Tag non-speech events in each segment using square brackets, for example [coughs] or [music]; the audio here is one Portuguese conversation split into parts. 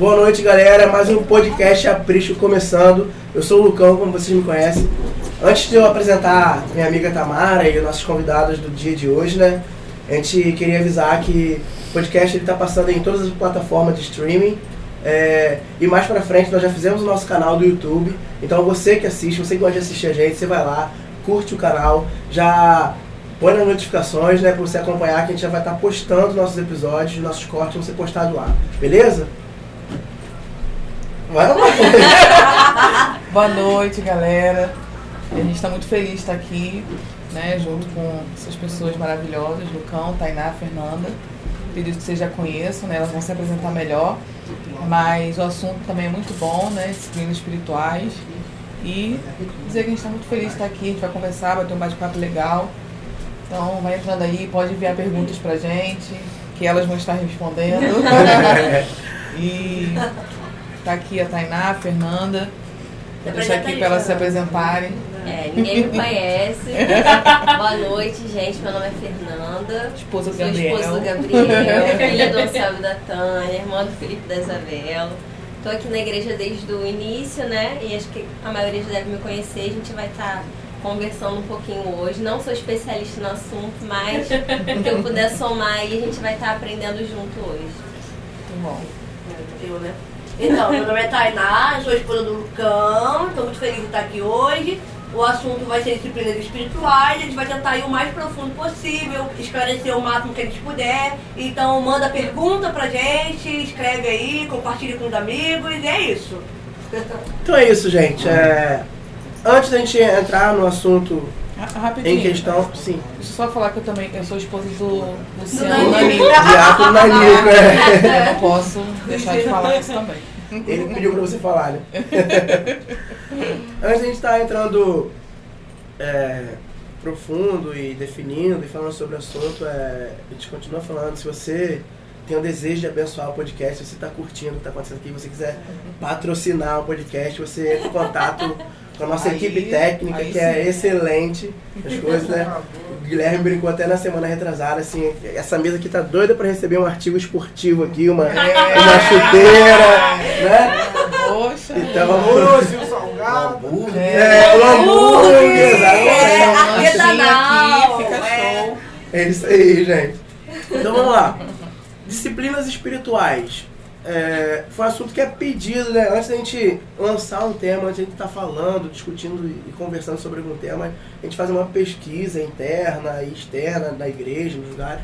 Boa noite, galera. Mais um podcast Aprisco começando. Eu sou o Lucão, como vocês me conhecem. Antes de eu apresentar minha amiga Tamara e nossos convidados do dia de hoje, né? A gente queria avisar que o podcast está passando em todas as plataformas de streaming. É, e mais pra frente nós já fizemos o nosso canal do YouTube. Então você que assiste, você que gosta de assistir a gente, você vai lá, curte o canal, já põe nas notificações, né? Pra você acompanhar que a gente já vai estar postando nossos episódios, nossos cortes vão ser postados lá. Beleza? Vai lá. [laughs] Boa noite, galera. A gente está muito feliz de estar aqui, né, junto com essas pessoas maravilhosas, Lucão, Tainá, Fernanda. Acredito que vocês já conheçam, né, elas vão se apresentar melhor. Mas o assunto também é muito bom, né, disciplinas espirituais. E dizer que a gente está muito feliz de estar aqui, a gente vai conversar, vai ter um bate-papo legal. Então vai entrando aí, pode enviar perguntas pra gente, que elas vão estar respondendo. [laughs] e Tá aqui a Tainá, a Fernanda. Vou deixar aqui para elas se apresentarem. É, ninguém me conhece. [laughs] Boa noite, gente. Meu nome é Fernanda. Esposa do Gabriel. esposa do Gabriel, [laughs] filha do Anselmo da Tânia, irmã do Felipe da Isabela. Tô aqui na igreja desde o início, né? E acho que a maioria já deve me conhecer. A gente vai estar conversando um pouquinho hoje. Não sou especialista no assunto, mas o que eu puder somar aí, a gente vai estar aprendendo junto hoje. Muito bom. Eu, né? Então, meu nome é Tainá, sou esposa do Lucão, estou muito feliz de estar aqui hoje. O assunto vai ser disciplinas espirituais, a gente vai tentar ir o mais profundo possível, esclarecer o máximo que a gente puder. Então manda pergunta pra gente, escreve aí, compartilha com os amigos, e é isso. Então é isso, gente. É, Antes da gente entrar no assunto Rapidinho. em questão. Sim. Deixa eu só falar que eu também eu sou esposa do Luciano Nanico. Diácono Nanico, é. Eu não posso deixar de falar isso também. Ele pediu pra você falar, né? [laughs] Antes da gente estar entrando é, profundo e definindo e falando sobre o assunto, é, a gente continua falando. Se você tem o desejo de abençoar o podcast, se você está curtindo o que está acontecendo aqui, você quiser patrocinar o podcast, você entra em contato com a nossa Aí- equipe técnica, que é sim. excelente. As [laughs] coisas, né? O Guilherme brincou até na semana retrasada, assim, essa mesa aqui tá doida para receber um artigo esportivo aqui, uma, uma chuteira, né? Poxa. Então, o salgado. é, o hambúrguer, É, exatamente. artesanal, aqui, fica é. show. É isso aí, gente. Então vamos lá. Disciplinas espirituais. É, foi um assunto que é pedido, né? Antes da gente lançar um tema, antes da gente estar falando, discutindo e conversando sobre algum tema, a gente faz uma pesquisa interna e externa na igreja, nos lugares,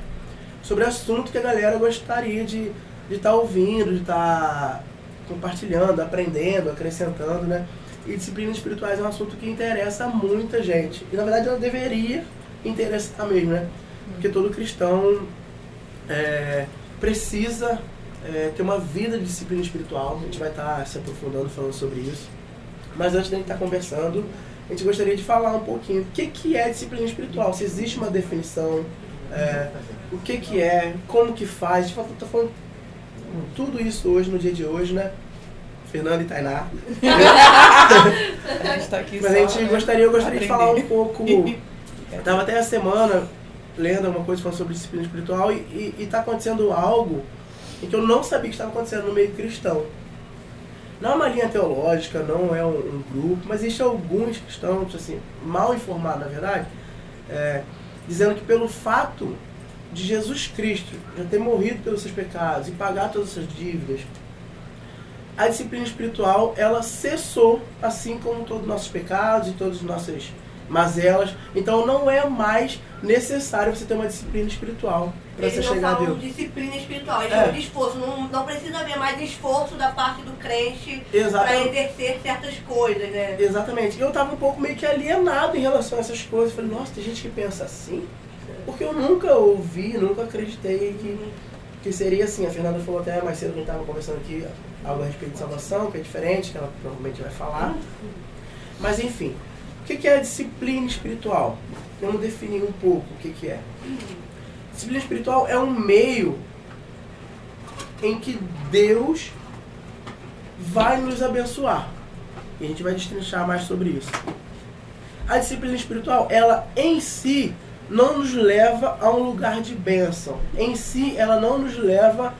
sobre assunto que a galera gostaria de estar tá ouvindo, de estar compartilhando, aprendendo, acrescentando, né? E disciplinas espirituais é um assunto que interessa muita gente. E na verdade ela deveria interessar mesmo, né? Porque todo cristão é, precisa é, ter uma vida de disciplina espiritual. A gente vai estar se aprofundando falando sobre isso. Mas antes da gente estar conversando, a gente gostaria de falar um pouquinho o que, que é disciplina espiritual. Se existe uma definição, é, o que, que é, como que faz. A gente está falando tudo isso hoje, no dia de hoje, né? Fernando e Tainá. [laughs] A gente tá aqui Mas a gente né, gostaria, eu gostaria de falar um pouco. Eu tava até a semana lendo alguma coisa falando sobre disciplina espiritual e, e, e tá acontecendo algo em que eu não sabia que estava acontecendo no meio cristão. Não é uma linha teológica, não é um, um grupo, mas existem alguns cristãos, assim, mal informados, na verdade, é, dizendo que pelo fato de Jesus Cristo já ter morrido pelos seus pecados e pagar todas as suas dívidas, a disciplina espiritual ela cessou, assim como todos os nossos pecados e todas as nossas mazelas. Então não é mais necessário você ter uma disciplina espiritual para você chegar a Deus. disciplina espiritual, eles É. esforço. Não, não precisa haver mais esforço da parte do crente para exercer certas coisas, né? Exatamente. Eu tava um pouco meio que alienado em relação a essas coisas. Falei, nossa, tem gente que pensa assim? Porque eu nunca ouvi, nunca acreditei que, que seria assim. A Fernanda falou até mais cedo, a gente tava conversando aqui, algo a respeito de salvação, que é diferente, que ela provavelmente vai falar. Mas enfim, o que é a disciplina espiritual? Vamos definir um pouco o que é. Disciplina espiritual é um meio em que Deus vai nos abençoar. E a gente vai destrinchar mais sobre isso. A disciplina espiritual, ela em si não nos leva a um lugar de bênção. Em si, ela não nos leva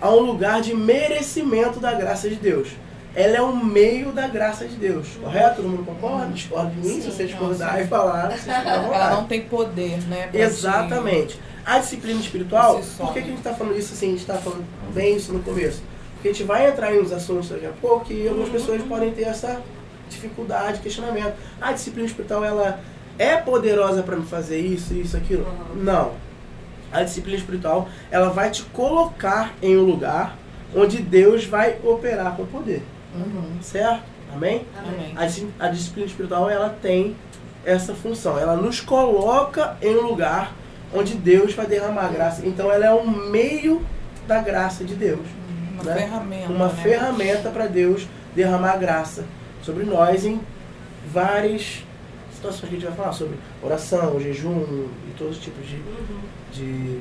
a um lugar de merecimento da graça de Deus. Ela é um meio da graça de Deus, correto? Todo mundo concorda? Discorda de mim? Se você discordar e falar, você [laughs] Ela não tem poder, né? Exatamente. A disciplina espiritual, Por que, que a gente está falando isso assim? A gente está falando bem isso no começo. Porque a gente vai entrar em uns assuntos daqui a pouco e algumas pessoas podem ter essa dificuldade, questionamento. A disciplina espiritual, ela é poderosa para me fazer isso, isso, aquilo? Não. A disciplina espiritual, ela vai te colocar em um lugar onde Deus vai operar com poder. Uhum. Certo? Amém? Amém. A, a disciplina espiritual ela tem essa função. Ela nos coloca em um lugar onde Deus vai derramar graça. Então ela é um meio da graça de Deus. Uma né? ferramenta. Uma né? ferramenta para Deus derramar graça sobre nós em várias situações que a gente vai falar sobre oração, jejum e todos os tipos de, de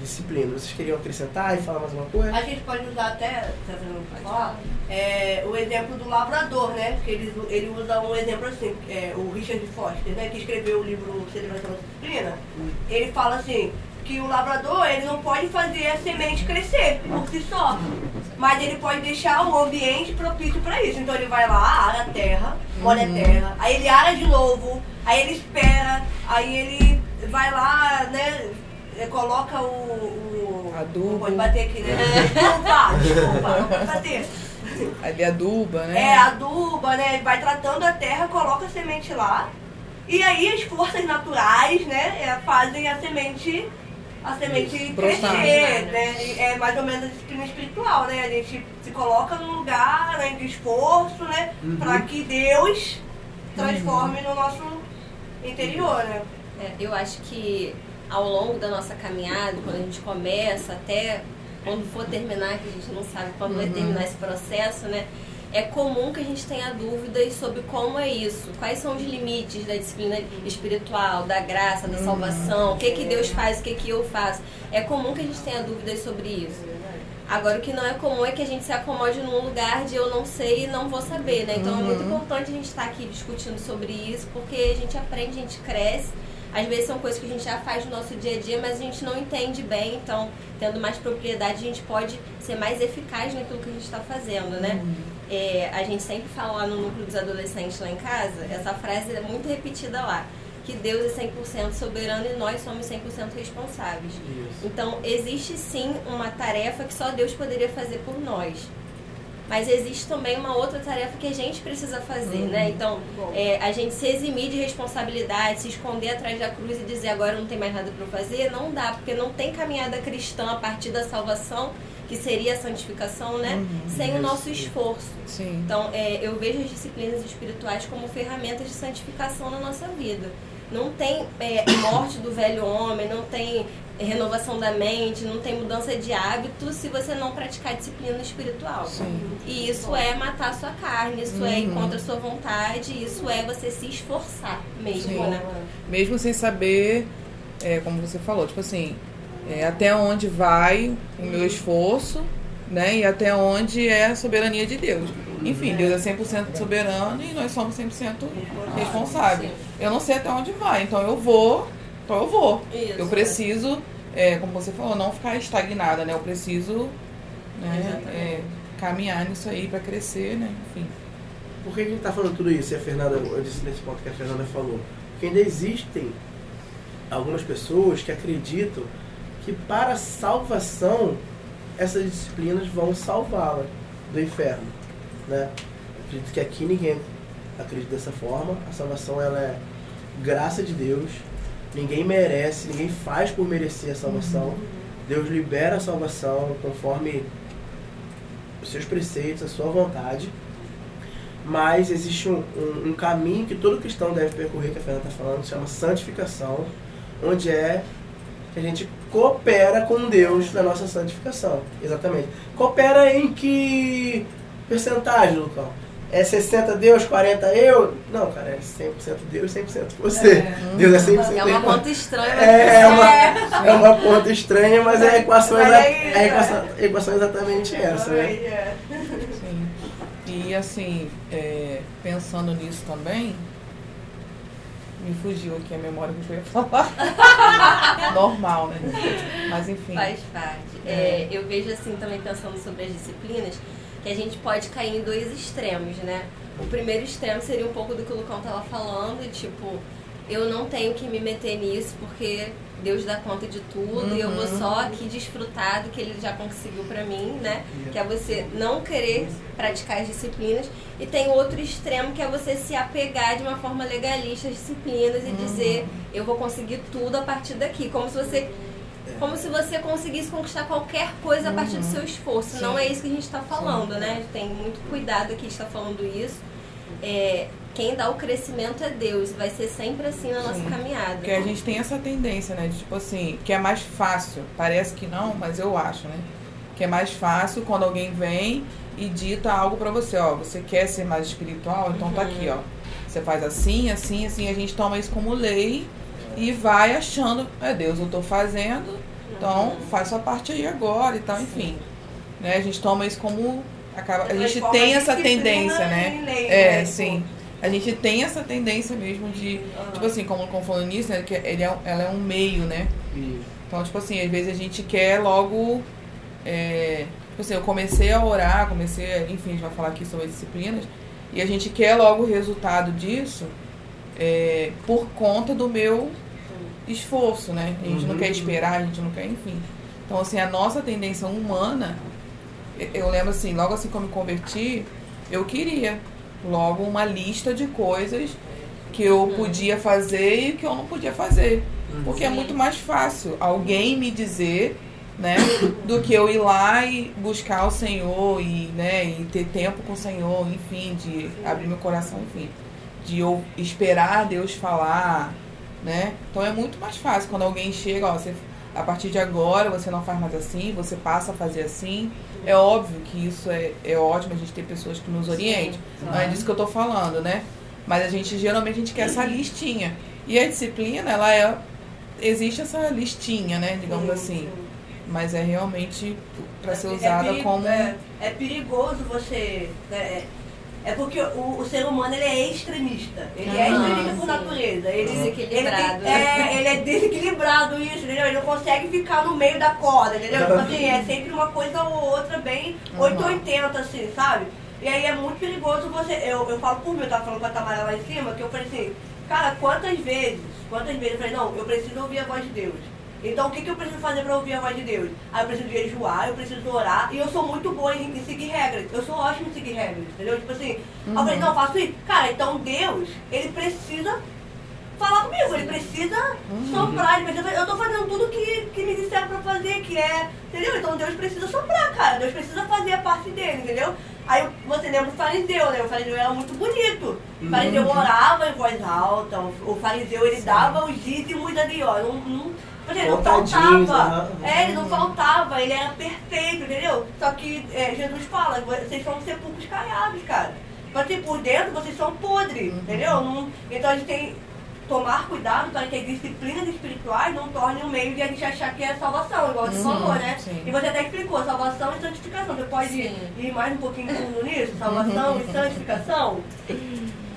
disciplina. Vocês queriam acrescentar e falar mais uma coisa? A gente pode usar até, tá falar, é, o exemplo do lavrador, né? Que ele, ele usa um exemplo assim, é, o Richard Foster, né? Que escreveu o livro Celebração da Disciplina. Ele fala assim, que o lavrador, ele não pode fazer a semente crescer por si só. Mas ele pode deixar o ambiente propício para isso. Então ele vai lá, ara a terra, molha a terra, aí ele ara de novo, aí ele espera, aí ele vai lá, né? Coloca o. o Adubo. Não pode bater aqui, né? Desculpa, desculpa, não pode bater. Ali aduba, né? É, aduba, né? Vai tratando a terra, coloca a semente lá. E aí as forças naturais, né, é, fazem a semente a semente Isso, crescer, brotar. né? E É mais ou menos a disciplina espiritual, né? A gente se coloca num lugar né, de esforço, né? Uhum. Pra que Deus transforme no nosso interior, né? É, eu acho que ao longo da nossa caminhada, quando a gente começa até quando for terminar, que a gente não sabe quando vai terminar esse processo, né? É comum que a gente tenha dúvidas sobre como é isso, quais são os limites da disciplina espiritual, da graça, da salvação, o que que Deus faz, o que que eu faço. É comum que a gente tenha dúvidas sobre isso. Agora, o que não é comum é que a gente se acomode num lugar de eu não sei e não vou saber, né? Então, é muito importante a gente estar aqui discutindo sobre isso, porque a gente aprende, a gente cresce. Às vezes são coisas que a gente já faz no nosso dia a dia, mas a gente não entende bem. Então, tendo mais propriedade, a gente pode ser mais eficaz naquilo que a gente está fazendo, né? É, a gente sempre fala lá no núcleo dos adolescentes lá em casa, essa frase é muito repetida lá, que Deus é 100% soberano e nós somos 100% responsáveis. Isso. Então, existe sim uma tarefa que só Deus poderia fazer por nós. Mas existe também uma outra tarefa que a gente precisa fazer, né? Então, é, a gente se eximir de responsabilidade, se esconder atrás da cruz e dizer agora não tem mais nada para fazer, não dá, porque não tem caminhada cristã a partir da salvação, que seria a santificação, né? Sem o nosso esforço. Sim. Então, é, eu vejo as disciplinas espirituais como ferramentas de santificação na nossa vida. Não tem é, morte do velho homem, não tem renovação da mente, não tem mudança de hábito se você não praticar disciplina espiritual. Sim. E isso é matar a sua carne, isso é ir Uhum. contra a sua vontade, isso é você se esforçar mesmo, Sim. né? Mesmo sem saber, é, como você falou, tipo assim, é, até onde vai o meu esforço, né? E até onde é a soberania de Deus. Enfim, Deus é 100% soberano e nós somos 100% responsáveis. Eu não sei até onde vai, então eu vou, então eu vou. Isso. Eu preciso, é, como você falou, não ficar estagnada, né? Eu preciso né, é, caminhar nisso aí para crescer, né? Enfim. Por que a gente está falando tudo isso? E a Fernanda, eu disse nesse ponto que a Fernanda falou. Porque ainda existem algumas pessoas que acreditam que para a salvação essas disciplinas vão salvá-la do inferno. Né? Acredito que aqui ninguém acredita dessa forma. A salvação ela é graça de Deus. Ninguém merece, ninguém faz por merecer a salvação. Deus libera a salvação conforme os seus preceitos, a sua vontade. Mas existe um, um, um caminho que todo cristão deve percorrer, que a Fernanda está falando, chama santificação, onde é que a gente coopera com Deus na nossa santificação. Exatamente. Coopera em que percentagem, Lucão? É 60 Deus, 40 eu? Não, cara, é 100% Deus, 100% você. Deus é 100% É uma conta estranha, mas É uma, é uma conta estranha, mas a equação, exa- é a equação, a equação é exatamente essa, né? É. Sim. E assim, é, pensando nisso também, me fugiu aqui a memória do que eu ia falar. [laughs] Normal, né? Mas enfim. faz parte. É, eu vejo assim também pensando sobre as disciplinas, que a gente pode cair em dois extremos, né? O primeiro extremo seria um pouco do que o Lucão tava falando, tipo, eu não tenho que me meter nisso porque Deus dá conta de tudo uhum. e eu vou uhum. só aqui desfrutar do que ele já conseguiu para mim, né? Que é você não querer praticar as disciplinas. E tem outro extremo que é você se apegar de uma forma legalista às disciplinas e uhum. dizer eu vou conseguir tudo a partir daqui, como se você como se você conseguisse conquistar qualquer coisa a partir do uhum. seu esforço. Sim. Não é isso que a gente está falando, Sim. né? Tem muito cuidado aqui está falando isso. É, quem dá o crescimento é Deus. Vai ser sempre assim na nossa Sim. caminhada. Porque a gente tem essa tendência, né? De, tipo assim, que é mais fácil. Parece que não, mas eu acho, né? Que é mais fácil quando alguém vem e dita algo para você, ó. Você quer ser mais espiritual? Então uhum. tá aqui, ó. Você faz assim, assim, assim. A gente toma isso como lei e vai achando, é Deus, eu tô fazendo, então faz sua parte aí agora e tal, enfim. Né? A gente toma isso como. Acaba, a gente tem essa tendência, né? Lei, é, né? sim. A gente tem essa tendência mesmo de, uhum. tipo assim, como o falando nisso, né? Que ele é, ela é um meio, né? Então, tipo assim, às vezes a gente quer logo. É, tipo assim, eu comecei a orar, comecei, enfim, a gente vai falar aqui sobre disciplinas, e a gente quer logo o resultado disso é, por conta do meu esforço, né? A gente uhum. não quer esperar, a gente não quer, enfim. Então, assim, a nossa tendência humana, eu lembro assim, logo assim que eu me converti, eu queria logo uma lista de coisas que eu uhum. podia fazer e que eu não podia fazer. Uhum. Porque é muito mais fácil alguém me dizer, né, do que eu ir lá e buscar o Senhor e, né, e ter tempo com o Senhor, enfim, de abrir meu coração, enfim de eu esperar Deus falar, né? Então é muito mais fácil quando alguém chega, ó, você, a partir de agora você não faz mais assim, você passa a fazer assim. É óbvio que isso é, é ótimo a gente ter pessoas que nos orientem. Não é disso que eu tô falando, né? Mas a gente geralmente a gente quer essa listinha. E a disciplina, ela é existe essa listinha, né, digamos assim. Mas é realmente para ser é usada é como é, é perigoso você né, é porque o, o, ser humano ele é extremista. Ele é ah, é extremista por natureza. Ele, desequilibrado. Ele, é, ele é desequilibrado isso, entendeu? Ele não consegue ficar no meio da corda, entendeu? Tipo assim, é sempre uma coisa ou outra bem uhum. 880, assim, sabe? E aí é muito perigoso você. Eu, eu falo por mim, eu tava falando com a Tamara lá em cima, que eu falei assim, cara, quantas vezes, quantas vezes eu falei, não, eu preciso ouvir a voz de Deus. Então o que, que eu preciso fazer para ouvir a voz de Deus? Ah, eu preciso jejuar, eu preciso orar, e eu sou muito boa em, em seguir regras. Eu sou ótima em seguir regras, entendeu? Tipo assim, uhum. eu falei, não, eu faço isso. Cara, então Deus, ele precisa falar comigo, ele precisa uhum. soprar, ele precisa, eu tô fazendo tudo que, que me disseram pra fazer, que é, entendeu? Então Deus precisa soprar, cara, Deus precisa fazer a parte dele, entendeu? Aí você lembra do fariseu, né? O fariseu era muito bonito. O fariseu uhum. orava em voz alta, o fariseu ele dava os dízimos ali, ó. Não, não, ele não faltava. É, ele não faltava, ele era perfeito, entendeu? Só que é, Jesus fala, vocês são sepulcros caiados, cara. Mas assim, por dentro vocês são podres, uhum. entendeu? Não, então a gente tem tomar cuidado para que as disciplinas espirituais não tornem um meio de a gente achar que é salvação, igual você uhum, falou, né? Sim. E você até explicou, salvação e santificação. Você pode ir, ir mais um pouquinho fundo nisso? Salvação e santificação?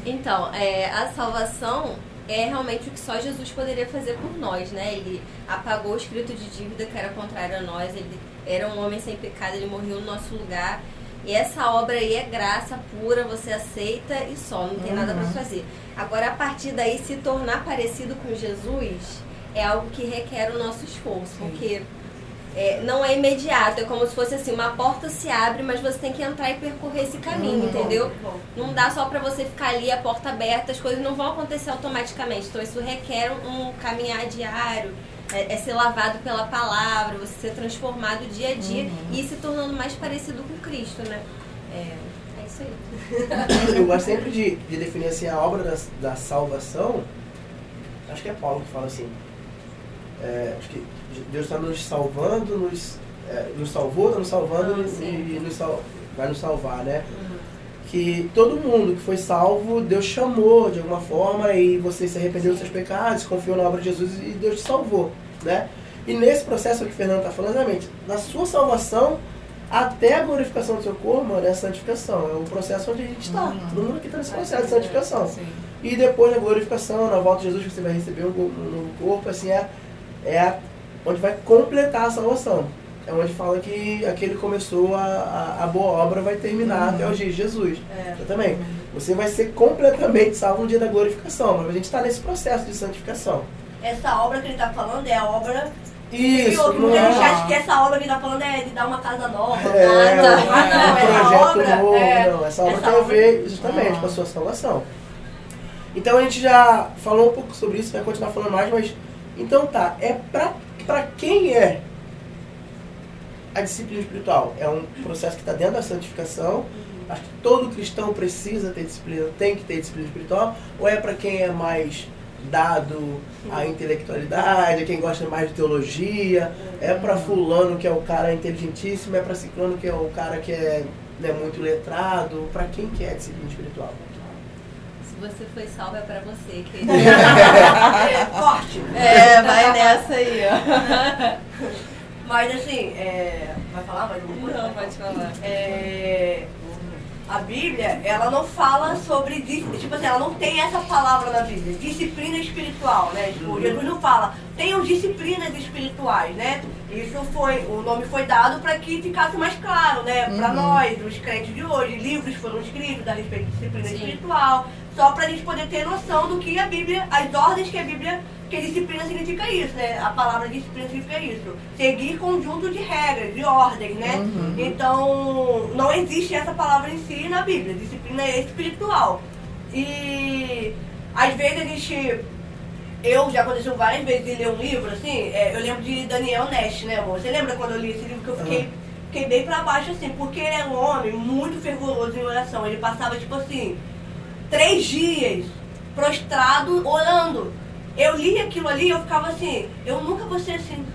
Então, é, a salvação é realmente o que só Jesus poderia fazer por nós, né? Ele apagou o escrito de dívida que era contrário a nós, ele era um homem sem pecado, ele morreu no nosso lugar. E essa obra aí é graça pura, você aceita e só, não tem uhum. nada para fazer. Agora, a partir daí, se tornar parecido com Jesus é algo que requer o nosso esforço, Sim. porque é, não é imediato, é como se fosse assim, uma porta se abre, mas você tem que entrar e percorrer esse caminho, entendeu? Não dá só para você ficar ali, a porta aberta, as coisas não vão acontecer automaticamente. Então isso requer um caminhar diário, é, é ser lavado pela palavra, você ser transformado dia a dia uhum. e se tornando mais parecido com Cristo, né? É, é isso aí. [laughs] Eu gosto sempre de, de definir assim a obra da, da salvação. Acho que é Paulo que fala assim. É, acho que Deus está nos salvando, nos, é, nos salvou, está nos salvando ah, e, e nos sal, vai nos salvar, né? Uhum. Que todo mundo que foi salvo, Deus chamou de alguma forma e você se arrependeu dos seus pecados, confiou na obra de Jesus e Deus te salvou, né? E nesse processo que o Fernando está falando, realmente, na sua salvação até a glorificação do seu corpo, mano, é a santificação. É o processo onde a gente está. Uhum. Todo mundo aqui está nesse processo de santificação. Sim. E depois da glorificação, na volta de Jesus, você vai receber um novo corpo, assim, é, é a onde vai completar a salvação. é onde fala que aquele começou a, a, a boa obra vai terminar até o dia de Jesus. É. Eu também. Você vai ser completamente salvo no dia da glorificação, mas a gente está nesse processo de santificação. Essa obra que ele tá falando é a obra. Isso, outro, não é, acha que essa obra que ele tá falando é de dar uma casa nova. é, nada. Ah, não, um essa projeto obra novo, é- não. Essa obra essa tem a ver justamente Ah. com a sua salvação. Então a gente já falou um pouco sobre isso, vai continuar falando mais, mas então tá, é pra, pra quem é a disciplina espiritual? É um processo que está dentro da santificação. Acho que todo cristão precisa ter disciplina, tem que ter disciplina espiritual, ou é para quem é mais dado à intelectualidade, quem gosta mais de teologia, é para fulano que é o cara inteligentíssimo, é para ciclano que é o cara que é né, muito letrado, para quem que é disciplina espiritual? Você foi salvo é pra você, querido. [laughs] [laughs] Forte. É, vai nessa aí, ó. [laughs] Mas assim, é... vai falar mais alguma coisa? Não, pode falar. É, a Bíblia, ela não fala sobre, tipo assim, ela não tem essa palavra na Bíblia, disciplina espiritual, né? Tipo, Jesus não fala, tenham disciplinas espirituais, né? Isso foi, o nome foi dado para que ficasse mais claro, né? Para Uhum. nós, os crentes de hoje, livros foram escritos a respeito de disciplina Sim. espiritual, só para a gente poder ter noção do que a Bíblia, as ordens que a Bíblia, que disciplina significa isso, né? A palavra disciplina significa isso. Seguir conjunto de regras, de ordens, né? Uhum. Então, não existe essa palavra em si na Bíblia. Disciplina é espiritual. E às vezes a gente. Eu já aconteceu várias vezes de ler um livro, assim, é, eu lembro de Daniel Nash, né, amor? Você lembra quando eu li esse livro que eu fiquei, fiquei bem pra baixo, assim, porque ele é um homem muito fervoroso em oração. Ele passava, tipo assim, três dias prostrado orando. Eu li aquilo ali eu ficava assim, eu nunca vou ser assim.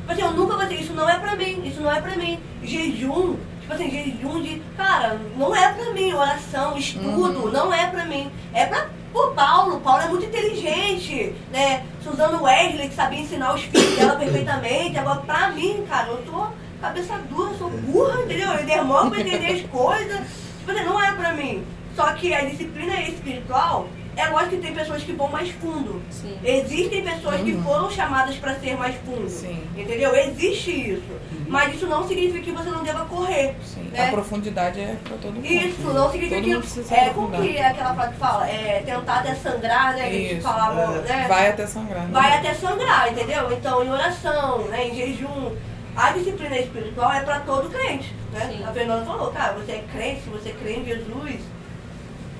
Tipo assim, eu nunca vou ser, isso não é pra mim, isso não é pra mim. Jejum, tipo assim, jejum de, cara, não é pra mim, oração, estudo, não é pra mim. É pra o Paulo, Paulo é muito inteligente, né? Suzano Wesley, que sabia ensinar os filhos dela perfeitamente. Agora, pra mim, cara, eu tô cabeça dura, sou burra, entendeu? Eu demoro pra entender as coisas. Tipo assim, não é pra mim. Só que a disciplina espiritual, é lógico que tem pessoas que vão mais fundo. Sim. Existem pessoas que Uhum. foram chamadas para ser mais fundo. Sim. Entendeu? Existe isso. Mas isso não significa que você não deva correr. Sim, né? a profundidade é pra todo mundo. Isso não significa Todo precisa que. É como que é aquela frase que fala? É tentar até sangrar, né? Que a gente Isso, falava, é. né? Vai até sangrar. né? Vai até sangrar, entendeu? Então, em oração, né, em jejum. A disciplina espiritual é para todo crente, né? Sim. A Fernanda falou, cara, você é crente, se você crê em Jesus,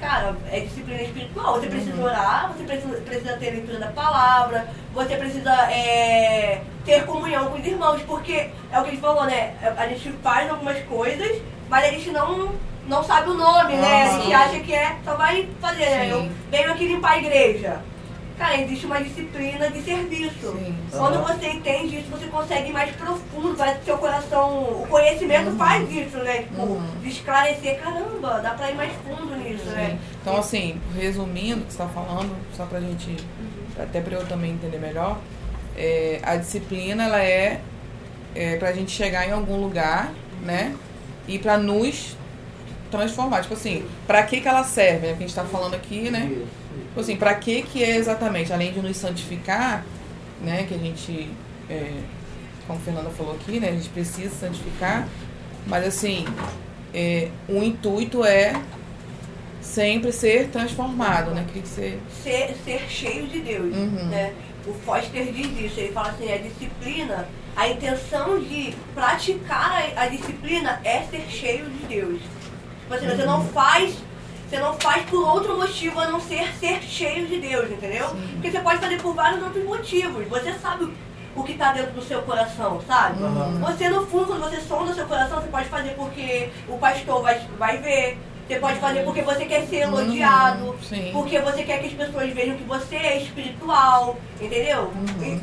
cara, é disciplina espiritual. Você precisa Uhum. orar, você precisa, precisa ter leitura da palavra, você precisa é, ter comunhão com os irmãos, porque é o que a gente falou, né? A gente faz algumas coisas, mas a gente não, não sabe o nome, né? A gente acha que é, só vai fazer, né? Eu venho aqui limpar a igreja. Cara, existe uma disciplina de serviço. Sim. Quando você entende isso, você consegue ir mais profundo, vai seu coração. O conhecimento faz isso, né? Tipo, Uhum. de esclarecer, caramba, dá pra ir mais fundo nisso, Sim. né? Então, assim, resumindo o que você está falando, só pra gente, até pra eu também entender melhor, é, a disciplina, ela é, é pra gente chegar em algum lugar, né? E pra nos transformar. Tipo assim, pra que que ela serve? É o que a gente tá falando aqui, né? Tipo assim, pra que que é exatamente? Além de nos santificar, né? Que a gente, é, como a Fernanda falou aqui, né? A gente precisa santificar. Mas assim, é, o intuito é sempre ser transformado, né? Queria que você... Ser, ser cheio de Deus, Uhum. né? O Foster diz isso, ele fala assim, a disciplina, a intenção de praticar a, a disciplina é ser cheio de Deus. Tipo assim, você não faz, você não faz por outro motivo a não ser ser cheio de Deus, entendeu? Porque você pode fazer por vários outros motivos. Você sabe o que está dentro do seu coração, sabe? Uhum. Você no fundo, quando você sonda o seu coração, você pode fazer porque o pastor vai, vai ver. Você pode fazer porque você quer ser elogiado. Uhum, sim. Porque você quer que as pessoas vejam que você é espiritual, entendeu? Uhum.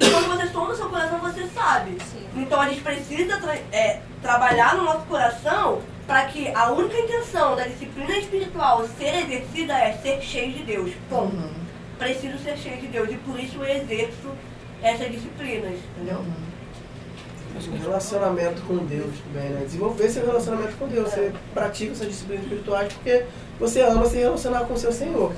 E quando você sonda o seu coração, você sabe. Sim. Então a gente precisa tra- é, trabalhar no nosso coração para que a única intenção da disciplina espiritual ser exercida é ser cheio de Deus. Ponto. Uhum. Preciso ser cheio de Deus e por isso eu exerço essas disciplinas, entendeu? Uhum. Um relacionamento com Deus também, né? Desenvolver seu relacionamento com Deus. Você pratica essas disciplinas espirituais porque você ama se relacionar com o seu Senhor.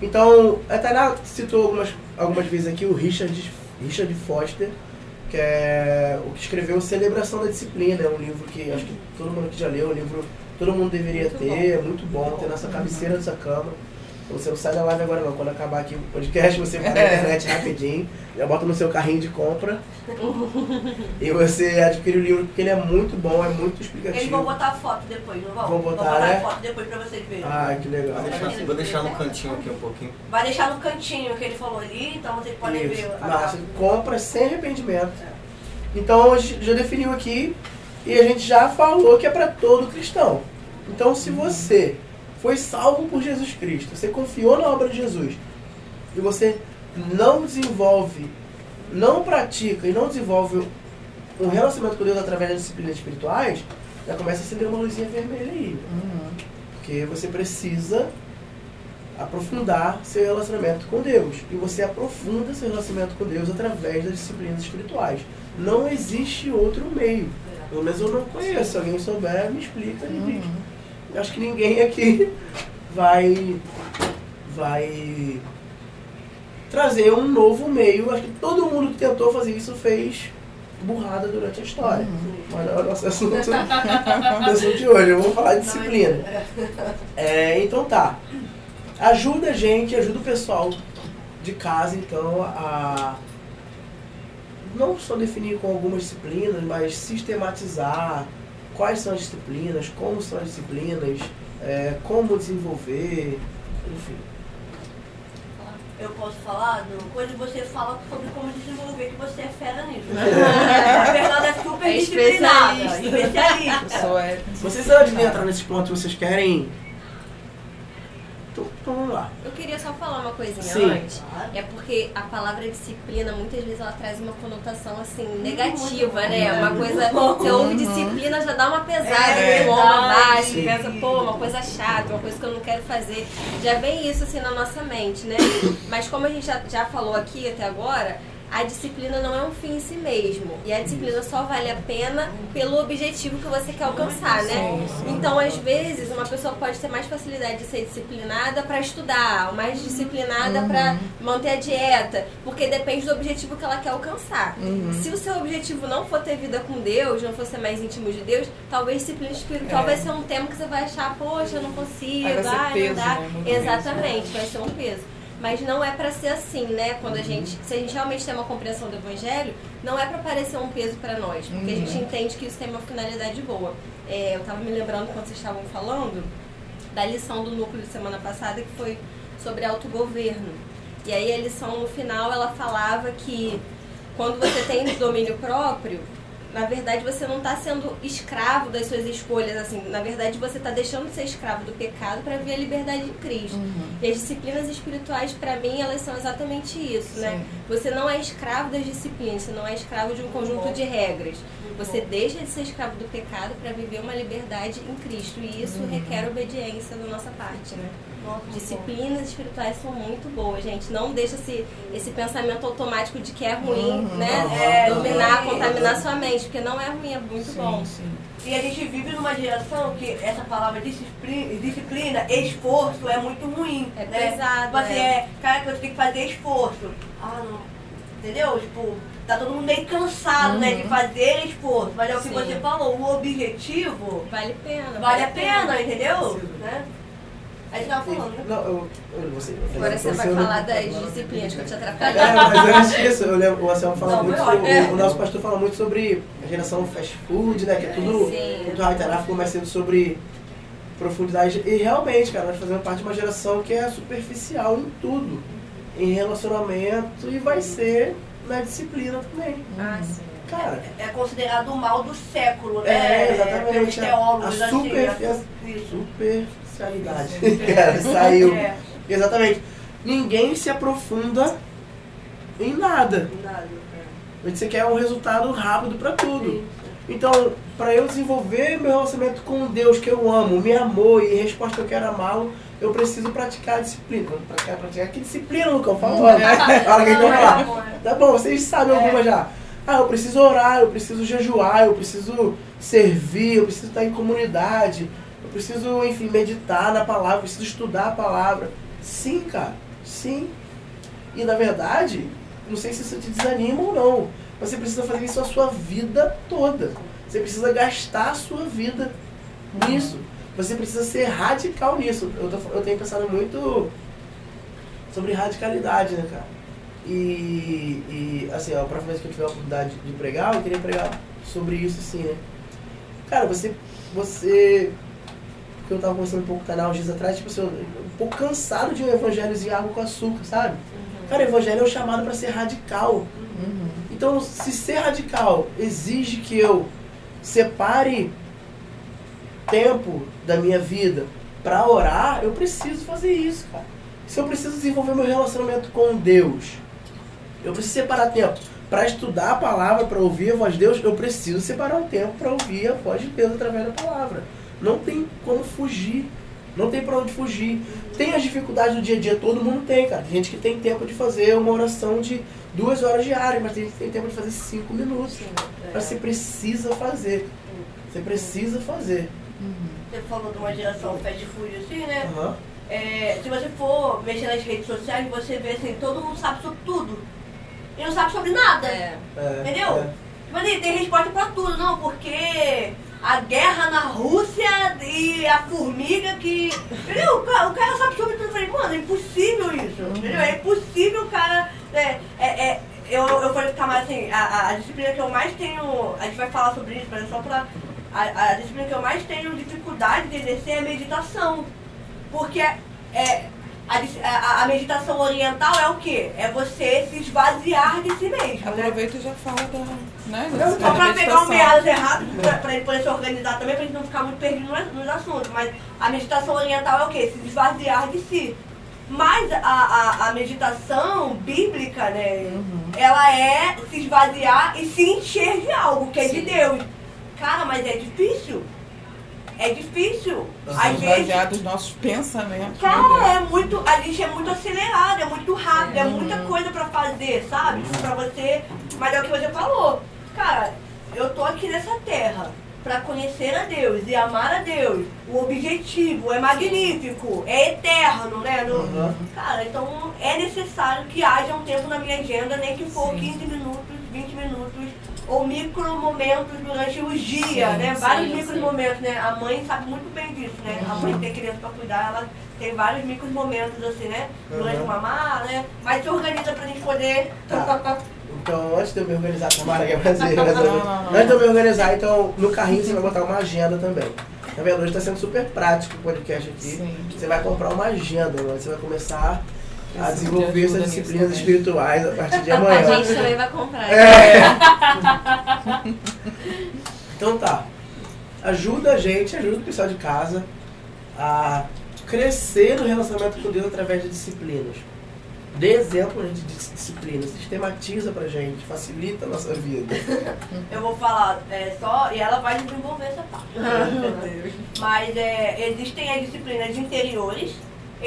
Então, a Tainá citou algumas, algumas vezes aqui o Richard, Richard Foster. Que é o que escreveu Celebração da Disciplina, é um livro que acho que todo mundo aqui já leu, é um livro que todo mundo deveria Muito ter, é muito bom, ter nessa cabeceira da sua cama. Você não sai da live agora não, quando acabar aqui o podcast, você vai na É. internet rapidinho, já bota no seu carrinho de compra e você adquire o livro porque ele é muito bom, é muito explicativo. Eles vão botar foto depois, não vão? Vão botar, né? foto depois pra vocês verem. Ai, que legal. Vou deixar, vou deixar no cantinho aqui um pouquinho. Vai deixar no cantinho que ele falou ali, então vocês podem Isso. ver. a Massa, compra sem arrependimento. Então a gente já definiu aqui e a gente já falou que é para todo cristão. Então se você foi salvo por Jesus Cristo, você confiou na obra de Jesus e você não desenvolve, não pratica e não desenvolve um relacionamento com Deus através das disciplinas espirituais, já começa a acender uma luzinha vermelha aí. Uhum. Porque você precisa aprofundar seu relacionamento com Deus. E você aprofunda seu relacionamento com Deus através das disciplinas espirituais. Não existe outro meio. Pelo menos eu não conheço. Se alguém souber, me explica. e diz. Eu acho que ninguém aqui vai vai trazer um novo meio. Acho que todo mundo que tentou fazer isso fez burrada durante a história. Uhum. Mas é o nosso assunto, [laughs] assunto de hoje. Eu vou falar de disciplina. É, então tá. Ajuda a gente, ajuda o pessoal de casa, então, a não só definir com algumas disciplinas, mas sistematizar quais são as disciplinas, como são as disciplinas, é, como desenvolver, enfim. Eu posso falar do coisa que você fala sobre como desenvolver, que você é fera nisso. [laughs] a Fernanda é super É disciplinada, especialista. Especialista. sou é, Vocês entrar nesse ponto, vocês querem. Então, vamos lá. Eu queria só falar uma coisinha Sim. antes. É porque a palavra disciplina, muitas vezes, ela traz uma conotação, assim, negativa, né? Uma coisa... Você ouve disciplina, já dá uma pesada É no ombro abaixo. verdade. Pensa, pô, uma coisa chata, uma coisa que eu não quero fazer. Já vem isso, assim, na nossa mente, né? Mas como a gente já, já falou aqui até agora... A disciplina não é um fim em si mesmo. E a disciplina só vale a pena pelo objetivo que você quer alcançar, né? Então, às vezes, uma pessoa pode ter mais facilidade de ser disciplinada para estudar, ou mais disciplinada para manter a dieta, porque depende do objetivo que ela quer alcançar. Se o seu objetivo não for ter vida com Deus, não for ser mais íntimo de Deus, talvez disciplina espiritual É. vai ser um tema que você vai achar, poxa, eu não consigo, vai ai, peso, não dá. né? Peso. Exatamente, vai ser um peso. Mas não é pra ser assim, né? Quando a gente, se a gente realmente tem uma compreensão do evangelho, não é pra parecer um peso pra nós, porque a gente Uhum. entende que isso tem uma finalidade boa. É, eu tava me lembrando quando vocês estavam falando da lição do núcleo de semana passada que foi sobre autogoverno. E aí a lição no final ela falava que quando você tem domínio próprio, na verdade você não está sendo escravo das suas escolhas, assim, na verdade você está deixando de ser escravo do pecado para ver a liberdade em Cristo. Uhum. E as disciplinas espirituais, para mim, elas são exatamente isso, né? Sim. Você não é escravo das disciplinas, você não é escravo de um conjunto de regras. Você deixa de ser escravo do pecado para viver uma liberdade em Cristo. E isso Uhum. requer obediência da nossa parte, né? Disciplinas espirituais são muito boas, gente. Não deixa esse, esse pensamento automático de que é ruim, Uhum. né? É, Dominar, sim. contaminar sua mente, porque não é ruim, é muito Sim, bom. sim. E a gente vive numa geração que essa palavra disciplina, disciplina esforço é muito ruim. É né? pesado, Tipo assim, é. é, cara, que você tem que fazer esforço. Ah, não. Entendeu? Tipo, tá todo mundo meio cansado, né, de Uhum. fazer esforço. Mas é o que Sim. você falou, o objetivo Vale a pena. vale a pena, entendeu? Né? A gente tava falando, né? Não, eu, eu, você, Agora você vai falar das disciplinas que eu te atrapalhei. É, mas antes disso, eu lembro, o Anselmo fala Não, muito, o, nosso pastor fala muito sobre a geração fast food, né? Que é tudo Sim. muito reiterável, mas sendo sobre profundidade. E realmente, cara, nós fazemos parte de uma geração que é superficial em tudo. Em relacionamento e vai ser na disciplina também. Ah, sim. Cara, É considerado o mal do século, né? é exatamente Pelos teólogos, a, super, né? a Superficialidade. [laughs] cara, saiu. É, Exatamente. Ninguém se aprofunda em nada. nada. Você quer um resultado rápido pra tudo. Então, para eu desenvolver meu relacionamento com Deus que eu amo, me amou e resposta que eu quero amá-lo, eu preciso praticar a disciplina. Praticar, praticar. Que disciplina, Lucão? Fala, né? [laughs] Fala que fala. Tá bom, vocês sabem alguma já. Ah, eu preciso orar, eu preciso jejuar, eu preciso servir, eu preciso estar em comunidade, eu preciso, enfim, meditar na palavra, preciso estudar a palavra. Sim, cara, sim. E na verdade, não sei se isso te desanima ou não, você precisa fazer isso a sua vida toda. Você precisa gastar a sua vida nisso. Você precisa ser radical nisso. Eu, tô- eu tenho pensado muito sobre radicalidade, né, cara? E, e assim, ó, a próxima vez que eu tiver a oportunidade de pregar, eu queria pregar sobre isso, assim, né? Cara, você. Você. Que eu tava conversando um pouco com o canal uns dias atrás, tipo assim, um pouco cansado de um evangelhozinho água com açúcar, sabe? Cara, o evangelho é um chamado para ser radical. Uhum. Então, se ser radical exige que eu separe tempo da minha vida para orar, eu preciso fazer isso, cara. Se eu preciso desenvolver meu relacionamento com Deus, eu preciso separar tempo para estudar a palavra, para ouvir a voz de Deus, eu preciso separar um tempo para ouvir a voz de Deus através da palavra. Não tem como fugir. Não tem pra onde fugir. Tem as dificuldades do dia a dia, todo mundo tem, cara. Tem gente que tem tempo de fazer uma oração de duas horas diárias, mas tem gente que tem tempo de fazer cinco minutos. Mas você precisa fazer. Você precisa fazer. Você falou de uma geração fast food assim, né? Aham. É, se você for mexer nas redes sociais, você vê assim, todo mundo sabe sobre tudo. E não sabe sobre nada. É. É, Entendeu? é. Tipo assim, tem resposta pra tudo, não, porque a guerra na Rússia e a formiga que. Entendeu? O cara, o cara sabe sobre tudo. Eu falei, mano, é impossível isso. Entendeu? É impossível o cara. É, é, é, eu, eu falei pro camarada assim, a, a, a disciplina que eu mais tenho. A gente vai falar sobre isso, mas é só pra. A, a disciplina que eu mais tenho dificuldade de exercer é a meditação. Porque é, a, a, a meditação oriental é o quê? É você se esvaziar de si mesmo. Né? Aproveita e já fala da. Né, Não, só pra pegar meditação. meados errados, pra, pra ele poder se organizar também, pra gente não ficar muito perdido nos, nos assuntos. Mas a meditação oriental é o quê? Se esvaziar de si. Mas a, a, a meditação bíblica, né? Ela é se esvaziar e se encher de algo que é de Deus. Cara, mas é difícil. É difícil. Às vezes, dos nossos pensamentos. Cara, é muito. A gente é muito acelerado, é muito rápido, é muita Uhum. coisa pra fazer, sabe? Pra você. Mas é o que você falou. Cara, eu tô aqui nessa terra pra conhecer a Deus e amar a Deus. O objetivo é magnífico, é eterno, né? No- Uhum. Cara, então é necessário que haja um tempo na minha agenda, nem que for Sim. 15 minutos, 20 minutos, ou micro momentos durante o dia, Sim, né? sim, Vários sim. micro momentos, né? A mãe sabe muito bem disso, né? A mãe tem criança pra cuidar, ela tem vários micro momentos assim, né? Durante Uhum. o mamar, né? Mas se organiza pra gente poder. Tá. Então, antes de eu me organizar com a Mara, que é prazer, [laughs] não. antes de eu me organizar, então, no carrinho você vai botar uma agenda também. Tá vendo? Hoje tá sendo super prático o podcast aqui. Sim. Você vai comprar uma agenda, mano. Você vai começar a desenvolver essas disciplinas espirituais a partir de A amanhã. gente também vai comprar. É. [laughs] Então tá. Ajuda a gente, ajuda o pessoal de casa a crescer no relacionamento com Deus através de disciplinas. Dê exemplo de dis- disciplina, sistematiza pra gente, facilita a nossa vida. [laughs] Eu vou falar é, só e ela vai desenvolver essa parte. [laughs] Mas é, existem as disciplinas interiores,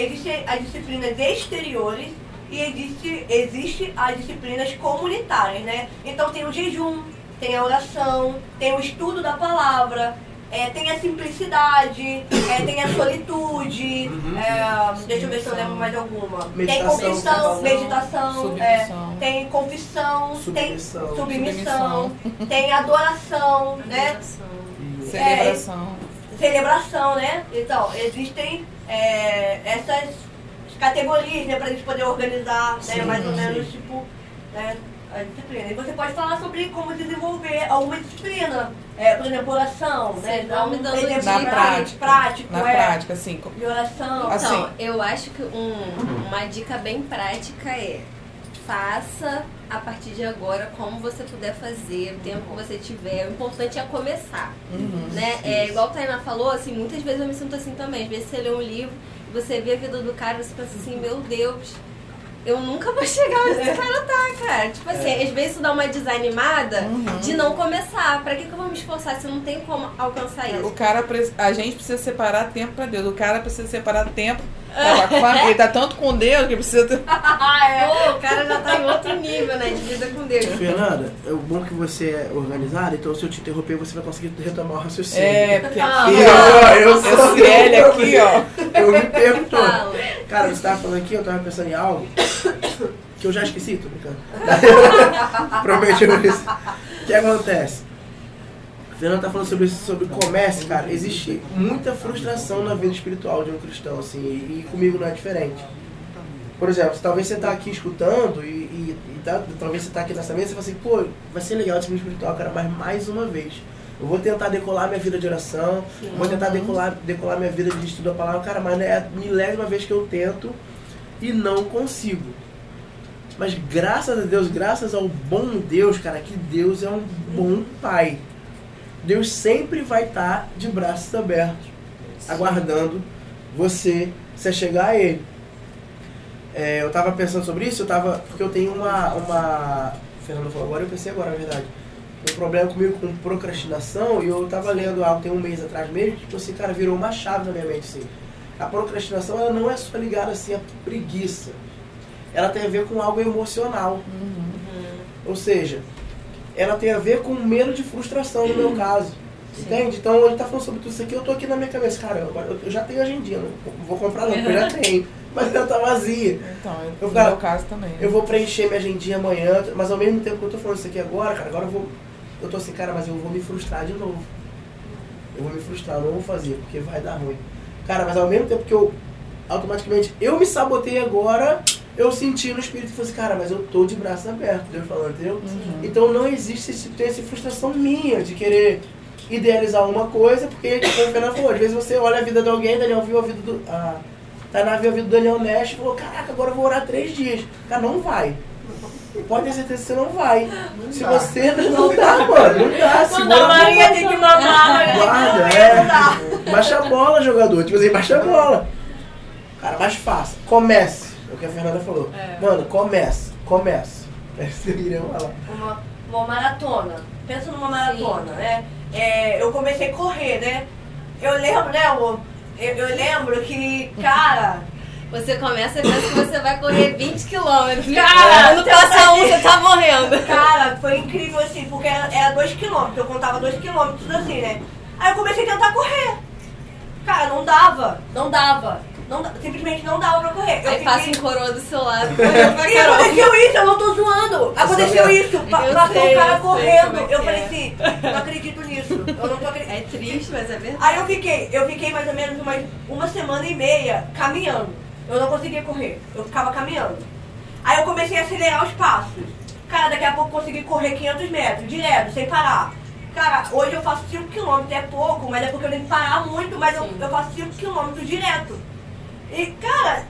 existem as disciplinas exteriores e existe, existe as disciplinas comunitárias, né? Então tem o jejum, tem a oração, tem o estudo da palavra, é, tem a simplicidade, é, tem a solitude, Uhum. é, deixa eu ver se eu lembro mais alguma. Tem Meditação, confissão, meditação, é, Submissão. tem confissão, Submissão. tem submissão, tem adoração, né? E- Celebração. Celebração, né? Então, existem é, essas categorias, né, pra gente poder organizar, né, Sim, mais ou sim. menos, tipo, né, a disciplina. E você pode falar sobre como desenvolver alguma disciplina. É, por exemplo, oração, né? Sim, Dar me dando exemplo Na prática. prático, Na é, prática, assim. de oração. Assim. Então, eu acho que um- uma dica bem prática é faça a partir de agora como você puder fazer, o tempo que você tiver. O importante é começar. Uhum. Né? É, igual a Tainá falou, assim, muitas vezes eu me sinto assim também. Às vezes você lê um livro você vê a vida do cara e você pensa assim, meu Deus, eu nunca vou [laughs] chegar onde esse cara tá, cara. Tipo assim, às vezes isso dá uma desanimada Uhum. de não começar. Pra que, que eu vou me esforçar se não tem como alcançar O isso? cara, pre- a gente precisa separar tempo pra Deus. O cara precisa separar tempo estar com a. Ele tá tanto com Deus que precisa ter... [laughs] Ah, é. Pô, o cara já tá em outro nível, né? De vida com Deus. Fernanda, é bom que você é organizada, então se eu te interromper, você vai conseguir retomar o raciocínio. É, porque Ah, aqui, ó. eu, eu sou L aqui, ó. Eu me pergunto. Cara, você tava falando aqui, eu tava pensando em algo. [coughs] que eu já esqueci, tô brincando. [laughs] [laughs] Prometi isso. O que acontece? Fernando tá falando sobre sobre comércio, cara. Existe muita frustração na vida espiritual de um cristão, assim, e, e comigo não é diferente. Por exemplo, talvez você tá aqui escutando e, e, e tá, talvez você tá aqui nessa mesa e fala assim, pô, vai ser legal esse vídeo espiritual, cara, mas mais uma vez. Eu vou tentar decolar minha vida de oração, vou tentar decolar, decolar minha vida de estudo da palavra, cara, mas é a milésima vez que eu tento e não consigo. Mas graças a Deus, graças ao bom Deus, cara, que Deus é um bom pai. Deus sempre vai estar de braços abertos, aguardando você se chegar a Ele. É, eu tava pensando sobre isso, eu tava. Porque eu tenho uma. uma o Fernando falou agora, eu pensei agora, na verdade. Um problema comigo com procrastinação, e eu tava lendo algo tem um mês atrás mesmo, tipo assim, cara, virou uma chave na minha mente, assim. A procrastinação, ela não é só ligada, assim, à preguiça. Ela tem a ver com algo emocional. Ou seja, ela tem a ver com medo de frustração no meu caso. Entende? Então ele tá falando sobre tudo isso aqui, eu tô aqui na minha cabeça, cara, eu, eu já tenho agendinha, não vou comprar não, porque eu já [laughs] tenho. Mas ela tá vazia. Então, eu, no cara, meu caso também. né? Eu vou preencher minha agendinha amanhã, mas ao mesmo tempo que eu tô falando isso aqui agora, cara, agora eu vou. Eu tô assim, cara, mas eu vou me frustrar de novo. Eu vou me frustrar, eu não vou fazer, porque vai dar ruim. Cara, mas ao mesmo tempo que eu automaticamente eu me sabotei agora, eu senti no espírito e falei assim, cara, mas eu tô de braços abertos, Deus falando, entendeu? Uhum. Então não existe esse, tem essa frustração minha de querer idealizar uma coisa, porque, como o Fernando falou, às vezes você olha a vida de alguém, Daniel viu a vida do. A, Tainá viu a vida do Daniel Nash e falou, caraca, agora eu vou orar três dias. Cara, não vai. Pode ter certeza que você não vai. Se dá. você não dá, mano, não dá. Não Segura dá, a Maria tem que mamar, Guarda, comer, é. não. Baixa a bola, jogador. Tipo assim, baixa a bola. Cara, mais fácil. Comece. É o que a Fernanda falou. É. Mano, comece. Comece. [laughs] É isso que eu queria falar. uma, uma maratona. Pensa numa maratona, né? É, eu comecei a correr, né? Eu lembro, né, amor? Eu, eu lembro que, cara, Você começa e pensa que você vai correr 20 quilômetros. Cara, no passa um, você tá [laughs] morrendo. cara, foi incrível assim, porque era, era dois quilômetros, eu contava dois quilômetros assim, né? Aí eu comecei a tentar correr. Cara, não dava, não dava. Não, simplesmente não dava pra correr. Eu Aí passa fiquei- um coroa do seu lado. E aconteceu isso, eu não tô zoando. Aconteceu sabia. isso, pa- Eu passou sei, um cara eu correndo. é eu é. falei assim, não acredito nisso. Eu não tô acreditando. É triste, mas é verdade. Aí eu fiquei, eu fiquei mais ou menos uma, uma semana e meia caminhando. Eu não conseguia correr, eu ficava caminhando. Aí eu comecei a acelerar os passos. Cara, daqui a pouco eu consegui correr 500 metros, direto, sem parar. Cara, hoje eu faço 5 km, é pouco, mas é porque eu tenho que parar muito, mas eu, eu faço 5 km direto. E, cara,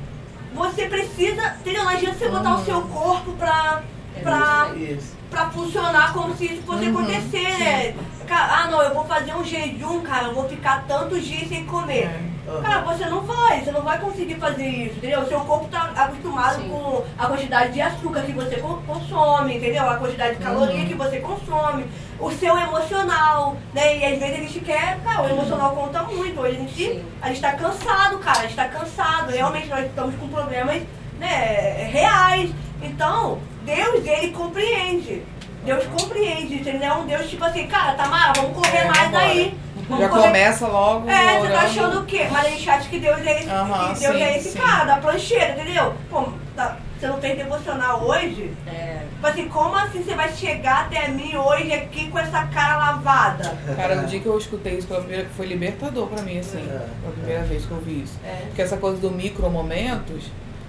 você precisa, entendeu? Não adianta você botar o seu corpo pra, pra, Isso. pra funcionar como se isso fosse Uhum, acontecer, né? Ah não, eu vou fazer um jejum, cara, eu vou ficar tantos dias sem comer. É. Cara, você não vai, você não vai conseguir fazer isso, entendeu? Seu corpo tá acostumado Sim. com a quantidade de açúcar que você con- consome, entendeu? A quantidade de caloria Uhum. que você consome, o seu emocional, né? E às vezes a gente quer, cara, o emocional conta muito. Hoje a gente, Sim. a gente tá cansado, cara, a gente tá cansado. Realmente nós estamos com problemas, né, reais. Então, Deus, ele compreende. Deus compreende, entendeu? É um Deus tipo assim, cara, Tamara, vamos correr É, mais daí. Vamos Já correr começa logo. é, você tá achando o quê? Mas a gente acha que Deus é esse, Deus sim, é esse sim. cara da plancheira, entendeu? Pô, tá- você não fez devocional hoje? É. Tipo assim, como assim você vai chegar até mim hoje aqui com essa cara lavada? Cara, o dia que eu escutei isso pela primeira foi libertador pra mim, assim. É. Foi a primeira vez que eu vi isso. É. Porque essa coisa do micro momentos,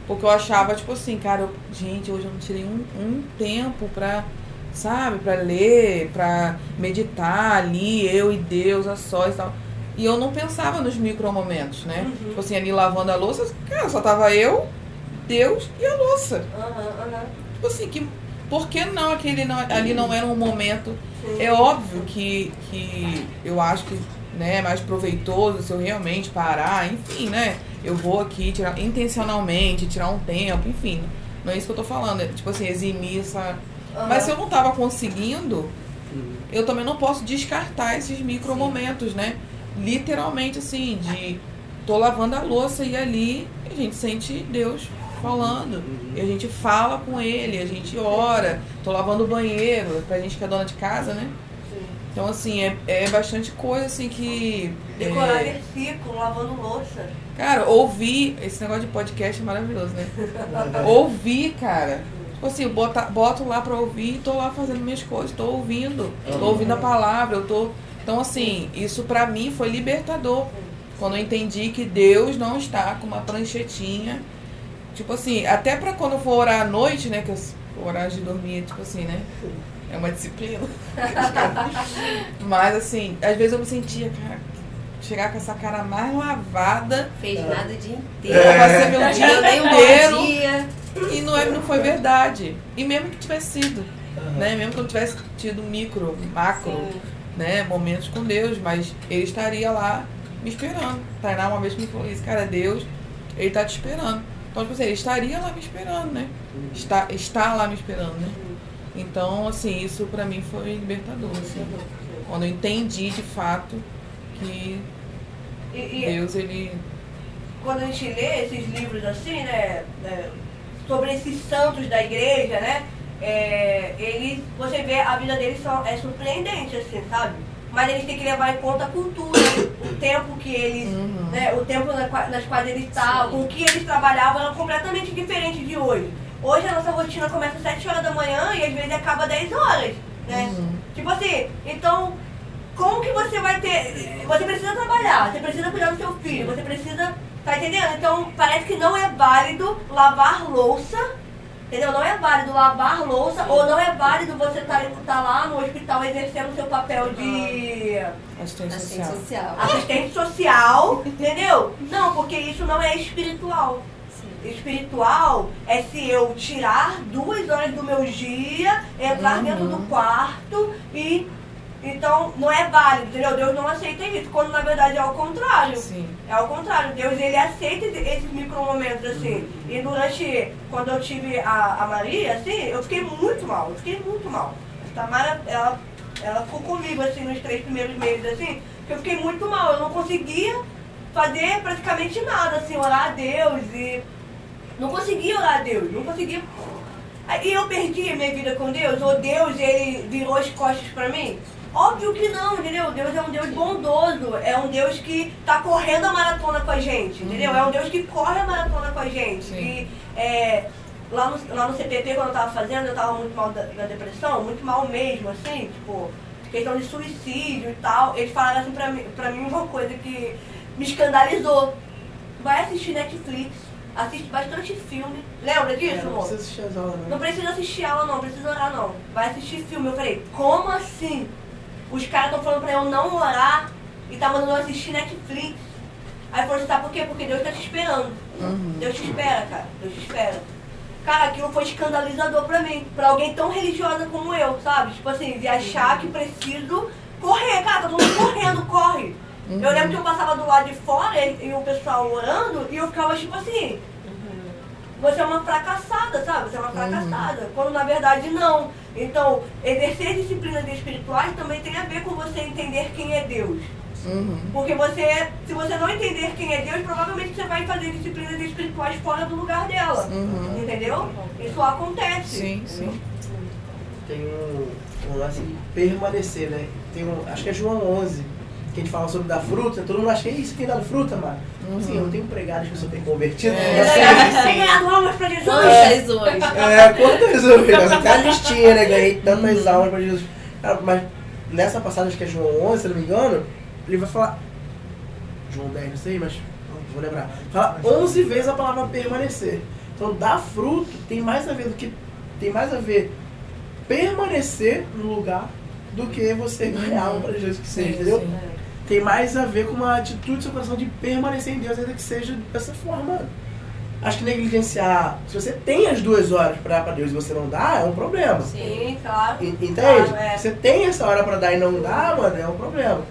porque eu achava, tipo assim, cara, eu- gente, hoje eu não tirei um, um tempo pra, sabe, pra ler, pra meditar ali, eu e Deus, a sós e tal. E eu não pensava nos micro momentos, né? Uhum. Tipo assim, ali lavando a louça, cara, só tava eu, Deus e a louça. Aham, aham. Tipo assim, que, por que não aquele não, ali não era um momento Sim. é óbvio que, que eu acho que né, é mais proveitoso se eu realmente parar, enfim, né? Eu vou aqui tirar intencionalmente, tirar um tempo, enfim. Não é isso que eu tô falando, é tipo assim, eximir essa. Mas se eu não tava conseguindo, eu também não posso descartar esses micro momentos, né? Literalmente assim, de tô lavando a louça e ali a gente sente Deus falando. E a gente fala com ele, a gente ora, tô lavando o banheiro, pra gente que é dona de casa, né? Sim. Então, assim, é, é bastante coisa, assim, que... Decorar é, versículo, lavando louça. cara, ouvir... Esse negócio de podcast é maravilhoso, né? [laughs] ouvir, cara. Assim, bota, boto lá pra ouvir e tô lá fazendo minhas coisas, tô ouvindo, tô ouvindo a palavra, eu tô. Então, assim, isso pra mim foi libertador. Quando eu entendi que Deus não está com uma pranchetinha. Tipo assim, até pra quando eu for orar à noite, né? Que eu, orar de dormir, tipo assim, né? É uma disciplina. [laughs] Mas assim, às vezes eu me sentia, cara, chegar com essa cara mais lavada. Fez nada o dia inteiro. É. Vai ser meu dia inteiro. dia. E não, é, não foi verdade. E mesmo que tivesse sido, né? Mesmo que eu tivesse tido micro, macro, Sim. né? Momentos com Deus, mas ele estaria lá me esperando. Tainá uma vez me falou isso, cara, Deus, ele tá te esperando. Então, tipo assim, ele estaria lá me esperando, né? Está, está lá me esperando, né? Então, assim, isso pra mim foi libertador, assim. Quando eu entendi de fato que E, e Deus, ele. quando a gente lê esses livros assim, né, é, sobre esses santos da igreja, né, é, eles, você vê a vida deles são, é surpreendente, assim, sabe? Mas eles têm que levar em conta a cultura, o tempo que eles, Uhum. né, o tempo na nas quais eles estavam, com o que eles trabalhavam era completamente diferente de hoje. Hoje a nossa rotina começa às 7 horas da manhã e às vezes acaba às 10 horas, né? Uhum. Tipo assim, então, como que você vai ter. Você precisa trabalhar, você precisa cuidar do seu filho, você precisa. Tá entendendo? Então parece que não é válido lavar louça. Entendeu? Não é válido lavar louça, ou não é válido você estar tá, lá no hospital exercendo o seu papel de Assistente Assistente social. social. assistente social, entendeu? Não, porque isso não é espiritual. Espiritual é se eu tirar duas horas do meu dia, entrar Uhum. dentro do quarto e. Então não é válido, entendeu? Deus não aceita isso, quando na verdade é o contrário. Sim. É o contrário, Deus ele aceita esses micromomentos assim. E durante, quando eu tive a, a Maria, assim, eu fiquei muito mal, eu fiquei muito mal. A Tamara, ela, ela ficou comigo assim nos três primeiros meses, assim, que eu fiquei muito mal, eu não conseguia fazer praticamente nada, assim, orar a Deus e. Não conseguia orar a Deus, não conseguia. Aí eu perdi a minha vida com Deus, ou Deus ele virou as costas pra mim? Óbvio que não, entendeu? Deus é um Deus bondoso, é um Deus que tá correndo a maratona com a gente, entendeu? É um Deus que corre a maratona com a gente. Sim. E é, lá, no, lá no CPP, quando eu tava fazendo, eu tava muito mal da, da depressão, muito mal mesmo, assim, tipo, questão de suicídio e tal. Eles falaram assim pra mim, pra mim uma coisa que me escandalizou. Vai assistir Netflix, assiste bastante filme. Lembra disso, É, não amor? precisa assistir as aulas, Não não. precisa assistir aula não, precisa orar não. Vai assistir filme. Eu falei, como assim? Os caras estão falando pra eu não orar e tá mandando eu assistir Netflix. Aí falou assim, tá por quê? Porque Deus tá te esperando. Uhum. Deus te espera, cara. Deus te espera. Cara, aquilo foi escandalizador pra mim. Pra alguém tão religiosa como eu, sabe? Tipo assim, de achar que preciso correr. Cara, todo mundo correndo, corre. Eu lembro que eu passava do lado de fora e, e o pessoal orando e eu ficava tipo assim, você é uma fracassada, sabe? Você é uma fracassada. Quando na verdade não. Então, exercer disciplinas espirituais também tem a ver com você entender quem é Deus. Uhum. Porque você, se você não entender quem é Deus, provavelmente você vai fazer disciplinas espirituais fora do lugar dela. Uhum. Entendeu? Isso acontece. Sim, sim. Tem um, um lance de permanecer, né? Tem um, acho que é João 11, que a gente fala sobre dar fruta. Todo mundo acha que "Ih, você tem dado fruta, mano. Sim, eu tenho pregado, as pessoas têm convertido. É. Eu sei, Tem ganhado almas pra Jesus. Quantas [laughs] hoje? É, quantas? Até a listinha, né? Ganhei tantas almas pra Jesus. Cara, mas nessa passagem, acho que é João 11, se não me engano, ele vai falar. João 10, não sei, mas não vou lembrar. Fala 11 vezes a palavra permanecer. Então, dar fruto tem mais a ver do que. Tem mais a ver permanecer no lugar do que você ganhar alma pra Jesus que seja, entendeu? sim. Tem mais a ver com uma atitude do seu coração de permanecer em Deus, ainda que seja dessa forma. Acho que negligenciar. Se você tem as duas horas pra dar pra Deus e você não dá, é um problema. Sim, claro. En- Entende? Claro, é. Você tem essa hora pra dar e não dá, mano, é um problema.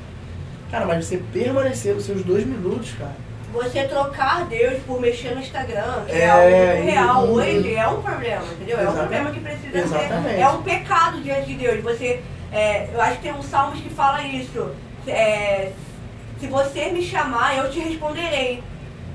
Cara, mas você permanecer nos seus dois minutos, cara. Você trocar Deus por mexer no Instagram, que é, É, algo real e- hoje, é um problema, entendeu? É um Exatamente. problema que precisa Exatamente. ser. É um pecado diante de Deus. Você, é, eu acho que tem um Salmos que fala isso. É, se você me chamar, eu te responderei.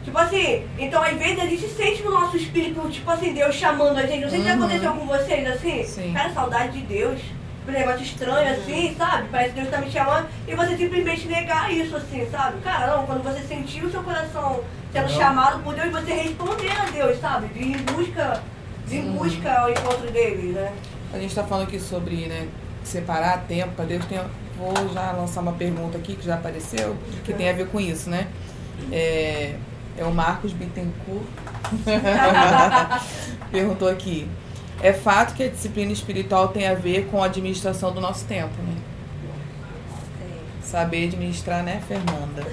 Tipo assim, então às vezes a gente sente no nosso espírito, tipo assim, Deus chamando a gente. Não sei se Uhum. aconteceu com vocês assim. Sim. Cara, saudade de Deus. Um negócio estranho assim, sabe? Parece que Deus tá me chamando e você simplesmente negar isso, assim, sabe? Cara, não, quando você sentir o seu coração sendo Uhum. chamado por Deus, você responder a Deus, sabe? De ir em busca de em busca ao encontro deles, né? A gente está falando aqui sobre né, separar tempo para Deus. Tem, vou já lançar uma pergunta aqui que já apareceu, que tem a ver com isso, né? É, é o Marcos Bittencourt. [laughs] Perguntou aqui. É fato que a disciplina espiritual tem a ver com a administração do nosso tempo, né? Saber administrar, né, Fernanda?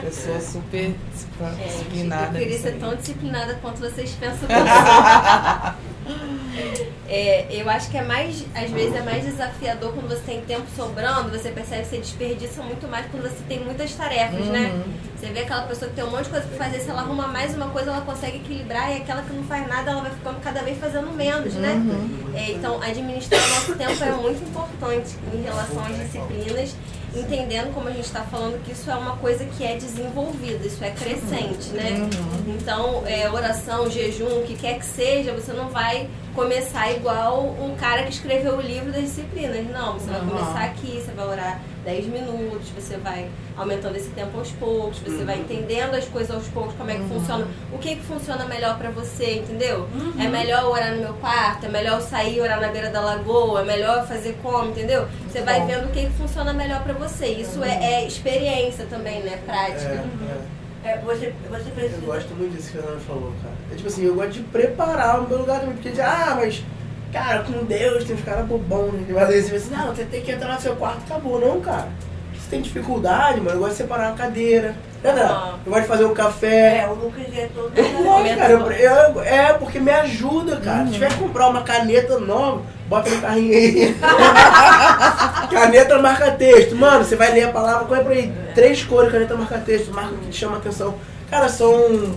Pessoa super disciplinada. eu queria ser tão disciplinada quanto vocês pensam que eu sou. [laughs] É, eu acho que é mais, às vezes é mais desafiador quando você tem tempo sobrando, você percebe que você desperdiça muito mais quando você tem muitas tarefas, né? uhum. né? Você vê aquela pessoa que tem um monte de coisa pra fazer, se ela arruma mais uma coisa, ela consegue equilibrar, e aquela que não faz nada, ela vai ficando cada vez fazendo menos, né? Uhum. É, então, administrar o nosso tempo é muito importante em relação às disciplinas entendendo, como a gente está falando, que isso é uma coisa que é desenvolvida, isso é crescente, né? Uhum. Então, é, oração, jejum, o que quer que seja, você não vai começar igual um cara que escreveu o livro das disciplinas. Não, você vai uhum. começar aqui, você vai orar 10 minutos, você vai aumentando esse tempo aos poucos, você uhum. vai entendendo as coisas aos poucos, como é que uhum. funciona, o que que funciona melhor para você, entendeu? Uhum. É melhor orar no meu quarto, é melhor sair orar na beira da lagoa, é melhor fazer como, entendeu? Você vai Bom. vendo o que que funciona melhor para você. Isso é, é, experiência também, né? Prática. É, é. é, você, você precisa... Eu gosto muito disso que a Ana falou, cara. É tipo assim, eu gosto de preparar o meu lugar também, porque dizer, ah, mas Cara, com Deus tem uns caras bobão, né? Às vezes você assim, não, você tem que entrar no seu quarto, acabou. Não, cara. Você tem dificuldade, mano, eu gosto de separar uma cadeira. Né, ah. Eu gosto de fazer um café. É, o Lucas é todo. Gosto, cara. Eu, eu, é, porque me ajuda, cara. Uhum. Se tiver que comprar uma caneta nova, bota no carrinho aí. [laughs] caneta marca texto. Mano, você vai ler a palavra, compra aí. Três cores, caneta marca texto, marca que te chama atenção. Cara, são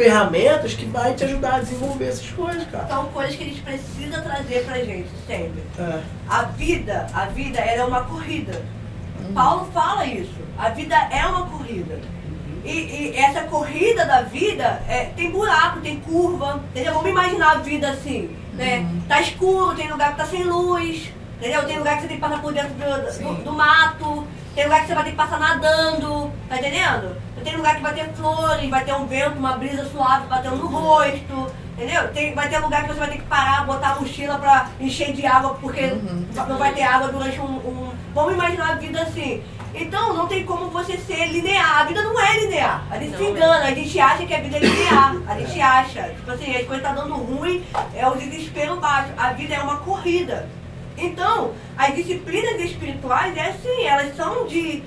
ferramentas que vai te ajudar a desenvolver essas coisas, cara. São coisas que a gente precisa trazer pra gente sempre. É. A vida, a vida ela é uma corrida. Uhum. Paulo fala isso. A vida é uma corrida. Uhum. E, e, essa corrida da vida é, tem buraco, tem curva, entendeu? Vamos imaginar a vida assim, né? Uhum. Tá escuro, tem lugar que tá sem luz, entendeu? Tem lugar que você tem que passar por dentro do, do, do mato, tem lugar que você vai ter que passar nadando, tá entendendo? Tem lugar que vai ter flores, vai ter um vento, uma brisa suave batendo no rosto, entendeu? Tem, vai ter lugar que você vai ter que parar, botar a mochila pra encher de água, porque uhum. não vai ter água durante um, um, Vamos imaginar a vida assim. Então não tem como você ser linear. A vida não é linear. A gente não, se engana, a gente acha que a vida é linear. A gente acha. Tipo assim, as coisas tá dando ruim, é o desespero baixo. A vida é uma corrida. Então, as disciplinas espirituais é assim, elas são de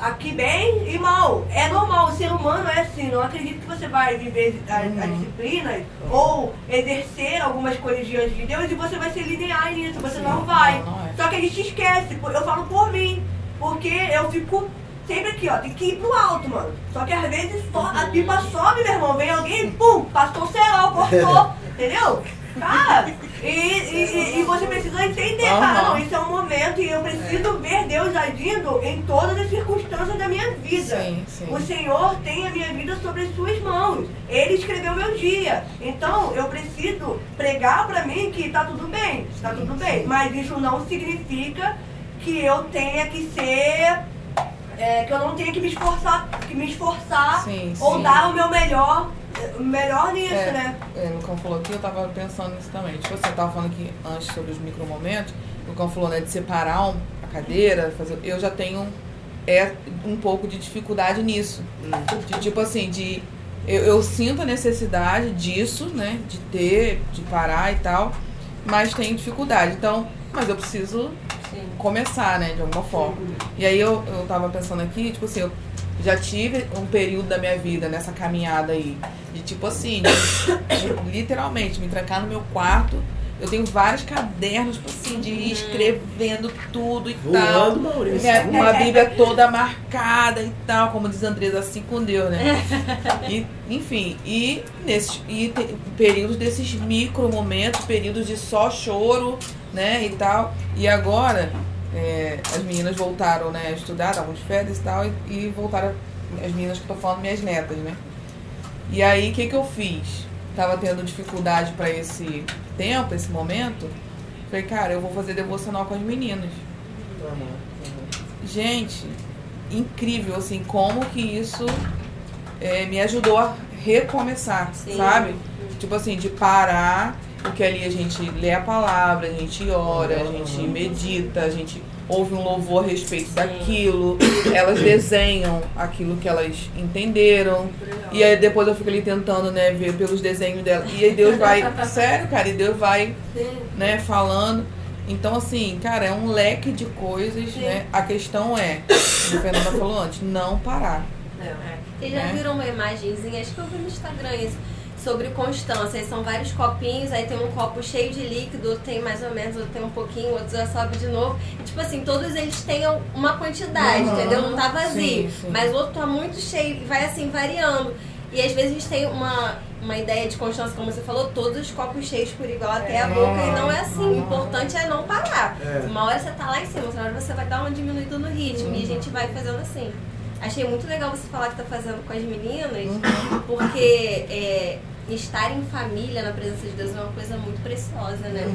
aqui bem e mal. É normal, o ser humano é assim. Não acredito que você vai viver as, uhum. disciplinas ou exercer algumas coisas diante de Deus e você vai ser linear nisso. Você Sim, não vai. Não, é. Só que a gente esquece. Eu falo por mim. Porque eu fico sempre aqui, ó. Tem que ir pro alto, mano. Só que às vezes a pipa sobe, meu irmão. Vem alguém, pum, passou o cerol, cortou. [laughs] entendeu? Cara, e, e, e, você precisa entender, uhum. cara, não, isso é um momento e eu preciso ver Deus agindo em todas as circunstâncias da minha vida. Sim, sim. O Senhor tem a minha vida sobre as suas mãos. Ele escreveu meu dia. Então eu preciso pregar para mim que tá tudo bem, tá tudo bem. Mas isso não significa que eu tenha que ser é, que eu não tenha que me esforçar, que me esforçar sim, ou sim. dar o meu melhor melhor nisso, é, né? É, o Cão falou aqui, eu tava pensando nisso também. Tipo, você tava falando aqui antes sobre os micromomentos, o Cão falou, né, de separar um, a cadeira, fazer. Eu já tenho é, um pouco de dificuldade nisso. Hum. De tipo assim, de. Eu, eu, sinto a necessidade disso, né? De ter, de parar e tal, mas tenho dificuldade. Então, mas eu preciso Sim. começar, né, de alguma forma. Sim. E aí eu, eu tava pensando aqui, tipo assim, eu já tive um período da minha vida nessa caminhada aí. De tipo assim, de, literalmente, me trancar no meu quarto. Eu tenho vários cadernos, tipo assim, de ir escrevendo tudo e Voando, tal. Maurício. É, uma Bíblia toda marcada e tal, como diz Andresa, assim com Deus, né? [laughs] E, enfim, e, nesses, e te, períodos desses micro momentos, períodos de só choro, né, e tal. E agora, é, as meninas voltaram né, a estudar, estavam de férias e tal, e, e voltaram, as meninas que estou falando, minhas netas, né? E aí, o que, que eu fiz? Tava tendo dificuldade para esse tempo, esse momento. Falei, cara, eu vou fazer devocional com as meninas. Gente, incrível, assim, como que isso é, me ajudou a recomeçar, Sim. sabe? Tipo assim, de parar, porque ali a gente lê a palavra, a gente ora, a gente medita, a gente ouve um louvor a respeito daquilo, elas desenham aquilo que elas entenderam. E aí depois eu fico ali tentando, né, ver pelos desenhos dela. E aí Deus vai, [laughs] sério, cara, e Deus vai, né, falando. Então, assim, cara, é um leque de coisas, né? A questão é, como a Fernanda falou antes, não parar. Vocês já Né? viram uma imagenzinha, acho que eu vi no Instagram isso, sobre constância. Aí são vários copinhos, aí tem um copo cheio de líquido, tem mais ou menos, outro tem um pouquinho, outro já sobe de novo. E, tipo assim, todos eles têm uma quantidade, Uhum. entendeu? Não tá vazio. Sim, sim. Mas o outro tá muito cheio e vai assim variando. E às vezes a gente tem uma, uma ideia de constância, como você falou, todos os copos cheios por igual até a boca, e não é assim. O importante é não parar. É. Uma hora você tá lá em cima, outra hora você vai dar uma diminuída no ritmo. E a gente vai fazendo assim. Achei muito legal você falar que tá fazendo com as meninas, porque é, estar em família na presença de Deus é uma coisa muito preciosa, né?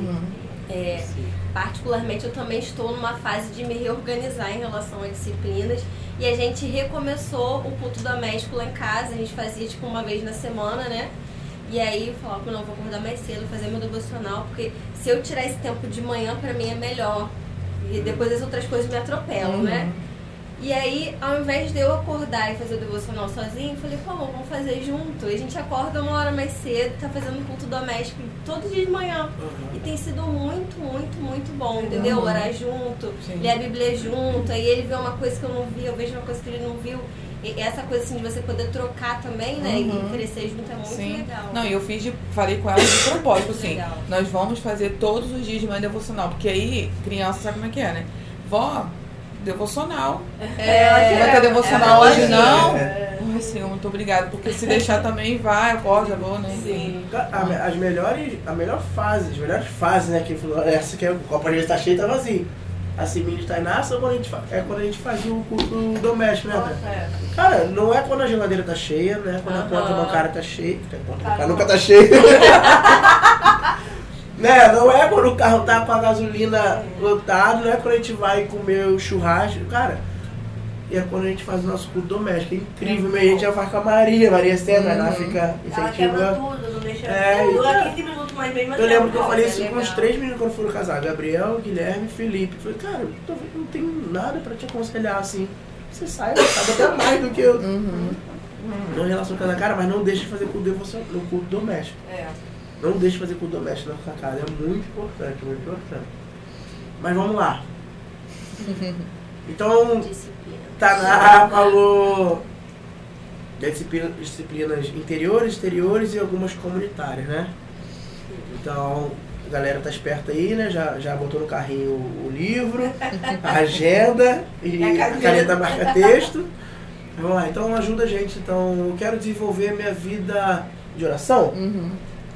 É, particularmente eu também estou numa fase de me reorganizar em relação a disciplinas e a gente recomeçou o culto doméstico lá em casa, a gente fazia tipo uma vez na semana, né? E aí eu falava, não, vou acordar mais cedo, fazer meu devocional, porque se eu tirar esse tempo de manhã, pra mim é melhor. E depois as outras coisas me atropelam, né? E aí, ao invés de eu acordar e fazer o devocional sozinho, eu falei, pô, amor, vamos fazer junto. E a gente acorda uma hora mais cedo, tá fazendo culto doméstico todo dia de manhã. E tem sido muito, muito, muito bom, entendeu? Uhum. Orar junto, Sim. ler a Bíblia junto, aí ele vê uma coisa que eu não vi, eu vejo uma coisa que ele não viu. E essa coisa assim de você poder trocar também, né? Uhum. E crescer junto é muito Sim. legal. Não, e eu fiz de, falei com ela de propósito, assim. Legal. Nós vamos fazer todos os dias de manhã devocional, porque aí criança sabe como é que é, né? Vó, devocional. É, vai ter devocional é, hoje é. não? É. Ai, Senhor, muito obrigada. Porque se deixar também vai, eu posso, já vou, né? Ca- a- As melhores, a melhor fase, as melhores fases, né? Que falou, essa que é o copo às vezes tá cheio e tá vazio. A Simine está inácia quando a gente é quando a gente fazia o culto doméstico, né? É. Cara, não é quando a geladeira tá cheia, não é quando a Aham. conta bancária tá cheia, a conta bancária nunca tá cheia. [laughs] né? Não é quando o carro tá com a gasolina lotado, não é quando a gente vai comer o churrasco. Cara, e é quando a gente faz o nosso culto doméstico. É incrível, meu. A gente já faz com a Maria, Maria Sena, ela fica Ela quebra incentivando. tudo, não deixa. É, Dura então- 15 minutos, mas mesmo Eu lembro é que eu falei é isso com legal. os três meninos quando foram casar, Gabriel, Guilherme e Felipe. Falei, cara, eu não tenho nada pra te aconselhar assim. Você sai, sabe até mais do que eu. Uhum. Não em relação com a cara, mas não deixe de fazer culto devocional, culto doméstico. É. Não deixe de fazer culto doméstico na sua casa. É muito importante, muito importante. Mas vamos lá. [laughs] Então, Disciplina. Taná falou disciplina- disciplinas interiores, exteriores e algumas comunitárias, né? Então, a galera tá esperta aí, né? Já, já botou no carrinho o, o livro, a [laughs] agenda e a caneta marca-texto. Vamos lá, então ajuda a gente. Então, eu quero desenvolver minha vida de oração. Uhum.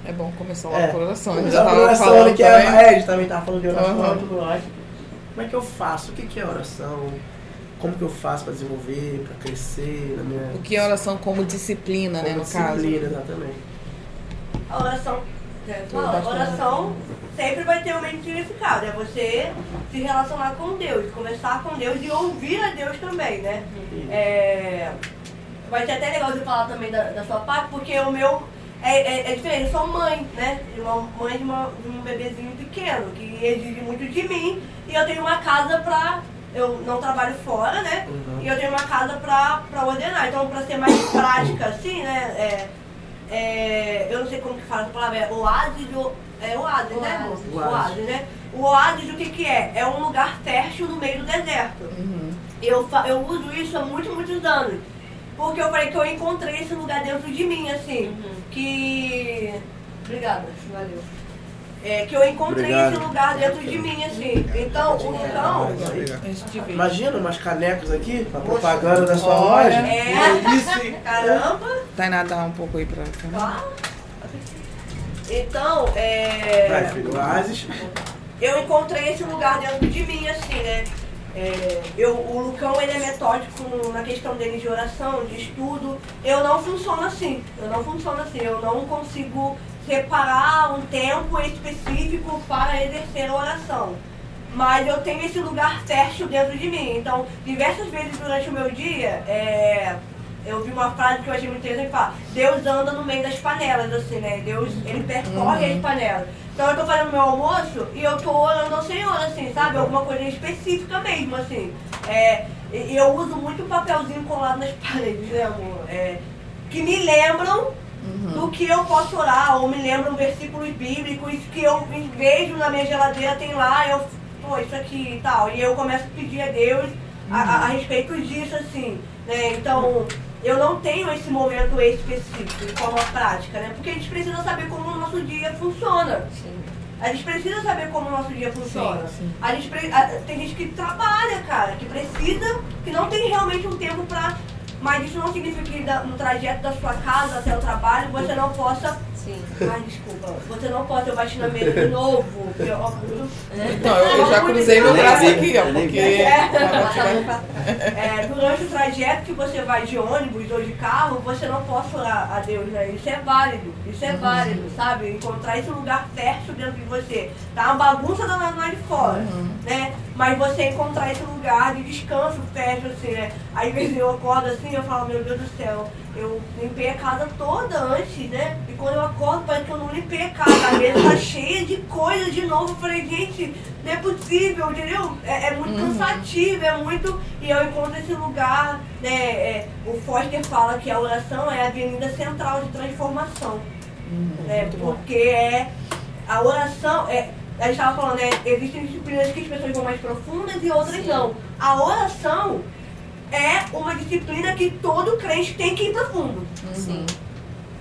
É bom começar logo É, por oração. A gente já tava oração, falando que é, também. é, a gente também tava falando de oração Aham. e tudo mais. Como é que eu faço? O que que é oração? Como que eu faço para desenvolver, para crescer na minha O que é oração como disciplina, né, como no caso. disciplina, exatamente. A oração. falar? A oração sempre vai ter o mesmo significado. É você se relacionar com Deus, conversar com Deus e ouvir a Deus também, né? É, vai ser até legal você falar também da, da sua parte, porque o meu é, é, é diferente. Eu sou mãe, né? De Uma mãe de, uma- de um bebezinho pequeno, que exige muito de mim. E eu tenho uma casa pra. Eu não trabalho fora, né? Uhum. E eu tenho uma casa pra, pra ordenar. Então, pra ser mais prática, assim, né? É, é, eu não sei como que fala essa palavra, é oásis, o- é oásis, né? Oásis. Oásis. Oásis, né? O oásis, o que que é? É um lugar fértil no meio do deserto. Uhum. Eu, eu uso isso há muitos, muitos anos. Porque eu falei que eu encontrei esse lugar dentro de mim, assim. Uhum. Que. Obrigada. Valeu. É, que eu encontrei Obrigado. esse lugar dentro de mim, assim. Então, o então. A gente vê. Imagina umas canecas aqui, a propaganda da sua loja. É. Hein? Caramba! Tainá, dá um pouco aí pra cá. Então, é. Vai, filho, eu encontrei esse lugar dentro de mim, assim, né? É, eu, o Lucão, ele é metódico na questão dele de oração, de estudo. Eu não funciono assim. Eu não funciono assim. Eu não consigo separar um tempo específico para exercer a oração. Mas eu tenho esse lugar fértil dentro de mim. Então, diversas vezes durante o meu dia, é, eu vi uma frase que eu achei muito interessante que fala, Deus anda no meio das panelas, assim, né? Deus, ele percorre Uhum. as panelas. Então eu tô fazendo meu almoço e eu tô orando ao Senhor, assim, sabe? Alguma coisa específica mesmo, assim. É, e eu uso muito papelzinho colado nas [laughs] paredes, né, amor? É, que me lembram do que eu posso orar, ou me lembram versículos bíblicos que eu vejo na minha geladeira, tem lá, eu, pô, isso aqui e tal. E eu começo a pedir a Deus a, a- a respeito disso, assim, né? Então, eu não tenho esse momento específico de forma prática, né? Porque a gente precisa saber como o nosso dia funciona. A gente precisa saber como o nosso dia funciona. Sim, sim. A gente pre- tem gente que trabalha, cara, que precisa, que não tem realmente um tempo pra. Mas isso não significa que no trajeto da sua casa até o trabalho você não possa. Sim. Ai, desculpa. Você não pode, eu bati na mesa de novo. [laughs] Então, eu, eu já cruzei meu braço aqui, ó, porque. [laughs] É. É, durante o trajeto que você vai de ônibus ou de carro, você não pode orar a Deus, né? Isso é válido, isso é válido, sabe? Encontrar esse lugar fértil dentro de você. Tá uma bagunça danada lá de fora, né? Mas você encontrar esse lugar de descanso fértil, assim, né? Às vezes eu acordo assim eu falo, meu Deus do céu, eu limpei a casa toda antes, né? E quando eu acordo, parece que eu não limpei a casa. A mesa tá cheia de coisa de novo. Eu falei, gente, não é possível, entendeu? É, é muito cansativo, é muito. E eu encontro esse lugar, né? é, o Foster fala que a oração é a avenida central de transformação. né? muito bom. Porque é a oração. É, a gente estava falando, né? Existem disciplinas que as pessoas vão mais profundas e outras não. A oração é uma disciplina que todo crente tem que ir profundo. Sim.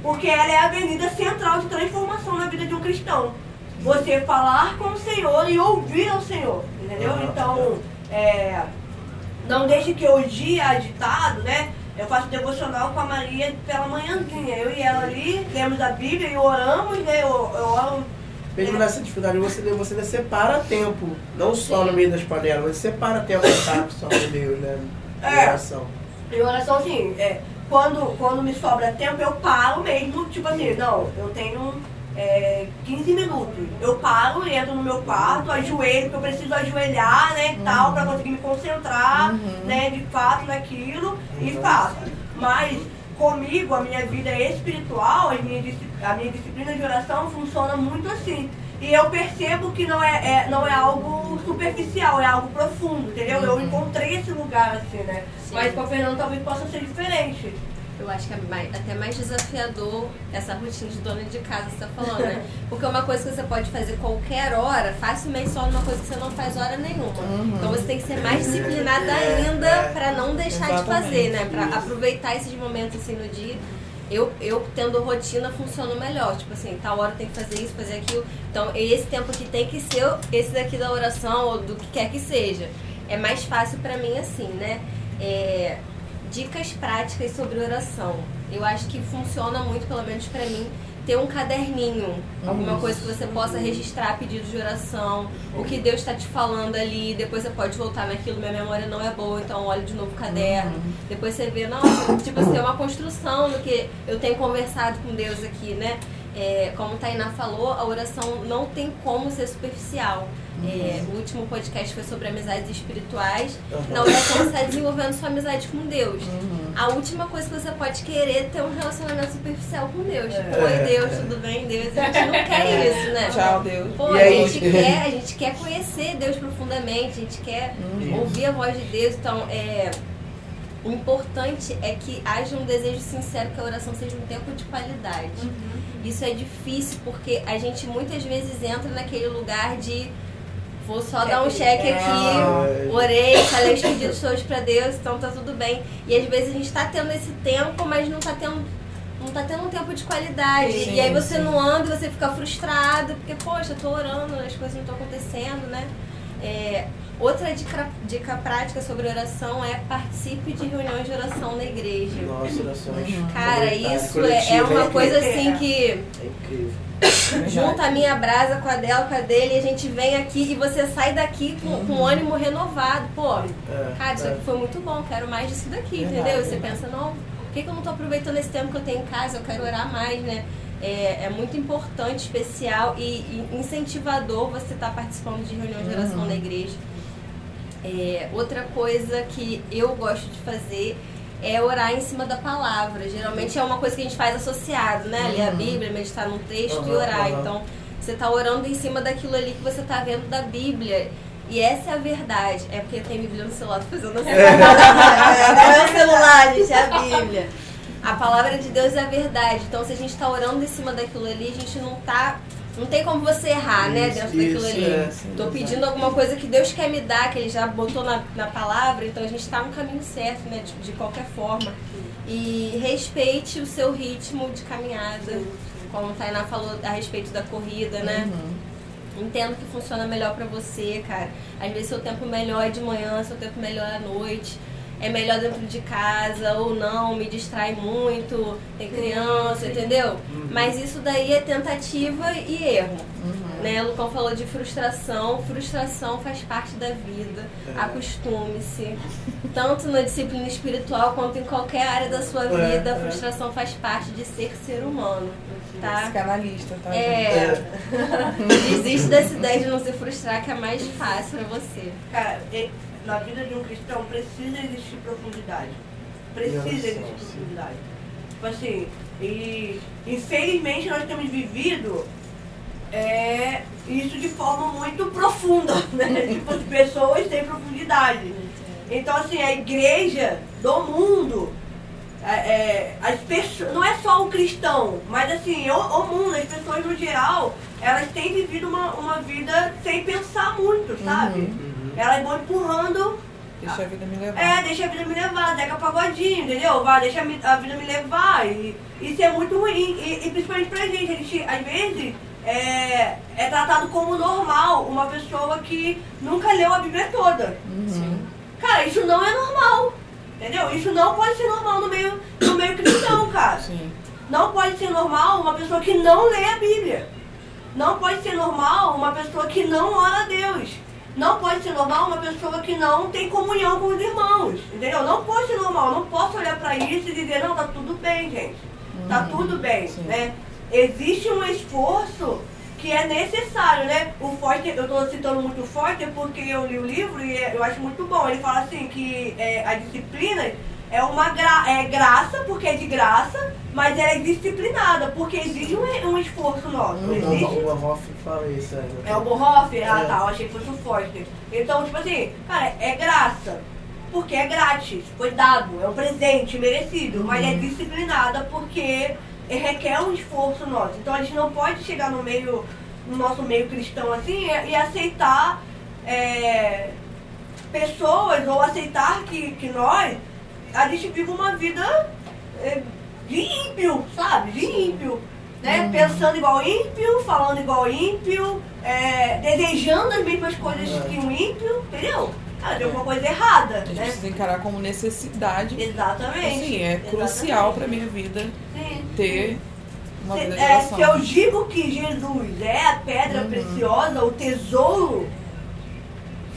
Porque ela é a avenida central de transformação na vida de um cristão. Você falar com o Senhor e ouvir ao Senhor, entendeu? Aham. Então, é, não deixe que o dia agitado, né? Eu faço devocional com a Maria pela manhãzinha. Eu e ela ali, lemos a Bíblia e oramos, né? Eu, eu oro Mesmo nessa dificuldade, você, você separa tempo. Não só no meio das panelas, você separa tempo pra estar com Deus, né? É. oração. Em oração, assim, é, quando, quando me sobra tempo, eu paro mesmo, tipo assim, não, eu tenho é, 15 minutos. Eu paro, entro no meu quarto, ajoelho, porque eu preciso ajoelhar, né, e tal, pra conseguir me concentrar, né, de fato naquilo, e faço. Mas comigo, a minha vida espiritual, a minha, a minha disciplina de oração funciona muito assim. E eu percebo que não é, é- não é algo superficial, é algo profundo, entendeu? Eu encontrei esse lugar assim, né? Sim. Mas com a Fernanda talvez possa ser diferente. Eu acho que é mais- até mais desafiador essa rotina de dona de casa que você tá falando, né? [laughs] Porque é uma coisa que você pode fazer qualquer hora, facilmente só numa coisa que você não faz hora nenhuma. Então você tem que ser mais disciplinada ainda pra não deixar de fazer, né? Pra aproveitar esses momentos assim no dia. Eu, eu tendo rotina funciono melhor. Tipo assim, tal hora tem que fazer isso, fazer aquilo. Então esse tempo aqui tem que ser esse daqui da oração ou do que quer que seja. É mais fácil pra mim assim, né? É, dicas práticas sobre oração. Eu acho que funciona muito, pelo menos pra mim, ter um caderninho, alguma coisa que você possa registrar pedidos de oração, o que Deus está te falando ali, depois você pode voltar naquilo, minha memória não é boa, então olha de novo o caderno. Depois você vê, nossa, tipo, você tem uma construção do que eu tenho conversado com Deus aqui, né? É, como a Tainá falou, a oração não tem como ser superficial. É, o último podcast foi sobre amizades espirituais. Na oração você está desenvolvendo sua amizade com Deus. A última coisa que você pode querer é ter um relacionamento superficial com Deus. Tipo, oi Deus, tudo bem, Deus? A gente não quer isso, né? Tchau, Deus. Pô, a gente, quer, a gente quer conhecer Deus profundamente, a gente quer ouvir a voz de Deus. Então, é, o importante é que haja um desejo sincero que a oração seja um tempo de qualidade. Isso é difícil porque a gente muitas vezes entra naquele lugar de vou só dar um cheque aqui, orei, falei os pedidos todos pra Deus, então tá tudo bem. E às vezes a gente tá tendo esse tempo, mas não tá tendo não tá tendo um tempo de qualidade. Sim, e aí você sim. não anda e você fica frustrado, porque, poxa, eu tô orando, as coisas não estão acontecendo, né? É, outra dica, dica prática sobre oração é participe de reuniões de oração na igreja. Nossa, orações. Cara, comunitárias, isso é, é uma é coisa assim que É incrível. junta a minha brasa com a dela, com a dele, e a gente vem aqui e você sai daqui com, com ânimo renovado. Pô, É, cara, isso é. aqui foi muito bom, quero mais disso daqui, entendeu? Você pensa, não, por que, que eu não tô aproveitando esse tempo que eu tenho em casa? Eu quero orar mais, né? É, é muito importante, especial e, e incentivador você estar participando de reuniões de oração na igreja. É, outra coisa que eu gosto de fazer é orar em cima da palavra. Geralmente é uma coisa que a gente faz associado, né? Ler a Bíblia, meditar num texto e Uhum, orar. uhum. Então, você tá orando em cima daquilo ali que você tá vendo da Bíblia. E essa é a verdade. É porque tem Bíblia no celular, tô fazendo assim. Não [laughs] é o celular, gente, é a Bíblia. A palavra de Deus é a verdade. Então, se a gente tá orando em cima daquilo ali, a gente não tá. Não tem como você errar, né? Isso, Dentro daquilo isso, ali. é, sim, Tô pedindo alguma coisa que Deus quer me dar, que Ele já botou na, na palavra, então a gente tá no caminho certo, né? De, de qualquer forma. E respeite o seu ritmo de caminhada. Como a Tainá falou a respeito da corrida, né? Uhum. Entendo que funciona melhor pra você, cara. Às vezes seu tempo melhor é de manhã, seu tempo melhor é à noite. É melhor dentro de casa ou não, me distrai muito, tem criança, entendeu? Mas isso daí é tentativa e erro. Uhum. Né? O Lucão falou de frustração. Frustração faz parte da vida. É. Acostume-se. Tanto na disciplina espiritual quanto em qualquer área da sua É, vida, a é. frustração faz parte de ser ser humano. Tá? Psicanalista, tá? gente? É. [laughs] Desiste dessa ideia de não se frustrar, que é mais fácil pra você. Cara, e- na vida de um cristão precisa existir profundidade. Precisa existir profundidade. Tipo assim, e infelizmente nós temos vivido é, isso de forma muito profunda, [laughs] né? tipo, as pessoas têm profundidade. Então, assim, a igreja do mundo, é, é, as pessoas, não é só o cristão, mas assim, o, o mundo, as pessoas no geral, elas têm vivido uma, uma vida sem pensar muito, sabe? Uhum. Elas vão empurrando, Deixa a vida me levar. é, deixa a vida me levar, Zeca Pagodinho, entendeu? Vai, deixa a vida me levar. E isso é muito ruim. E, e principalmente pra gente, a gente, às vezes, é, é tratado como normal uma pessoa que nunca leu a Bíblia toda. Uhum. Cara, isso não é normal. Entendeu? Isso não pode ser normal no meio, no meio cristão, cara. Sim. Não pode ser normal uma pessoa que não lê a Bíblia. Não pode ser normal uma pessoa que não ora a Deus. Não pode ser normal uma pessoa que não tem comunhão com os irmãos. Entendeu? Não pode ser normal. Não posso olhar pra isso e dizer, não, tá tudo bem, gente. Tá tudo bem, Sim. né? Existe um esforço que é necessário, né? O Forte, eu tô citando muito o Forte porque eu li o livro e eu acho muito bom. Ele fala assim que é, a disciplina é uma gra é graça, porque é de graça, mas ela é disciplinada, porque exige um, um esforço nosso. O Existe Bonhoeffer fala isso. né? é o Bonhoeffer? Ah, É. tá, eu achei que fosse o Foster. Então, tipo assim, cara, é graça. Porque é grátis, foi dado, é um presente merecido, mas é disciplinada porque requer um esforço nosso. Então a gente não pode chegar no meio, no nosso meio cristão assim e, e aceitar é, pessoas ou aceitar que, que nós, a gente vive uma vida é, de ímpio, sabe? De ímpio. Né? Pensando igual ímpio, falando igual ímpio, é, desejando as mesmas coisas É. que um ímpio, entendeu? Cara, tem alguma coisa errada, A gente né? precisa encarar como necessidade. Exatamente. Assim, é crucial pra minha vida Sim. ter uma Se, vida de é, se eu digo que Jesus é a pedra Uhum. preciosa, o tesouro,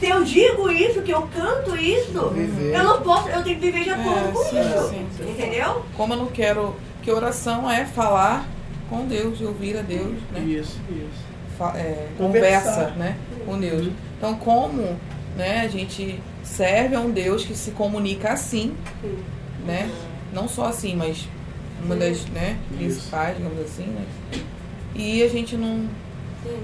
se eu digo isso, que eu canto isso, Viver. eu não posso, eu tenho que viver de acordo É, com sim, isso. sim, sim. Entendeu? Como eu não quero. Que oração é falar com Deus, de ouvir a Deus, né? Isso, isso. Fa- é, conversa né, com Deus. Então, como né, a gente serve a um Deus que se comunica assim, Sim. né? Não só assim, mas uma das né, principais, digamos assim, né? E a gente não, Sim.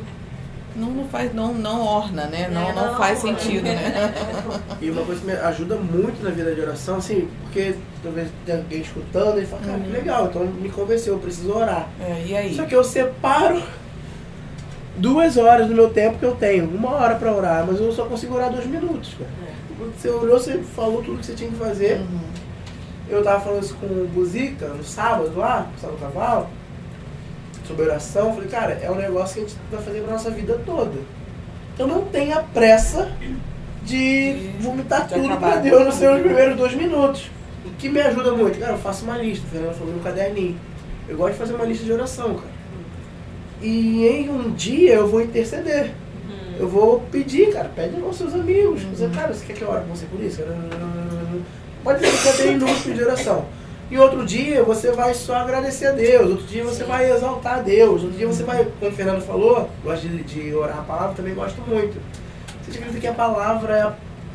Não, não faz, não, não orna, né? Não, É, não, não faz sentido, né? [laughs] E uma coisa que me ajuda muito na vida de oração, assim, porque talvez tenha alguém escutando e fala, cara, que legal, então me convenceu, eu preciso orar. É, e aí? Só que eu separo duas horas do meu tempo que eu tenho, uma hora pra orar, mas eu só consigo orar dois minutos, cara. Você olhou, você falou tudo que você tinha que fazer. Uhum. Eu tava falando isso com o Buzica no sábado lá, no sábado cavalo, sobre oração. Eu Falei, cara, é um negócio que a gente vai fazer pra nossa vida toda. Então não tenha pressa de vomitar de tudo pra Deus nos seus primeiros dois minutos. O que me ajuda muito, cara, eu faço uma lista, o Fernando falou no caderninho. Eu gosto de fazer uma lista de oração, cara. E em um dia eu vou interceder. Eu vou pedir, cara, pede aos seus amigos. Você, cara, você quer que eu ore com você por isso? [laughs] Pode ser tenha minutos de oração. E outro dia você vai só agradecer a Deus, outro dia você vai exaltar a Deus, outro dia você vai, como o Fernando falou, gosta de, de orar a palavra, também gosto muito. Você acredita que a palavra,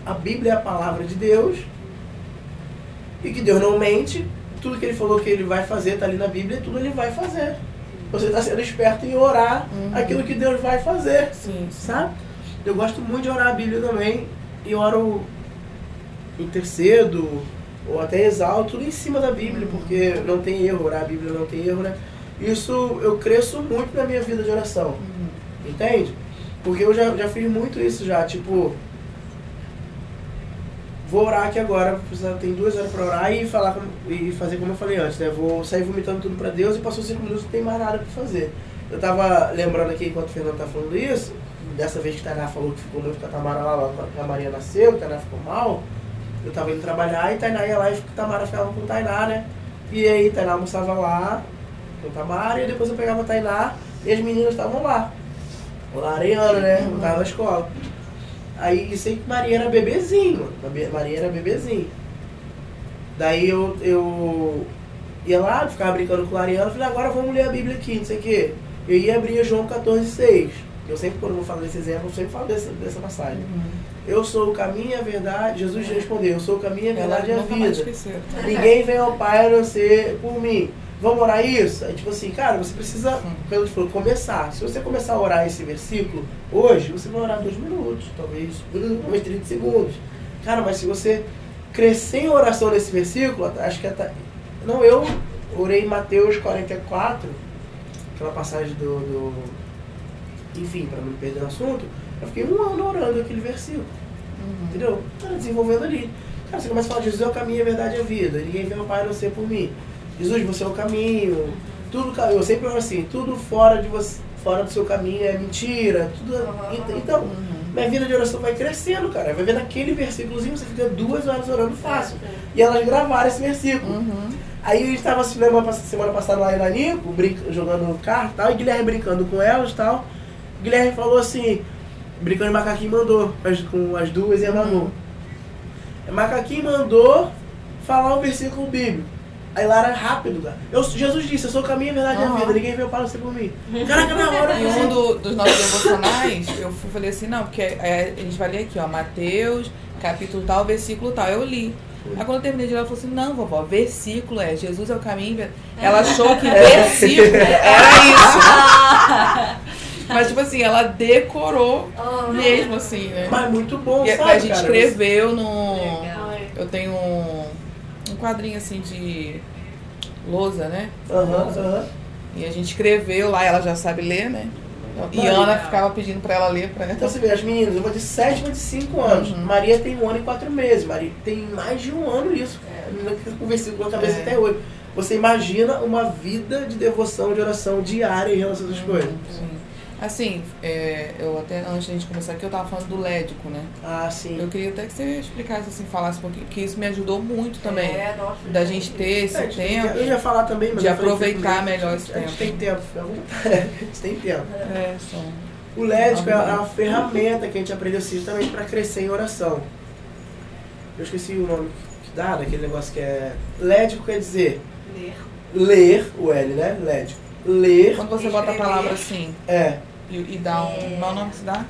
é a, Bíblia é a palavra de Deus E que Deus não mente, tudo que ele falou que ele vai fazer tá ali na Bíblia, tudo ele vai fazer. Você está sendo esperto em orar Uhum. aquilo que Deus vai fazer, Sim, sim. sabe? Eu gosto muito de orar a Bíblia também e oro intercedo ou até exalto tudo em cima da Bíblia, porque não tem erro, orar a Bíblia não tem erro, né? Isso eu cresço muito na minha vida de oração. Uhum. Entende? Porque eu já, já fiz muito isso já, tipo. Vou orar aqui agora, tem duas horas pra orar e falar e fazer como eu falei antes, né? Vou sair vomitando tudo pra Deus e passou cinco minutos não tem mais nada pra fazer. Eu tava lembrando aqui enquanto o Fernando tá falando isso, dessa vez que Tainá falou que ficou muito com a Tamara lá, lá a Maria nasceu, Tainá ficou mal, eu tava indo trabalhar e Tainá ia lá e Tamara ficava com o Tainá, né? E aí Tainá almoçava lá com Tamara e depois eu pegava Tainá e as meninas estavam lá. Lá areando, né? Eu tava na escola. Aí sei que Maria era bebezinho. Maria era bebezinho. Daí eu, eu ia lá, ficava brincando com a Ariana, falei, agora vamos ler a Bíblia aqui, não sei o quê. Eu ia abrir João 14, 6. Eu sempre, quando eu vou falar desse exemplo, eu sempre falo dessa, dessa passagem. Uhum. Eu sou o caminho e a verdade. Jesus respondeu, eu sou o caminho, a verdade e a vida. Ninguém vem ao Pai a não ser por mim. Vamos orar isso? Aí, tipo assim, cara, você precisa, te falou, começar. Se você começar a orar esse versículo hoje, você vai orar dois minutos, talvez uns 30 segundos. Cara, mas se você crescer em oração nesse versículo, acho que até. Não, eu orei em Mateus 44, aquela passagem do. do enfim, para não perder o assunto, eu fiquei um ano orando aquele versículo. Uhum. Entendeu? Cara, desenvolvendo ali. Cara, você começa a falar, Jesus é o caminho, a verdade e a vida. Ninguém vê o Pai não ser por mim. Jesus, você é o caminho. Tudo, eu sempre falo assim, tudo fora de você, fora do seu caminho é mentira. Tudo, ent- então, Uhum. minha vida de oração vai crescendo, cara. Vai ver naquele versículozinho, você fica duas horas orando fácil. E elas gravaram esse versículo. Uhum. Aí a gente tava assim, semana semana passada lá na Nico, brinca, jogando carro e tal, e Guilherme brincando com elas e tal. Guilherme falou assim, brincando de macaquinho mandou, as- com as duas e a Manu. Macaquinho mandou falar um versículo bíblico. Aí lá era rápido, cara. Eu, Jesus disse, eu sou o caminho, a verdade e a Aham. vida. Ninguém veio para ser por mim. Caraca, na hora E eu um do- dos nossos devocionais, eu fui- falei assim, não, porque é, a gente vai ler aqui, ó, Mateus, capítulo tal, versículo tal. Eu li. Aí quando eu terminei de ler, ela falou assim, não, vovó, versículo é Jesus é o caminho. ver-" Ela achou que versículo era isso. [laughs] Mas, tipo assim, ela decorou mesmo, assim, né? Mas muito bom, E a, sabe, a gente cara? escreveu no... Legal. Eu tenho um, um quadrinho, assim, de lousa, né? Aham, aham. E a gente escreveu lá, ela já sabe ler, né? E Maria. Ana ficava pedindo pra ela ler pra ela. Então você vê, as meninas, uma de 7 uma de 5 anos. Uhum. Maria tem um ano e quatro meses. Maria tem mais de um ano isso. A menina fica com o versículo na cabeça É. até hoje. Você imagina uma vida de devoção, de oração diária em relação a essas coisas. Sim. Assim, é, eu até antes da gente começar aqui, eu tava falando do lédico, né? Ah, sim. Eu queria até que você explicasse, assim, falasse um pouquinho, porque isso me ajudou muito também. É, nossa. Da gente ter esse É, a gente tem tempo. Eu ia falar também, mas de falei, aproveitar "Filho, melhor a esse gente- A gente tempo." tem tempo, fica à vontade. [laughs] A gente tem tempo. É, só. O lédico é uma ferramenta que a gente aprendeu assim, justamente para crescer em oração. Eu esqueci o nome que dá, daquele negócio que é. Lédico quer dizer Ler. ler, o L, né? Lédico. Ler Quando você bota a palavra assim é. E, e dá um. Qual é o nome que se dá?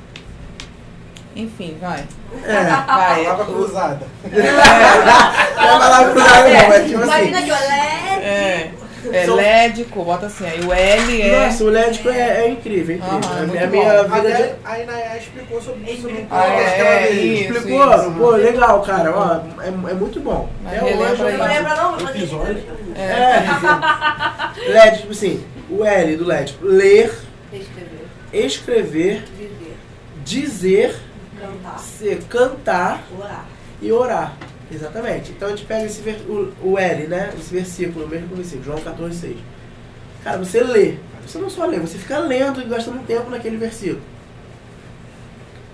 Enfim, vai. É. Vai. Palavra o- cruzada. Não é palavra cruzada, não, é tipo Imagina assim. que eu leve. É. É lédico, bota assim. Aí o L é. Nossa, o lédico é, é incrível, é incrível. Aham, a, muito a bom. minha vida de. Até a Inaya explicou sobre isso no Ah, é, podcast aquela é, vez. isso. Explicou? Pô, legal, cara. Ó, é, é muito bom. Mas Até relembra hoje. Não lembra não? Episódio. É. É. LED, tipo assim, o L do LED. Ler, Escrever. Viver. dizer, Cantar. ser, cantar Orar. e orar. Exatamente. Então a gente pega esse ver- o, o L, né? Esse versículo, o mesmo versículo, João 14, 6. Cara, você lê. Você não só lê, você fica lendo e gastando tempo naquele versículo.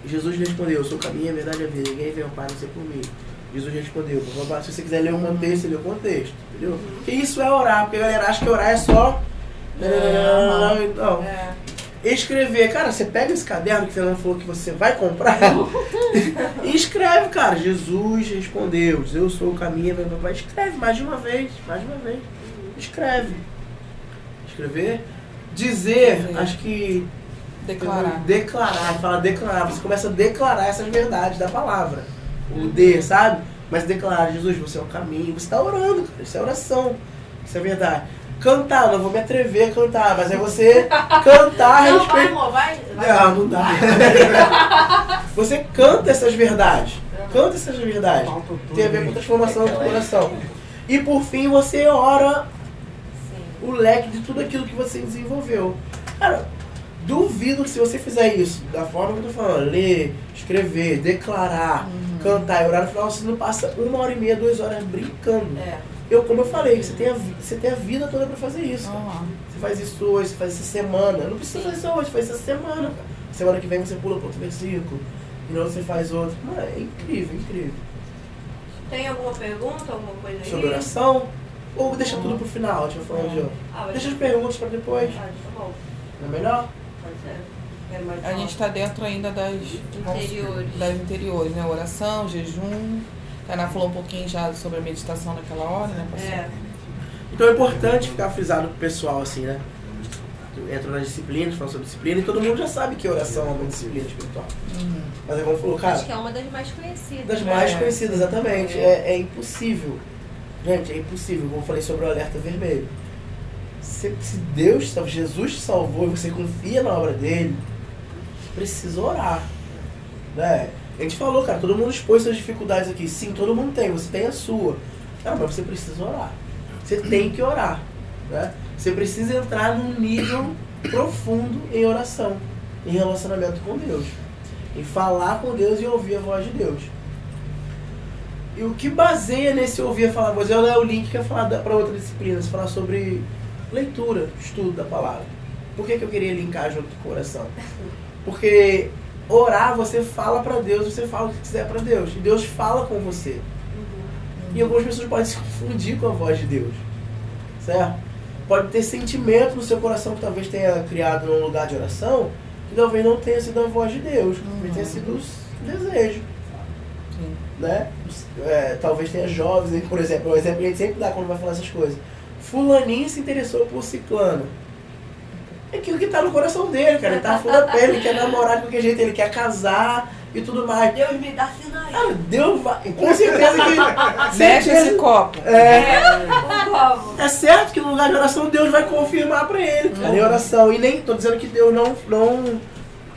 Jesus respondeu, eu sou o caminho, a verdade e a vida. Ninguém vem ao Pai não ser por mim. Jesus respondeu, se você quiser ler o contexto, você lê o contexto. Entendeu? Porque isso é orar, porque a galera acha que orar é só. Não. É. Escrever, cara, você pega esse caderno que o Fernando falou que você vai comprar e escreve, cara. Jesus respondeu, eu sou o caminho, meu pai. Escreve mais de uma vez, mais de uma vez. Escreve. Escrever. Dizer, Dizer. acho que. Declarar. Declarar, fala declarar. Você começa a declarar essas verdades da palavra. O D, sabe? Mas declarar, Jesus, você é o caminho. Você está orando, cara. Isso é oração. Isso é verdade. Cantar, não vou me atrever a cantar, mas é você [laughs] cantar a Não, vai, respeito. amor, vai. vai. Não, não dá. [laughs] Você canta essas verdades. Canta essas verdades. Tem a ver com transformação do coração. E por fim você ora o leque de tudo aquilo que você desenvolveu. Cara, duvido que se você fizer isso da forma que eu tô falando, ler, escrever, declarar, cantar e orar no final, você não passa uma hora e meia, duas horas brincando. É. Eu, como eu falei, você tem a, você tem a vida toda pra fazer isso. Ah, Você faz isso hoje, você faz isso essa semana. Não precisa fazer isso hoje, faz isso essa semana. Semana que vem você pula para outro versículo. E não você faz outro. Mano, é incrível, incrível. Tem alguma pergunta, alguma coisa aí? Sobre oração, ou deixa tudo pro final, deixa eu falar de outro. Ah, Deixa as perguntas pra depois. Ah, tá bom. Não é melhor? Pode ser. A gente está dentro ainda das Interiores. das interiores, né? Oração, jejum. A Ana falou um pouquinho já sobre a meditação naquela hora, né? pastor? É. Então é importante ficar frisado pro pessoal assim, né? Entra nas disciplinas, fala sobre disciplina, e todo mundo já sabe que oração é uma disciplina espiritual. Uhum. Mas é como falou, cara, Acho que é uma das mais conhecidas. das né? mais É. conhecidas, exatamente. É, é impossível. Gente, é impossível. Como eu falei sobre o alerta vermelho. Se, se Deus, se Jesus te salvou e você confia na obra dele, você precisa orar. Né? A gente falou, cara, todo mundo expôs suas dificuldades aqui. Sim, todo mundo tem, você tem a sua. Cara, mas você precisa orar. Você tem que orar. Né? Você precisa entrar num nível profundo em oração, em relacionamento com Deus. Em falar com Deus e ouvir a voz de Deus. E o que baseia nesse ouvir falar voz, é o link que ia falar para outra disciplina, falar sobre leitura, estudo da palavra. Por que, que eu queria linkar junto com o coração? Porque orar, você fala para Deus, você fala o que quiser para Deus. E Deus fala com você. E algumas pessoas podem se confundir com a voz de Deus. Certo? Pode ter sentimento no seu coração que talvez tenha criado num lugar de oração, que talvez não tenha sido a voz de Deus, talvez tenha sido o desejo Sim. né? É, talvez tenha jovens, aí, por exemplo, um exemplo que a gente sempre dá quando vai falar essas coisas. Fulaninho se interessou por ciclano. É aquilo que tá no coração dele, cara. Ele tá afim da pele, ele quer namorar de qualquer jeito, ele quer casar e tudo mais. Deus me dá sinais. Cara, Deus vai. Com certeza que. [laughs] Mexe esse copo. É, favor. é certo que no lugar de oração Deus vai confirmar pra ele, cara, em oração. E nem tô dizendo que Deus não. não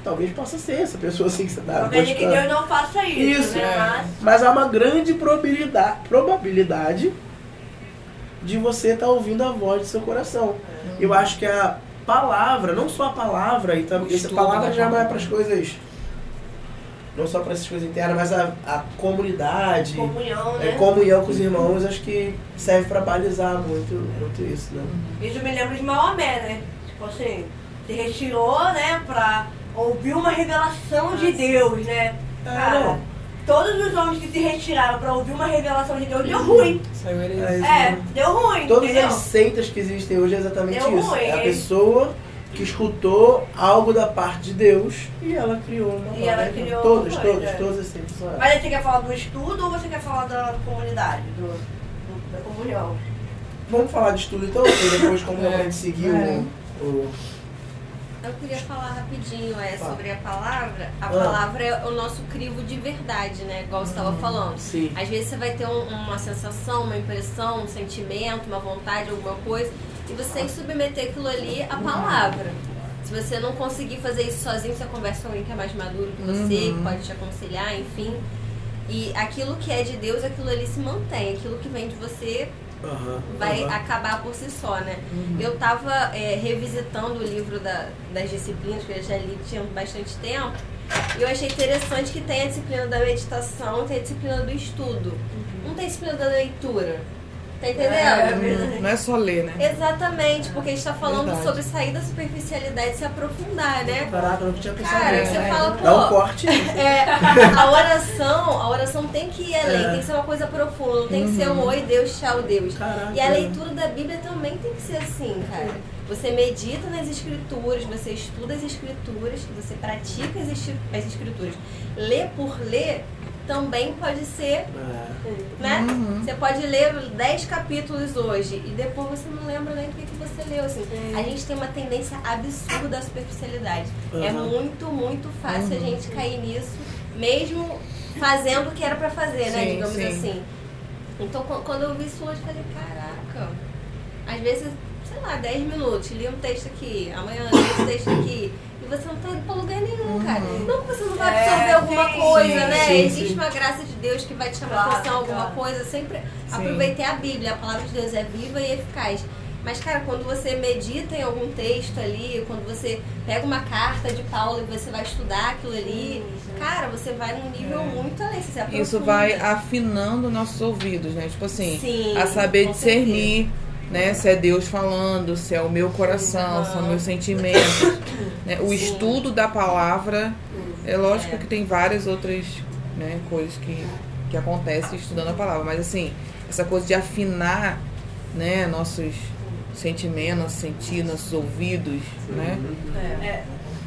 talvez possa ser essa pessoa assim que você tá Não quer dizer que. Deus não faça isso, Isso, né? é. Mas há uma grande probabilidade, probabilidade de você estar ouvindo a voz do seu coração. Eu acho que a palavra, não só a palavra, e também, essa palavra da já não é para as coisas, não só para essas coisas internas, mas a, a comunidade, comunhão, é, né? comunhão com os irmãos, acho que serve para balizar muito, muito isso, né? Isso me lembra de Maomé, né? Tipo assim, se retirou, né, pra ouvir uma revelação de Deus, né? É, Cara. Todos os homens que se retiraram pra ouvir uma revelação de Deus, deu ruim. Saiu heresia. É É, deu ruim, Todas entendeu? as seitas que existem hoje é exatamente Deu isso. ruim, É a pessoa que escutou algo da parte de Deus e ela criou uma E ela criou Todas, uma todas, coisa. todas as seitas são essas. Mas você quer falar do estudo ou você quer falar da comunidade, do, do- da comunhão? Vamos falar de estudo então, e depois como É. a gente seguir É. o, o. Eu queria falar rapidinho é, sobre a palavra. A Ah. palavra é o nosso crivo de verdade, né? Igual você estava falando. Sim. Às vezes você vai ter um- uma sensação, uma impressão, um sentimento, uma vontade, alguma coisa, e você tem que submeter aquilo ali à palavra. Se você não conseguir fazer isso sozinho, você conversa com alguém que é mais maduro que você, Uhum. que pode te aconselhar, enfim. E aquilo que é de Deus, aquilo ali se mantém. Aquilo que vem de você Aham, vai aham. acabar por si só, né? Eu tava é, revisitando o livro da- das disciplinas, que eu já li tinha bastante tempo, e eu achei interessante que tem a disciplina da meditação, tem a disciplina do estudo. Não tem a disciplina da leitura. Tá entendendo? É. Não é só ler, né? Exatamente, porque a gente tá falando Verdade. sobre sair da superficialidade e se aprofundar, né? Caraca, eu não tinha pensado Cara, nisso. você fala, pô, Dá um corte. é, a oração, a oração tem que ir além, É. tem que ser uma coisa profunda, não tem que ser um oi, Deus, tchau, Deus. Caraca. E a leitura da Bíblia também tem que ser assim, cara. Você medita nas escrituras, você estuda as escrituras, você pratica as escrituras. Ler por ler também pode ser, É. né? Uhum. Você pode ler 10 capítulos hoje e depois você não lembra nem do que, que você leu. Assim. A gente tem uma tendência absurda à superficialidade. É Uhum. muito, muito fácil a gente cair nisso mesmo fazendo o que era pra fazer, né? Sim, Digamos sim. assim. Então qu- quando eu vi isso hoje, eu falei, caraca, às vezes, sei lá, 10 minutos, li um texto aqui, amanhã li esse texto aqui. Você não tá indo pra lugar nenhum, cara. Não que você não vai É, absorver alguma sim, coisa, sim, né? sim, Existe uma graça de Deus que vai te chamar Claro, a atenção, alguma claro. coisa. Sempre aproveitei a Bíblia, a palavra de Deus é viva e eficaz. Mas, cara, quando você medita em algum texto ali, quando você pega uma carta de Paulo e você vai estudar aquilo ali, cara, você vai num nível muito além. Você se. É. Isso vai afinando nossos ouvidos, né? Tipo assim, Sim, a saber discernir, né? Se é Deus falando, se é o meu coração, se são meus sentimentos. né? O Sim. estudo da palavra, é lógico É. que tem várias outras né, coisas que, que acontecem estudando a palavra, mas assim, essa coisa de afinar né, nossos sentimentos, sentir, nossos ouvidos, né? É.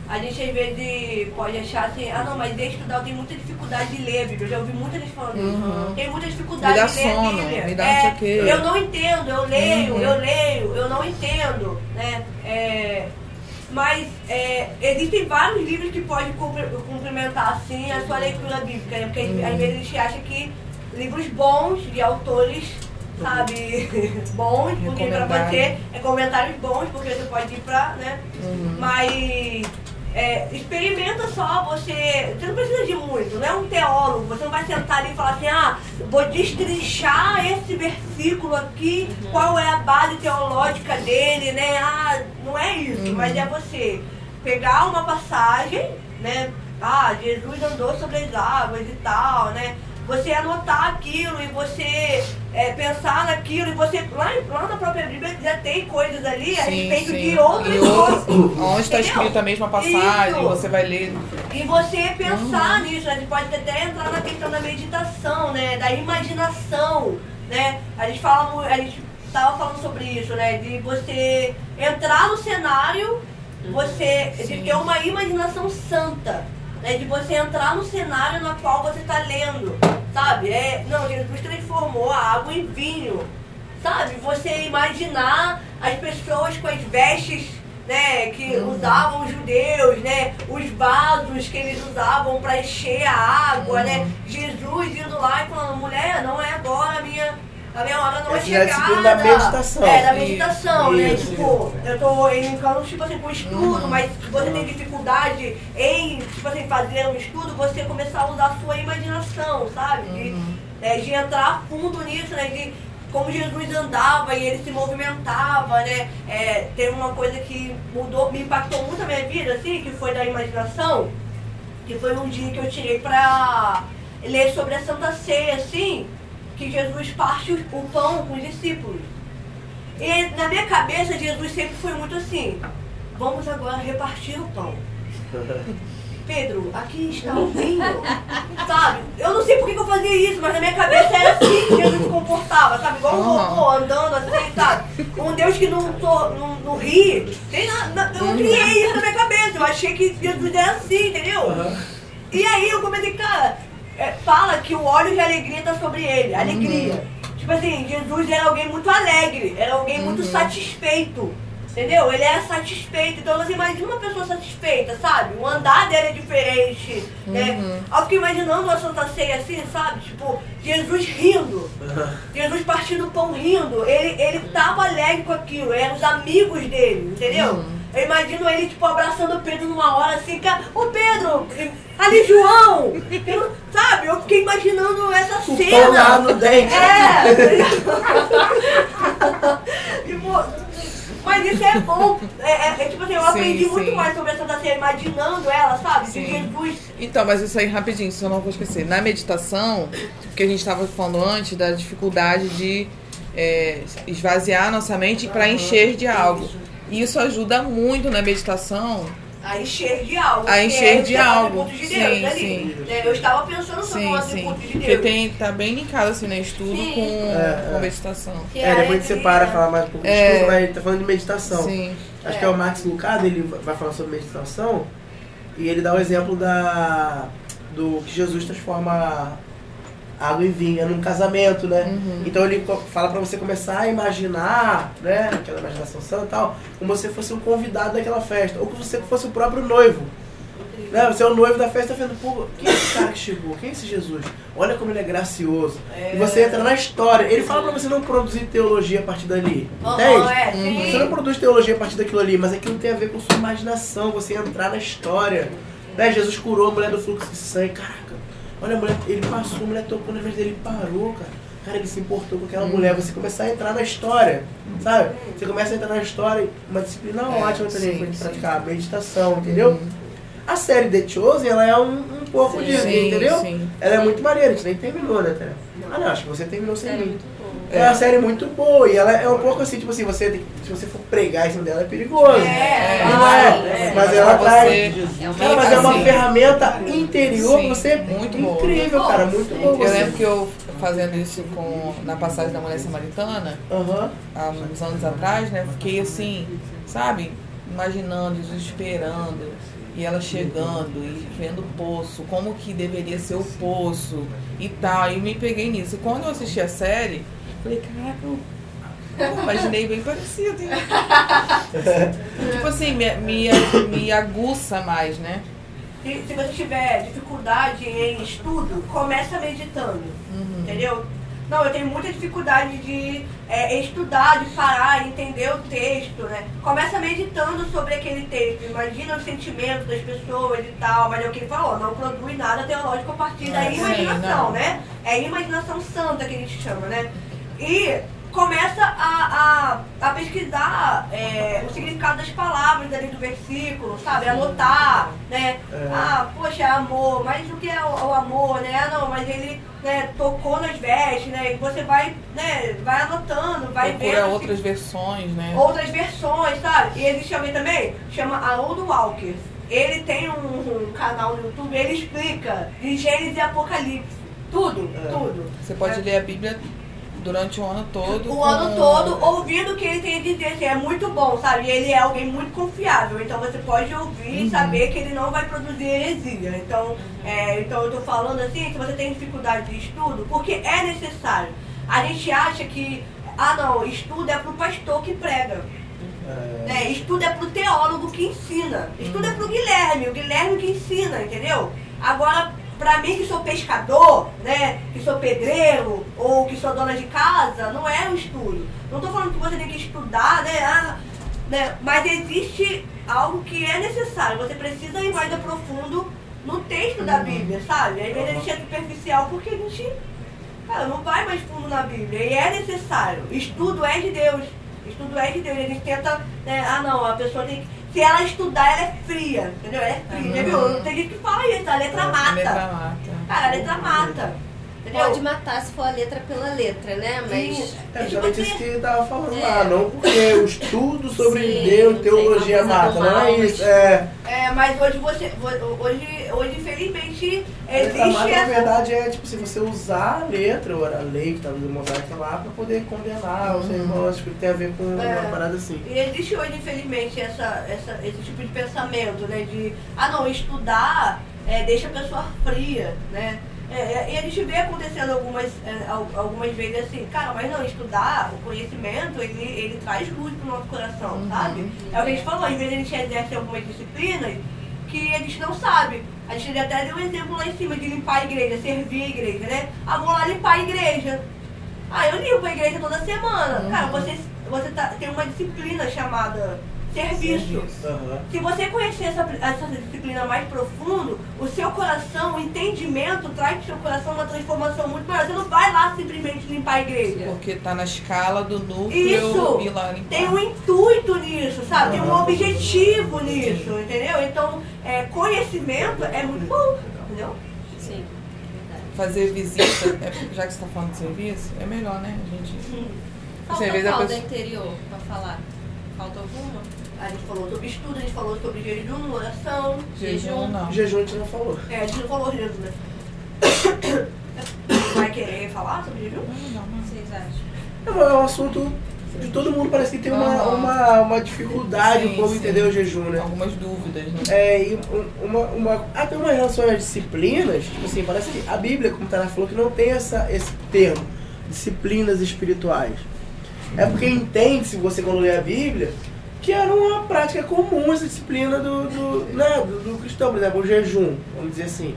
A gente às vezes pode achar assim, ah não, mas de estudar eu tenho muita dificuldade de ler Bíblia. Eu já ouvi muita gente falando isso. Uhum. Tenho muita dificuldade Me dá de ler sono, a Bíblia. me dá É, não sei o quê. Eu não entendo, eu leio, Uhum. eu leio, eu não entendo. Né? É, mas é, existem vários livros que podem complementar assim a sua leitura bíblica, né? Porque Uhum. às vezes a gente acha que livros bons de autores, sabe, [laughs] bons, porque pra você é comentários bons, porque você pode ir pra, né? Uhum. Mas é, experimenta só você. Você não precisa de muito, não é um teólogo. Você não vai sentar ali e falar assim, ah, vou destrinchar esse versículo aqui, qual é a base teológica dele, né? Ah, não é isso, mas é você pegar uma passagem, né? Ah, Jesus andou sobre as águas e tal, né? Você anotar aquilo e você é, pensar naquilo e você. Lá, lá na própria Bíblia já tem coisas ali a respeito de outras coisas. Onde está escrito a mesma passagem, Isso. você vai ler. E você pensar nisso, né? Você pode até entrar na questão da meditação, né? Da imaginação, né? A gente fala, a gente tava falando sobre isso, né? De você entrar no cenário, você de Sim. ter uma imaginação santa, né? De você entrar no cenário na qual você está lendo, sabe? É, não, Jesus transformou a água em vinho, sabe? Você imaginar as pessoas com as vestes, né, que usavam os judeus, né, os vasos que eles usavam para encher a água, né? Jesus indo lá e falando, mulher, não é agora a minha a minha hora não é é disciplina chegada. da meditação. É, da Isso. meditação, né? Isso. Tipo, eu tô brincando, tipo assim, com estudo, mas se você tem dificuldade em, tipo assim, fazer um estudo, você começar a usar a sua imaginação, sabe? De, é, de entrar a fundo nisso, né? De como Jesus andava e ele se movimentava, né? É, teve uma coisa que mudou, me impactou muito a minha vida, assim, que foi da imaginação, que foi um dia que eu tirei pra ler sobre a Santa Ceia, assim, que Jesus parte o pão com os discípulos. E na minha cabeça, Jesus sempre foi muito assim: vamos agora repartir o pão. [laughs] Pedro, aqui está o vinho. Sabe? Eu não sei por que eu fazia isso, mas na minha cabeça era assim que Jesus se comportava, sabe? Igual um robô andando assim, sabe? Um Deus que não, to, não, não ri. Tem na, na- eu não criei isso na minha cabeça. Eu achei que Jesus era assim, entendeu? E aí eu comecei, cara, é, fala que o óleo de alegria tá sobre ele, alegria. Tipo assim, Jesus era alguém muito alegre, era alguém muito satisfeito. Entendeu? Ele era satisfeito. Então você imagina uma pessoa satisfeita, sabe? O andar dele é diferente. Né? Eu fico imaginando uma Santa Ceia assim, sabe? Tipo, Jesus rindo. [laughs] Jesus partindo o pão rindo. Ele, ele tava alegre com aquilo. Eram os amigos dele, entendeu? Eu imagino ele, tipo, abraçando o Pedro numa hora assim, cara, ô Pedro, ali João! Eu sabe? Eu fiquei imaginando essa O cena. pão lá no dente. É! [laughs] tipo, mas isso é bom. É, é- é tipo assim, eu Sim, aprendi muito sim. mais sobre a Santa Ceia, imaginando ela, sabe? De Sim. Jesus. Então, mas isso aí rapidinho, isso eu não vou esquecer. Na meditação, que a gente estava falando antes da dificuldade de é, esvaziar nossa mente para encher de algo. E isso ajuda muito na meditação. A encher de algo. A que encher é de algo. de Deus Sim, ali. sim. né? Eu estava pensando sobre Sim, um sim. de Porque Deus. tem, tá bem linkado assim, né? Estudo Sim. com, É, com é. meditação. Que É, depois a gente alegria. separa, falar mais um pouco de É. estudo, mas tá falando de meditação. Sim. Acho que é o Max Lucado, ele vai falar sobre meditação e ele dá o exemplo da do que Jesus transforma água em vinho, é num casamento, né? Uhum. Então ele fala pra você começar a imaginar, né, aquela imaginação santa e tal, como se você fosse um convidado daquela festa, ou que você fosse o próprio noivo. Né? Você é o noivo da festa, vendo, pô, quem é esse cara que chegou? Quem é esse Jesus? Olha como ele é gracioso. E você entra na história. Ele fala pra você não produzir teologia a partir dali. Entende? é, sim. Você não produz teologia a partir daquilo ali, mas aquilo tem a ver com sua imaginação, você entrar na história. Né? Jesus curou a mulher do fluxo de sangue. Caraca, olha a mulher, ele passou, a mulher tocou na vez dele, ele parou, cara. Cara, ele se importou com aquela mulher. Você começar a entrar na história, sabe? Você começa a entrar na história, uma disciplina É, ótima também pra gente praticar, meditação, entendeu? A série The Chosen, ela é um, um pouco Sim, disso, sim, entendeu? sim. Ela é muito maneira, a gente nem terminou, né, Té? Ah, não, acho que você terminou sem Série mim. Boa. É uma série muito boa e ela é um pouco assim, tipo assim, você tem, se você for pregar em cima dela é perigoso. É, não é, é. mas Mas ela É uma Cara, mas é uma ferramenta interior Sim, pra você muito boa. incrível, cara, muito boa. Eu lembro que eu fazendo isso com, na passagem da mulher samaritana, Aham. há uns anos atrás, né? Fiquei assim, sabe, imaginando, Jesus esperando, e ela chegando e vendo o poço, como que deveria ser o poço e tal. E me peguei nisso. E quando eu assisti a série, falei, caraca, eu eu imaginei bem parecido, hein? [laughs] tipo assim, me, me, me aguça mais, né? Se, se você tiver dificuldade em estudo, começa meditando. Entendeu? Não, eu tenho muita dificuldade de é, estudar, de parar, entender o texto, né? Começa meditando sobre aquele texto, imagina os sentimentos das pessoas e tal, mas é o que ele falou, não produz nada teológico a partir da É, sim, imaginação, não. né? É a imaginação santa que a gente chama, né? E começa a, a, a pesquisar é, o significado das palavras ali do versículo, sabe? Anotar, né? É. Ah, poxa, é amor, mas o que é o, o amor, né? Ah, não, mas ele né, tocou nas vestes, né? E você vai, né, vai anotando, vai Procura vendo outras versões, né? outras versões, sabe? E existe alguém também, chama Haroldo Walker. Ele tem um, um canal no YouTube, ele explica de Gênesis e Apocalipse. Tudo, É. tudo. Você pode ler a Bíblia durante o ano todo. o com- ano todo ouvindo o que ele tem a dizer, assim, é muito bom, sabe? E ele é alguém muito confiável, então você pode ouvir e saber que ele não vai produzir heresia. Então, é, então eu tô falando assim, se você tem dificuldade de estudo, porque é necessário. A gente acha que, ah não, estudo é pro pastor que prega. É. né? Estudo é pro teólogo que ensina. Estudo é pro Guilherme, o Guilherme que ensina, entendeu? Agora, pra mim que sou pescador, né? Que sou pedreiro ou que sou dona de casa, não é o estudo. Não tô falando que você tem que estudar, né? Ah, né? Mas existe algo que é necessário. Você precisa ir mais a profundo no texto da Bíblia, sabe? Às vezes a gente é superficial porque a gente Cara, não vai mais fundo na Bíblia. E é necessário. Estudo é de Deus. Estudo é de Deus. A gente tenta, né? Ah, não, a pessoa tem que. Se ela estudar, ela é fria. Entendeu? Ela é fria. Já viu? Tem gente que fala isso, a letra A mata. letra mata. Cara, a letra mata. Entendeu? Pode matar se for a letra pela letra, né? Mas. É justamente isso que ele tava falando É. lá, não porque o estudo sobre Sim, Deus, teologia mata, não é isso. mas- É, É, mas hoje você. Hoje, hoje infelizmente, a mata, existe na essa. verdade, é tipo, se você usar a letra, ou a lei que tá no mosaico lá, pra poder condenar os irmãos, que tem a ver com É. uma parada assim. E existe hoje, infelizmente, essa, essa, esse tipo de pensamento, né? De, ah não, estudar é, deixa a pessoa fria, né? É, e a gente vê acontecendo algumas, é, al- algumas vezes assim, cara, mas não, estudar, o conhecimento, ele, ele traz luz pro nosso coração, Uhum. sabe? É o que a gente falou, às vezes a gente exerce algumas disciplinas que a gente não sabe. A gente até deu um exemplo lá em cima de limpar a igreja, servir a igreja, né? Ah, vou lá limpar a igreja. Ah, eu limpo a igreja toda semana. Uhum. Cara, você, você tá, tem uma disciplina chamada serviço. Aham. Se você conhecer essa, essa disciplina mais profundo, o seu coração, o entendimento traz pro seu coração uma transformação muito maior. Você não vai lá simplesmente limpar a igreja. Porque tá na escala do núcleo Isso! e lá limpar. Tem um intuito nisso, sabe? Tem um objetivo nisso, entendeu? Então, é, conhecimento é muito bom, entendeu? Sim. Fazer visita, é, já que você tá falando de serviço, é melhor, né? A gente. Falta qual da pessoa- interior pra falar? Falta alguma? A gente falou sobre estudo, a gente falou sobre jejum, oração. Jejum não. Jejum a gente não falou. É, a gente não falou jejum, né? [coughs] Vai querer falar sobre jejum? Não, não, O não. que vocês acham? É um assunto de todo mundo, parece que tem uma, uma, uma dificuldade, Sim, o povo sim. entender o jejum, né? Algumas dúvidas, né? É, e um- uma, uma, até uma relação às disciplinas, tipo assim, parece que a Bíblia, como o Tana falou, que não tem essa, esse termo, disciplinas espirituais. É porque entende-se, você quando lê a Bíblia, que era uma prática comum essa disciplina do, do, né, do, do cristão, por exemplo, o jejum, vamos dizer assim.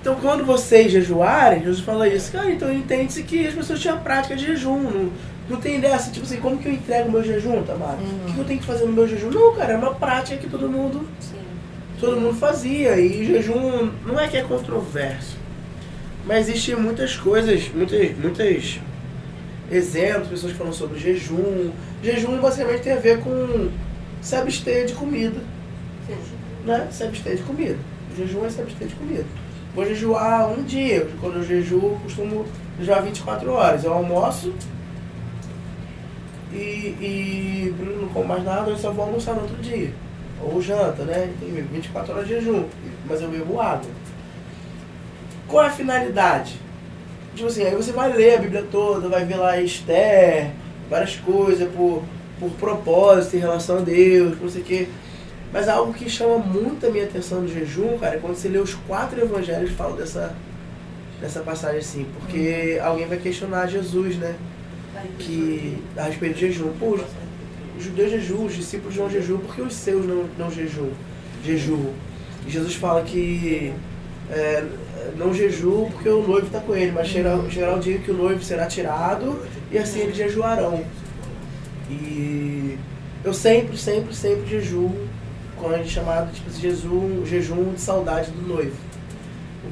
Então, quando vocês jejuarem, Jesus fala isso, cara, então entende-se que as pessoas tinham prática de jejum. Não, não tem dessa, tipo assim, como que eu entrego o meu jejum, Tamara? O que eu tenho que fazer no meu jejum? Não, cara, é uma prática que todo mundo, Sim. todo mundo fazia. E jejum não é que é controverso. Mas existem muitas coisas, muitas, muitas exemplos, pessoas falam sobre jejum. Jejum basicamente tem a ver com se abster de comida. Né? Se abster de comida. Jejum é se abster de comida. Vou jejuar um dia. Quando eu jejuo, costumo jejuar 24 horas. Eu almoço e, e não como mais nada, eu só vou almoçar no outro dia. Ou janta, né? Tem 24 horas de jejum, mas eu bebo água. Qual é a finalidade? Tipo assim, aí você vai ler a Bíblia toda, vai ver lá Esther, várias coisas por, por propósito em relação a Deus, não sei o quê. Mas algo que chama muito a minha atenção no jejum, cara, é quando você lê os quatro evangelhos falam dessa, dessa passagem assim. Porque alguém vai questionar Jesus, né? Que, a respeito do jejum. Pô, os judeus jejuam, os discípulos não jejuam, por que os seus não, não jejuam? jejuam? E Jesus fala que é, não jejuam porque o noivo está com ele, mas chegará, chegará o dia que o noivo será tirado e assim eles jejuarão. E eu sempre, sempre, sempre jejuo quando é chamado tipo, de jejum, jejum de saudade do noivo.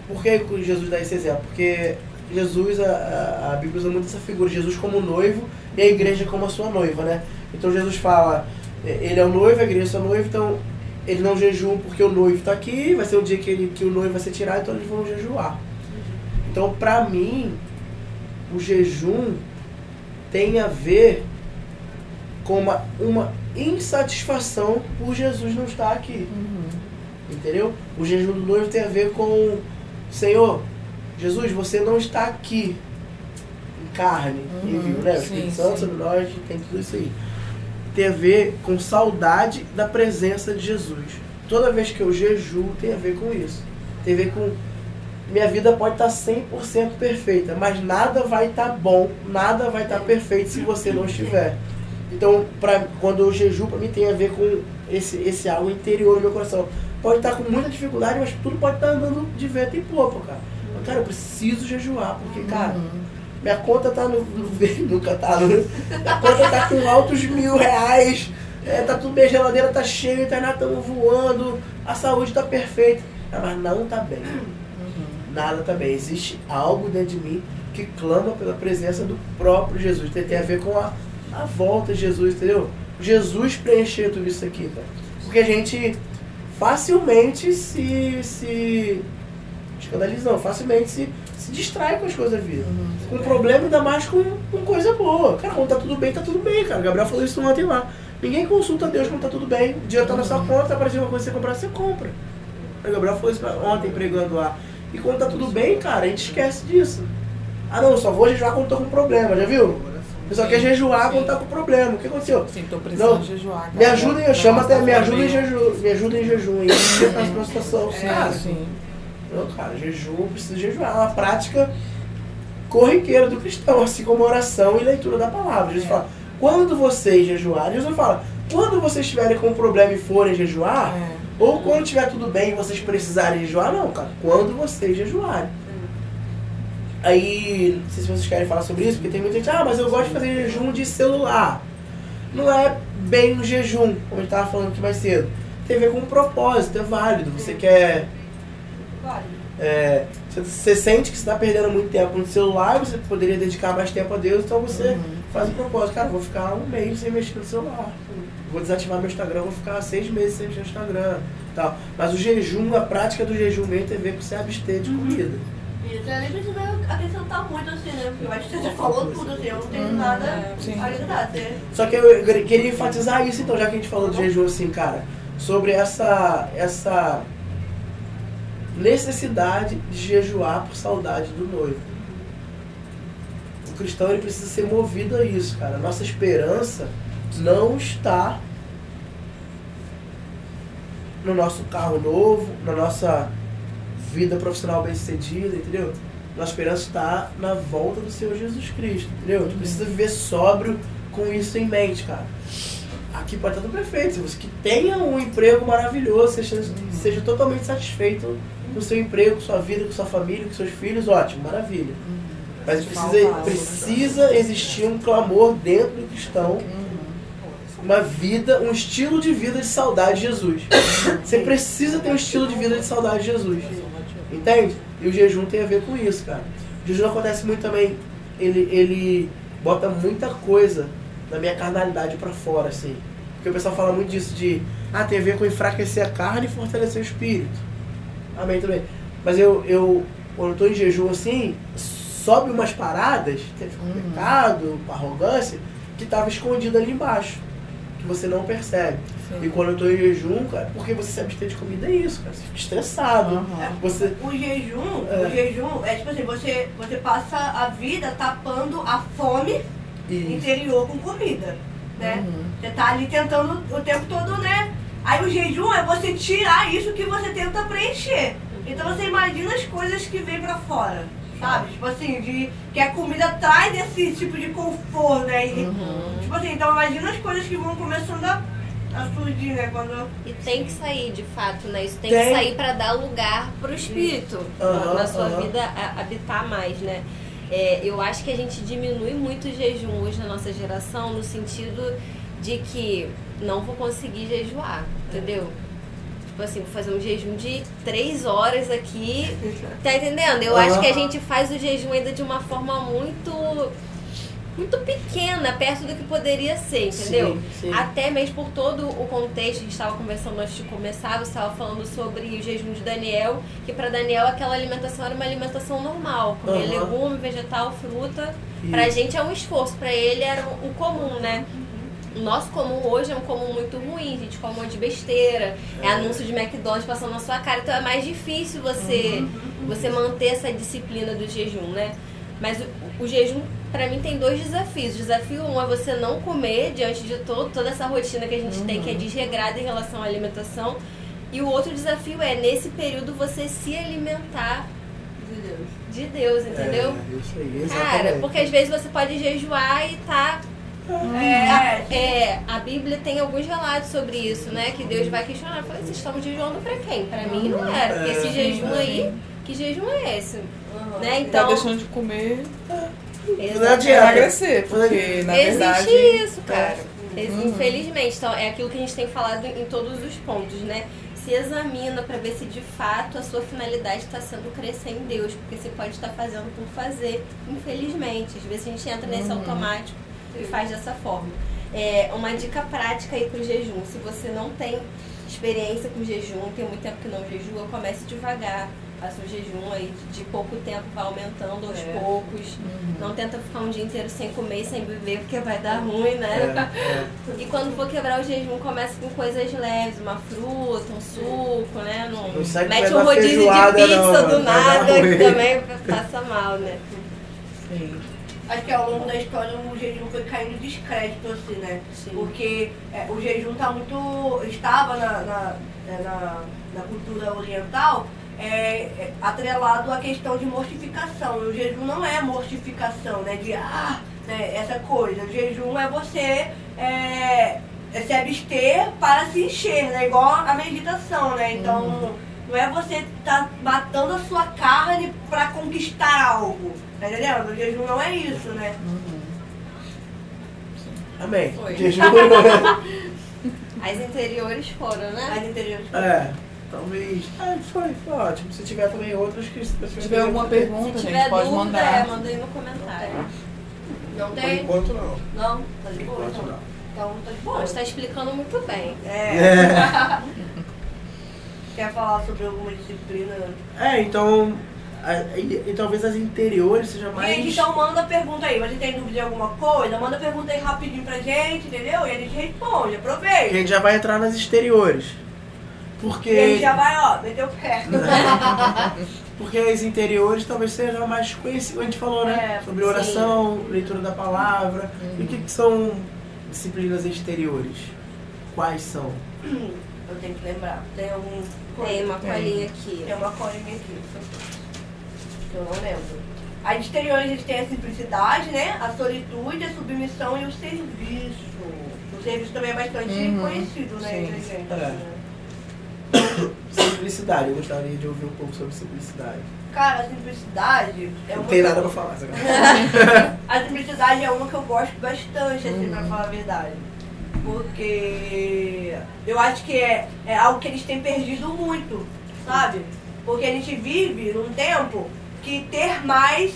Por que Jesus dá esse exemplo? Porque Jesus, a, a, a Bíblia usa muito essa figura, Jesus como noivo e a igreja como a sua noiva, né? Então Jesus fala, é, ele é o noivo, a igreja é sua noiva, então eles não jejuam porque o noivo está aqui, vai ser o dia que, ele, que o noivo vai ser tirado, então eles vão jejuar. Então, pra mim, o jejum tem a ver com uma, uma insatisfação por Jesus não estar aqui. Entendeu? O jejum do noivo tem a ver com Senhor, Jesus, você não está aqui em carne, Uhum, e viu, né? O Espírito Santo sobre nós, tem tudo isso aí. Tem a ver com saudade da presença de Jesus. Toda vez que eu jejuo, tem a ver com isso. Tem a ver com. Minha vida pode estar 100% perfeita, mas nada vai estar bom, nada vai estar perfeito se você não estiver. Então, pra, quando eu jejuo, para mim tem a ver com esse, esse algo interior no meu coração. Pode estar com muita dificuldade, mas tudo pode estar andando de vento em popa, cara. Mas, cara, eu preciso jejuar, porque, cara, Uhum. Minha conta tá no. no [laughs] tá no. Minha conta tá com altos mil reais. É, tá tudo bem, a geladeira tá cheia, a internet tá voando, a saúde tá perfeita. Ah, Mas não tá bem. Nada tá bem. Existe algo dentro de mim que clama pela presença do próprio Jesus. Tem, tem a ver com a, a volta de Jesus, entendeu? Jesus preencher tudo isso aqui, cara. Porque a gente facilmente se. se escandaliza, não, facilmente se, se distrai com as coisas da vida. Com problema, ainda mais com, com coisa boa. Cara, quando tá tudo bem, tá tudo bem, cara. O Gabriel falou isso ontem lá. Ninguém consulta Deus quando tá tudo bem. O dinheiro tá na sua conta, apareceu uma coisa que você comprar, você compra. O Gabriel falou isso ontem pregando lá. E quando tá tudo bem, cara, a gente esquece disso. Ah não, eu só vou jejuar quando tô com problema, já viu? O pessoal quer jejuar quando tá com problema. O que aconteceu? Sim, tô precisando Não, jejuar. cara. Me ajudem, eu chamo até, me tá ajuda em jejum, me ajuda em jejum. E você tá numa situação, É, cara. sim. Não, cara, jejum, precisa jejuar. É uma prática corriqueira do cristão, assim como oração e leitura da palavra. Jesus É. fala, quando vocês jejuarem, Jesus fala, quando vocês estiverem com um problema e forem jejuar, É. ou quando estiver tudo bem e vocês precisarem jejuar, não, cara, quando vocês jejuarem. Aí, não sei se vocês querem falar sobre isso, porque tem muita gente, ah, mas eu gosto de fazer jejum de celular. Não é bem um jejum, como a gente tava falando aqui mais cedo. Tem a ver com um propósito, é válido. Você quer é, você, sente que você está perdendo muito tempo no celular, você poderia dedicar mais tempo a Deus, então você Uhum. faz o propósito. Cara, vou ficar um mês sem mexer no celular. Vou desativar meu Instagram, vou ficar seis meses sem mexer no Instagram. Tal. Mas o jejum, a prática do jejum mesmo tem a ver com você abster de comida. Isso, eu nem precisa acrescentar muito assim, né? Porque eu acho que você já falou tudo, assim, eu não tenho nada sim. a agregar. Você- Só que eu queria enfatizar isso então, já que a gente falou de jejum assim, cara, sobre essa, essa necessidade de jejuar por saudade do noivo. O cristão ele precisa ser movido a isso, cara. Nossa esperança não está no nosso carro novo, na nossa vida profissional bem sucedida, entendeu? Nossa esperança está na volta do Senhor Jesus Cristo, entendeu? A gente precisa viver sóbrio com isso em mente, cara. Aqui pode estar tudo perfeito. Se você que tenha um emprego maravilhoso, seja, seja totalmente satisfeito com o seu emprego, com sua vida, com sua família, com seus filhos, ótimo, maravilha. Mas precisa, precisa existir um clamor dentro do cristão, uma vida, um estilo de vida de saudade de Jesus. Você precisa ter um estilo de vida de saudade de Jesus. Entende? E o jejum tem a ver com isso, cara. O jejum acontece muito também. Ele, ele bota muita coisa da minha carnalidade pra fora, assim. Porque o pessoal fala muito disso de, ah, tem a ver com enfraquecer a carne e fortalecer o espírito. Amém também. Mas eu, eu quando eu tô em jejum assim, sobe umas paradas, tem Uhum. um pecado, uma arrogância, que tava escondido ali embaixo. Que você não percebe. Sim. E quando eu tô em jejum, cara, porque você se abster de comida é isso, cara. Você fica estressado. Aham. Você. O jejum, É. o jejum é tipo assim, você, você passa a vida tapando a fome E, interior com comida, né? Uhum. Você tá ali tentando o tempo todo, né? Aí o jejum é você tirar isso que você tenta preencher. Então você imagina as coisas que vêm pra fora, sabe? Tipo assim, de que a comida traz esse tipo de conforto, né? E, Tipo assim, então imagina as coisas que vão começando a, a surgir, né? Quando. E tem que sair, de fato, né? Isso tem, Tem. que sair para dar lugar pro espírito Aham, na sua aham. vida a- habitar mais, né? É, eu acho que a gente diminui muito o jejum hoje na nossa geração no sentido de que não vou conseguir jejuar, entendeu? Tipo assim, vou fazer um jejum de três horas aqui. Tá entendendo? Eu acho que a gente faz o jejum ainda de uma forma muito. Muito pequena, perto do que poderia ser, entendeu? Sim, sim. Até mesmo por todo o contexto, a gente estava conversando antes de começar, você estava falando sobre o jejum de Daniel, que para Daniel aquela alimentação era uma alimentação normal, comer Aham. legume, vegetal, fruta. Isso. Pra gente é um esforço, pra ele era o comum, né? O nosso comum hoje é um comum muito ruim, a gente come um monte de besteira, é anúncio de McDonald's passando na sua cara, então é mais difícil você, você manter essa disciplina do jejum, né? Mas o, o jejum, pra mim, tem dois desafios. O desafio um é você não comer diante de todo, toda essa rotina que a gente tem, que é desregrada em relação à alimentação. E o outro desafio é, nesse período, você se alimentar de Deus, entendeu? É, isso aí, Cara, porque às vezes você pode jejuar e tá. É, É, a Bíblia tem alguns relatos sobre isso, né? Que Deus vai questionar. Fala, vocês estão jejuando pra quem? Pra mim não era. Porque esse É. jejum aí, que jejum é esse? Né? Tá Então, deixando de comer Não pra adianta. emagrecer, porque na existe verdade. isso, cara. Ex- Uhum. Infelizmente. Então, é aquilo que a gente tem falado em todos os pontos, né? Se examina pra ver se de fato a sua finalidade está sendo crescer em Deus, porque você pode estar fazendo por fazer, infelizmente. Às vezes a gente entra nesse Uhum. automático e faz dessa forma. É uma dica prática aí pro jejum. Se você não tem experiência com jejum, tem muito tempo que não jejua, comece devagar. Faça um jejum aí de, pouco tempo, vai aumentando aos É. poucos. Não tenta ficar um dia inteiro sem comer sem beber, porque vai dar ruim, né? É, é. E quando for quebrar o jejum, começa com coisas leves, uma fruta, um suco, né? Não, Não sai mete um rodízio de pizza não, do nada, que também passa mal, né? Sim. Acho que ao longo da história o jejum foi caindo descrédito, assim, né? Sim. Porque é, o jejum tá muito. estava na, na, né, na, na cultura oriental é, é, atrelado à questão de mortificação. O jejum não é mortificação, né? De ah, né, essa coisa. O jejum é você é, é se abster para se encher, né? Igual a meditação, né? Então. Não é você tá matando a sua carne para conquistar algo. Tá entendendo? O jejum não é isso, né? Amém. Foi. Jejum. [laughs] As interiores foram, né? As interiores. é, talvez. É, foi, foi ótimo. Se tiver também outros que. Se tiver alguma Se pergunta, tiver gente, pode dúvida, é, mandar. manda aí no comentário. Não Por tem? enquanto não. Não? Tá de boa? Enquanto Então, não. então tá de boa. está explicando muito bem. É. É. [laughs] Quer falar sobre alguma disciplina? É, então. a- e, e talvez as interiores sejam mais. Gente, então manda pergunta aí. Você tem dúvida de alguma coisa? Manda pergunta aí rapidinho pra gente, entendeu? E a gente responde. que Aproveita. a gente já vai entrar nas exteriores. Porque. E gente já vai, ó, meter o pé. [laughs] Porque as interiores talvez sejam mais conhecidas, a gente falou, né? É, Sobre oração, leitura da palavra. E o que, que são disciplinas exteriores? Quais são? Eu tenho que lembrar. Tem algum. Tem uma Tem. colinha aqui. Tem uma colinha aqui. que Eu não lembro. As exteriores eles têm a simplicidade, né? A solitude, a submissão e o serviço. O serviço também é bastante Uhum. conhecido, né, Sim. entre a gente. É. [coughs] Simplicidade, eu gostaria de ouvir um pouco sobre simplicidade. Cara, a simplicidade é Não tem nada pra falar, sabe? [laughs] A simplicidade é uma que eu gosto bastante, assim, Uhum. pra falar a verdade. Porque eu acho que é, é algo que eles têm perdido muito, sabe? Porque a gente vive num tempo que ter mais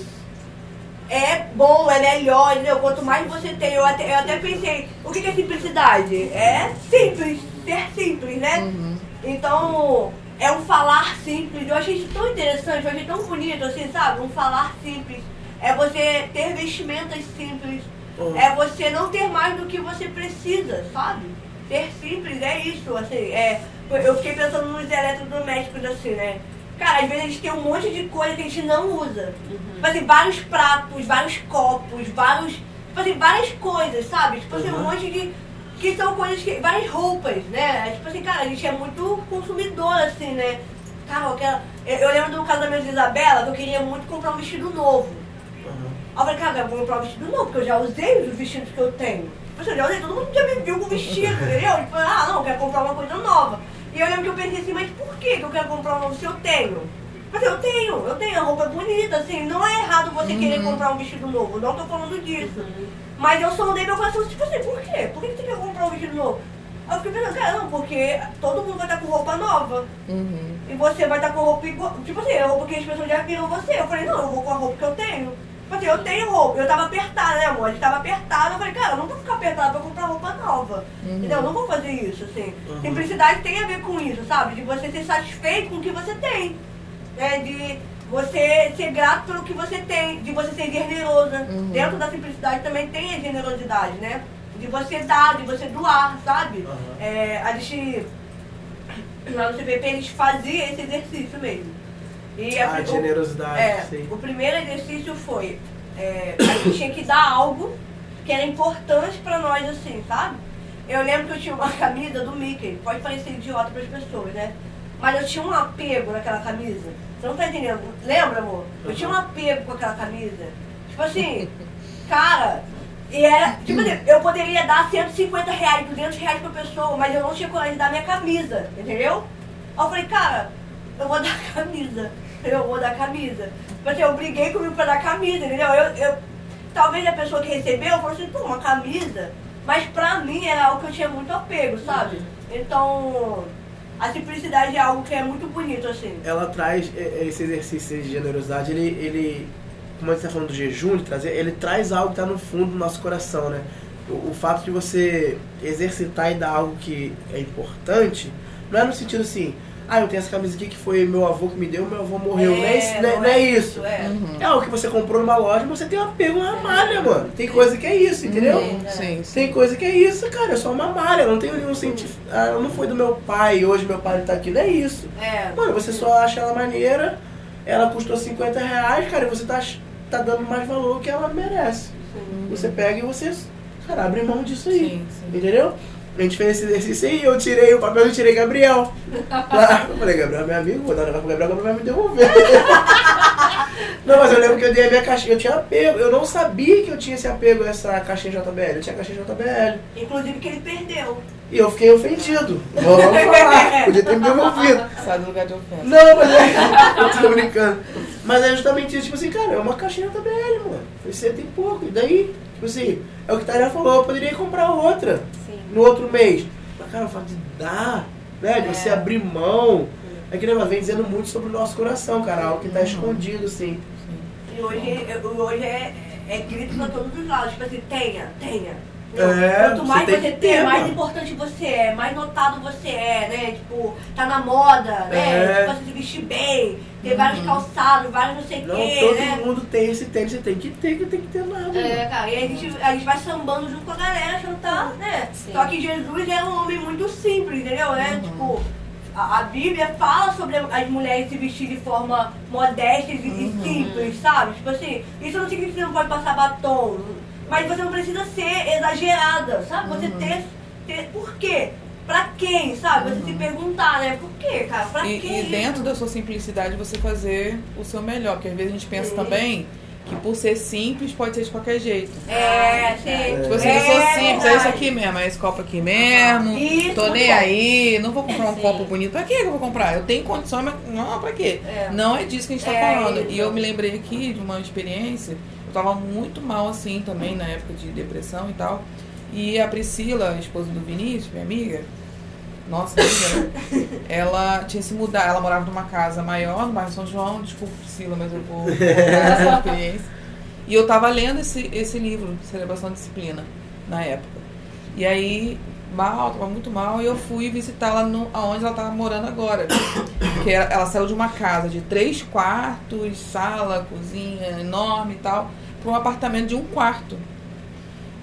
é bom, é melhor, entendeu? Quanto mais você tem, eu até, eu até pensei, o que que é simplicidade? É simples, ser simples, né? Uhum. Então, é um falar simples. Eu achei isso tão interessante, eu achei tão bonito, assim, sabe? Um falar simples. É você ter vestimentas simples. Uhum. É você não ter mais do que você precisa, sabe? Ser simples é isso, assim. É, eu fiquei pensando nos eletrodomésticos, assim, né? Cara, às vezes a gente tem um monte de coisa que a gente não usa. Tipo assim, vários pratos, vários copos, vários. Tipo assim, várias coisas, sabe? Tipo assim, um Uhum. monte de. Que são coisas que. várias roupas, né? Tipo assim, cara, a gente é muito consumidor, assim, né? Cara, aquela. Eu, lembro do casamento de Isabela que eu queria muito comprar um vestido novo. Uhum. Aí eu falei, cara, eu vou comprar um vestido novo, porque eu já usei os vestidos que eu tenho. Eu já usei, todo mundo já me viu com vestido, [laughs] entendeu? Tipo, ah, não, eu quero comprar uma coisa nova. E eu lembro que eu pensei assim, mas por que eu quero comprar um novo se eu tenho? Mas eu tenho, eu tenho, a roupa é bonita, assim, não é errado você querer comprar um vestido novo, não tô falando disso. Mas eu sondei meu coração, tipo assim, por quê? Por que que você quer comprar um vestido novo? Aí eu fiquei pensando, cara, não, porque todo mundo vai estar com roupa nova. Uhum. E você vai estar com roupa igual. Tipo assim, a roupa que as pessoas já viram você. Eu falei, não, eu vou com a roupa que eu tenho. Tipo assim, eu tenho roupa. Eu tava apertada, né, amor? Gente tava apertada. Eu falei, cara, eu não vou ficar apertada pra comprar roupa nova. Entendeu? Eu não vou fazer isso, assim. Uhum. Simplicidade tem a ver com isso, sabe? De você ser satisfeito com o que você tem. Né? De você ser grato pelo que você tem. De você ser generosa. Dentro da simplicidade também tem a generosidade, né? De você dar, de você doar, sabe? Uhum. É, a gente lá no CPP eles faziam esse exercício mesmo. E a- Ah, o- generosidade, é, sim. o primeiro exercício foi é, a gente tinha que dar algo que era importante pra nós, assim, sabe? Eu lembro que eu tinha uma [laughs] camisa do Mickey, pode parecer idiota pras pessoas, né? Mas eu tinha um apego naquela camisa. Você não tá entendendo? Lembra, amor? Eu tinha um apego com aquela camisa. Tipo assim, cara, e era, tipo assim, eu poderia dar 150 reais, 200 reais pra pessoa, mas eu não tinha coragem de dar minha camisa, entendeu? Aí eu falei, cara, eu vou [laughs] dar camisa, eu vou dar camisa. Tipo assim, eu briguei comigo pra dar camisa, entendeu? Eu, eu, talvez a pessoa que recebeu falou assim, pô, uma camisa, mas pra mim era algo que eu tinha muito apego, sabe? Então, a simplicidade é algo que é muito bonito, assim. Ela traz é, é, esse exercício de generosidade, ele, ele como a gente está falando do jejum, ele, trazer, ele traz algo que está no fundo do nosso coração, né? O, o fato de você exercitar e dar algo que é importante, não é no sentido assim, ah, eu tenho essa camisa aqui que foi meu avô que me deu, meu avô morreu. não, é, isso, não, é, não é isso. É. Uhum. É algo que você comprou numa loja, mas você tem um apego uma malha, mano. Tem coisa que é isso, entendeu? Uhum. Sim, sim. Tem coisa que é isso, cara. É só uma malha. Não tenho nenhum sentido. Ah, não foi do meu pai, hoje meu pai tá aqui. Não é isso. É. Mano, você só acha ela maneira, ela custou 50 reais, cara, e você tá, tá dando mais valor que ela merece. Você pega e você, cara, abre mão disso aí. Sim, sim. Entendeu? A gente fez esse exercício aí, eu tirei o papel, eu tirei Gabriel. Lá, eu falei, Gabriel é meu amigo, vou dar um negócio pro Gabriel, Gabriel vai me devolver. [laughs] não, mas eu lembro que eu dei a minha caixinha, eu tinha apego, eu não sabia que eu tinha esse apego a essa caixinha JBL, eu tinha caixinha JBL. Inclusive que ele perdeu. E eu fiquei ofendido. Logo falar, [laughs] podia ter me devolvido. Sai do lugar de ofensa. Não, mas é. [laughs] Eu tô brincando. Mas é justamente isso, tipo assim, cara, é uma caixinha JBL, mano. Foi cento e pouco. E daí, tipo assim, é o que a Tainá falou, eu poderia comprar outra Sim. No outro mês. Mas, cara, o fato de dar, né? De É. você abrir mão. É que ela vem dizendo muito sobre o nosso coração, cara. Algo que tá escondido, assim. E hoje, hoje é, é grito pra todos os lados. Tipo assim, tenha, tenha. É, Quanto mais você tem tem, mais importante você é, mais notado você é, né? Tipo, tá na moda, né? É. Tipo, você se vestir bem, ter vários calçados, vários não sei o quê, todo né? mundo tem esse tênis, você tem que ter, que tem que ter nada. É, cara, e a gente, a gente vai sambando junto com a galera, achando que tá, né? Sim. Só que Jesus era um homem muito simples, entendeu? Né? Tipo, a, a Bíblia fala sobre as mulheres se vestirem de forma modesta e, e simples, sabe? Tipo assim, isso não significa que você não pode passar batom, mas você não precisa ser exagerada, sabe? Você ter, ter. Por quê? Pra quem, sabe? Você se perguntar, né? Por quê, cara? Pra E, quem? e dentro da sua simplicidade você fazer o seu melhor, porque às vezes a gente pensa Sim. também que por ser simples pode ser de qualquer jeito. É, sim. Tipo assim, eu sou simples, é isso aqui mesmo, é esse copo aqui mesmo. Isso, tô nem bom. aí, não vou comprar um Sim. copo bonito. Pra que que eu vou comprar? Eu tenho condição, mas não, pra quê? É. Não é disso que a gente tá É falando. isso. E eu me lembrei aqui de uma experiência. Eu tava muito mal assim também na época de depressão e tal. E a Priscila, a esposa do Vinícius, minha amiga, nossa amiga, né? [laughs] ela tinha se mudado, ela morava numa casa maior no bairro São João, desculpa Priscila, mas eu vou contar essa [laughs] experiência. E eu tava lendo esse, esse livro, Celebração de Disciplina, na época. E aí, mal, tava muito mal, e eu fui visitá-la no, aonde ela tava morando agora. [coughs] Porque ela, ela saiu de uma casa de três quartos, sala, cozinha enorme e tal, para um apartamento de um quarto.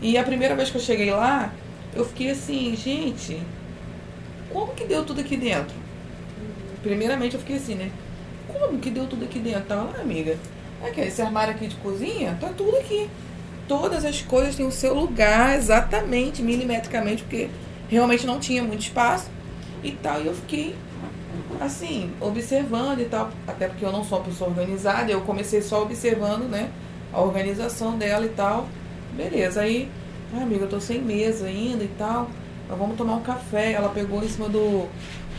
E a primeira vez que eu cheguei lá, eu fiquei assim, gente, como que deu tudo aqui dentro? Primeiramente eu fiquei assim, né? Como que deu tudo aqui dentro? Tava lá, amiga. Aqui, esse armário aqui de cozinha, tá tudo aqui. Todas as coisas têm o seu lugar, exatamente, milimetricamente, porque realmente não tinha muito espaço e tal. E eu fiquei, assim, observando e tal. Até porque eu não sou uma pessoa organizada, eu comecei só observando, né? A organização dela e tal. Beleza, aí, ah, amiga, eu tô sem mesa ainda e tal. Mas vamos tomar um café. Ela pegou em cima do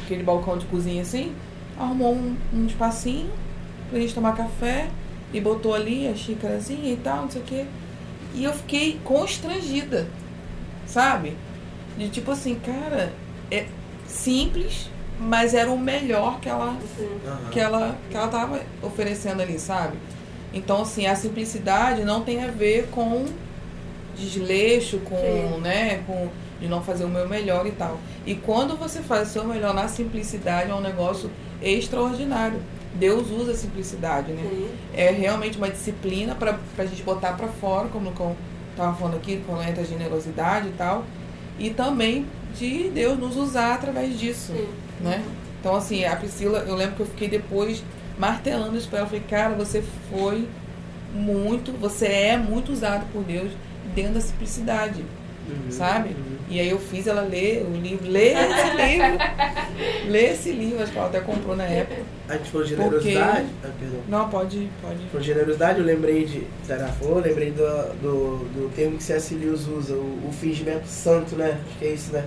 aquele balcão de cozinha assim, arrumou um, um espacinho pra gente tomar café e botou ali a xícarazinha e tal, não sei o quê. E eu fiquei constrangida, sabe? De tipo assim, cara, é simples, mas era o melhor que ela Aham. que ela, que ela tava oferecendo ali, sabe? Então, assim, a simplicidade não tem a ver com desleixo, com, Sim. né, com de não fazer o meu melhor e tal. E quando você faz o seu melhor na simplicidade, é um negócio extraordinário. Deus usa a simplicidade, né? Sim. É realmente uma disciplina para a gente botar para fora, como eu tava falando aqui, quando entra a generosidade e tal. E também de Deus nos usar através disso, Sim. né? Então, assim, a Priscila, eu lembro que eu fiquei depois martelando isso pra ela. Eu falei, cara, você foi muito, você é muito usado por Deus dentro da simplicidade, Uhum. sabe? Uhum. E aí eu fiz ela ler o livro, ler esse [laughs] livro, ler esse livro, acho que ela até comprou na época. A gente falou de generosidade. Ah, perdão. Não, pode, pode. Por generosidade, eu lembrei de. Falou, eu lembrei do, do, do termo que C.S. Lewis usa, o, o fingimento santo, né? Acho que é isso, né?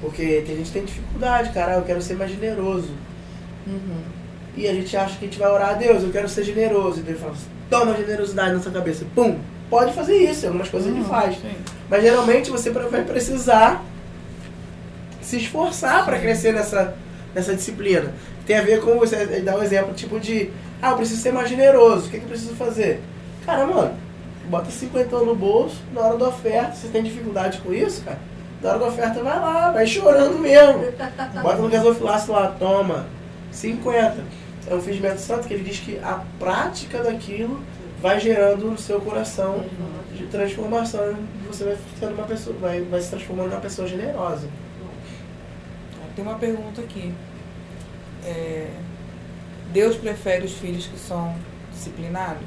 Porque tem gente que tem dificuldade, cara, eu quero ser mais generoso. Uhum. E a gente acha que a gente vai orar a Deus, eu quero ser generoso. E Deus fala, toma generosidade na sua cabeça. Pum! Pode fazer isso, algumas coisas ele Uhum, faz. sim. Mas geralmente você vai precisar se esforçar para crescer nessa, nessa disciplina. Tem a ver com você ele dá um exemplo tipo de, ah, eu preciso ser mais generoso, o que, que eu preciso fazer? Cara, mano, bota 50 no bolso, na hora da oferta, você tem dificuldade com isso, cara? Na hora da oferta vai lá, vai chorando mesmo. Bota no gasofilácio lá, toma, 50. É um fingimento santo que ele diz que a prática daquilo vai gerando no seu coração de transformação. Você vai sendo uma pessoa, vai, vai se transformando numa pessoa generosa. Tem uma pergunta aqui. É, Deus prefere os filhos que são disciplinados?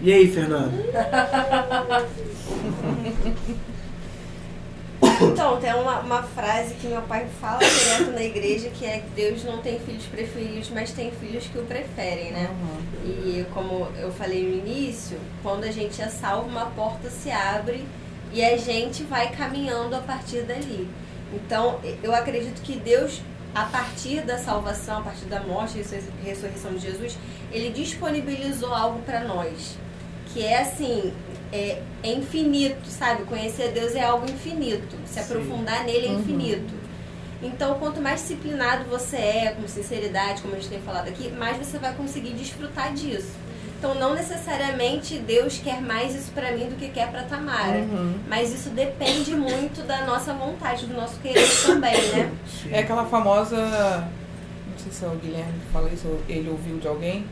E aí, Fernando? [laughs] [laughs] Então, tem uma, uma frase que meu pai fala direto na igreja que é que Deus não tem filhos preferidos, mas tem filhos que o preferem, né? Uhum. E como eu falei no início, quando a gente é salvo, uma porta se abre e a gente vai caminhando a partir dali. Então, eu acredito que Deus, a partir da salvação, a partir da morte e ressurreição de Jesus, ele disponibilizou algo para nós, que é assim, é, é infinito, sabe? Conhecer Deus é algo infinito, se Sim. aprofundar nele é Uhum. infinito. Então, quanto mais disciplinado você é, com sinceridade, como a gente tem falado aqui, mais você vai conseguir desfrutar disso. Então, não necessariamente Deus quer mais isso pra mim do que quer pra Tamara. Uhum. Mas isso depende muito da nossa vontade, do nosso querer também, né? É aquela famosa. Não sei se é o Guilherme que fala isso, ou ele ouviu de alguém.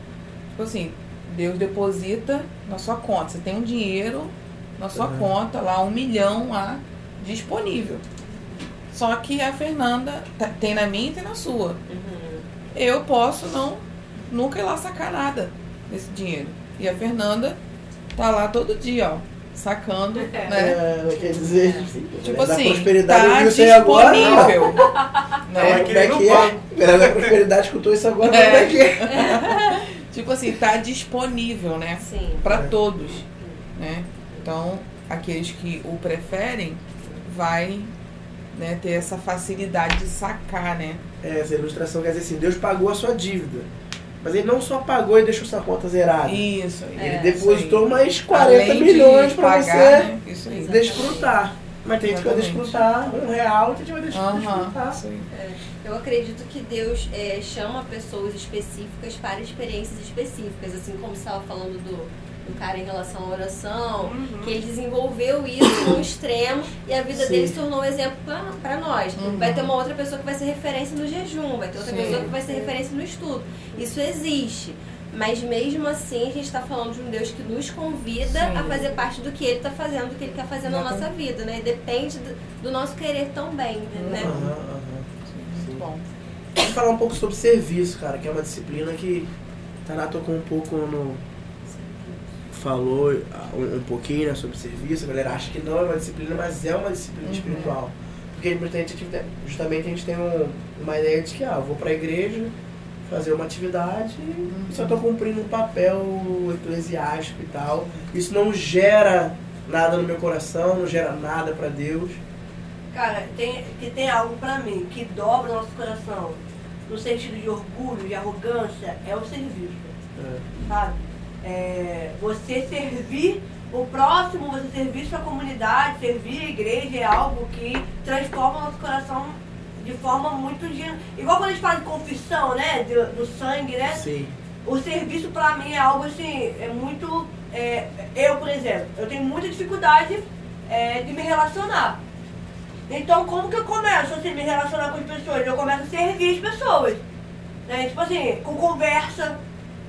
Tipo assim, Deus deposita na sua conta. Você tem um dinheiro na sua Uhum. conta, lá, um milhão lá, disponível. Só que a Fernanda tá- tem na minha e tem na sua. Eu posso não nunca ir lá sacar nada desse dinheiro. E a Fernanda tá lá todo dia, ó, sacando, né? É, quer dizer, Tipo da assim, prosperidade tá aí agora. não. disponível. [laughs] Né? como é que é? Da prosperidade escutou isso agora, É. como é que é? [laughs] tipo assim, tá disponível, né? Sim. Pra É. todos, né? Então, aqueles que o preferem vai né, ter essa facilidade de sacar, né? É, essa ilustração quer dizer assim, Deus pagou a sua dívida. Mas ele não só pagou e deixou sua conta zerada. Isso. Ele É, depositou mais isso aí. 40 Além milhões pagar, você né? Isso aí. Exatamente. desfrutar. Mas tem gente que vai desfrutar um real, tem gente que vai desfrutar. aí. Eu acredito que Deus é, chama pessoas específicas para experiências específicas, assim como você estava falando do, do cara em relação à oração, que ele desenvolveu isso no extremo e a vida Sim. dele se tornou um exemplo para nós. Uhum. Vai ter uma outra pessoa que vai ser referência no jejum, vai ter outra Sim. pessoa que vai ser referência no estudo. Isso existe. Mas mesmo assim, a gente está falando de um Deus que nos convida Sim. a fazer parte do que Ele está fazendo, do que Ele quer fazer na nossa vida, né? E depende do, do nosso querer também, né? Aham, aham. Muito bom. Vamos falar um pouco sobre serviço, cara, que é uma disciplina que Taná tocou um pouco no. Falou ah, um, um pouquinho né, sobre serviço, a galera acha que não é uma disciplina, mas é uma disciplina Uhum. espiritual. Porque gente, justamente a gente tem um- uma ideia de que, ah, eu vou pra igreja fazer uma atividade e só tô cumprindo um papel eclesiástico e tal. Isso não gera nada no meu coração, não gera nada pra Deus. Cara, tem, que tem algo pra mim que dobra o nosso coração, no sentido de orgulho, de arrogância, é o serviço, É. sabe? É, você servir o próximo, você servir sua comunidade, servir a igreja é algo que transforma o nosso coração de forma muito genuína. Igual quando a gente fala de confissão, né? Do, do sangue, né? Sim. O serviço pra mim é algo assim, é muito. é, eu, por exemplo, eu tenho muita dificuldade é, de me relacionar. Então, como que eu começo assim, me relacionar com as pessoas? Eu começo a servir as pessoas. Né? Tipo assim, com conversa.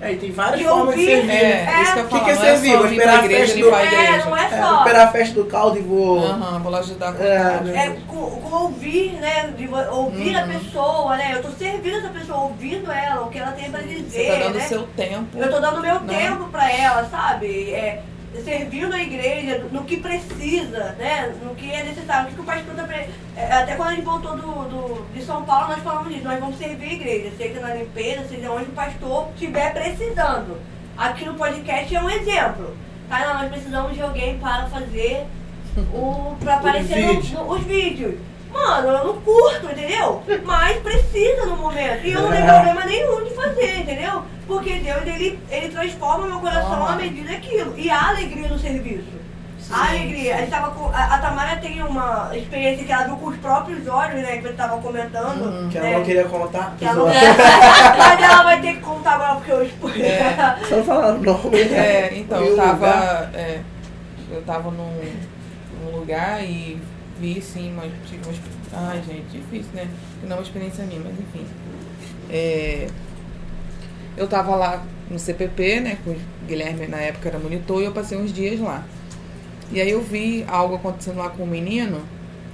É, e tem várias De formas de ouvir. servir. É, É. isso que eu O falo. que que é servir? É só Vou vir esperar pra a festa do- É, não é É, só. vou esperar a festa do caldo e vou. Aham, vou lá ajudar com É, o né? É, com, com ouvir, né? De ouvir a Uhum. pessoa, né? Eu tô servindo essa pessoa, ouvindo ela, o que ela tem pra dizer, Você tá dando né? seu tempo. Eu tô dando meu né? tempo pra ela, sabe? É, servindo a igreja no que precisa, né? No que é necessário. O que, o pastor é, Até quando a gente voltou do, do- de São Paulo, nós falamos disso. Nós vamos servir a igreja, seja na limpeza, seja onde o pastor estiver precisando. Aqui no podcast é um exemplo. Tá? Não, nós precisamos de alguém para fazer o. pra aparecer no- vídeo. no- os vídeos. Mano, eu não curto, entendeu? Mas precisa no momento. E eu não tenho É. problema nenhum de fazer, entendeu? Porque Deus, ele, ele transforma meu coração à medida daquilo. E há alegria no serviço. Sim, a alegria. A, gente tava com, a, a Tamara tem uma experiência que ela viu com os próprios olhos, né? Que você tava comentando. Uhum. Que ela né? não queria contar. Que ela. [laughs] Mas ela vai ter que contar agora porque eu expus. É. Só não falando nome. É, então, eu tava. é, eu tava num, num lugar e vi sim tive uma exp- Ai, gente, difícil, né? Não é uma experiência minha, mas enfim. É, eu tava lá no CPP, né? Com o Guilherme na época era monitor e eu passei uns dias lá. E aí eu vi algo acontecendo lá com o menino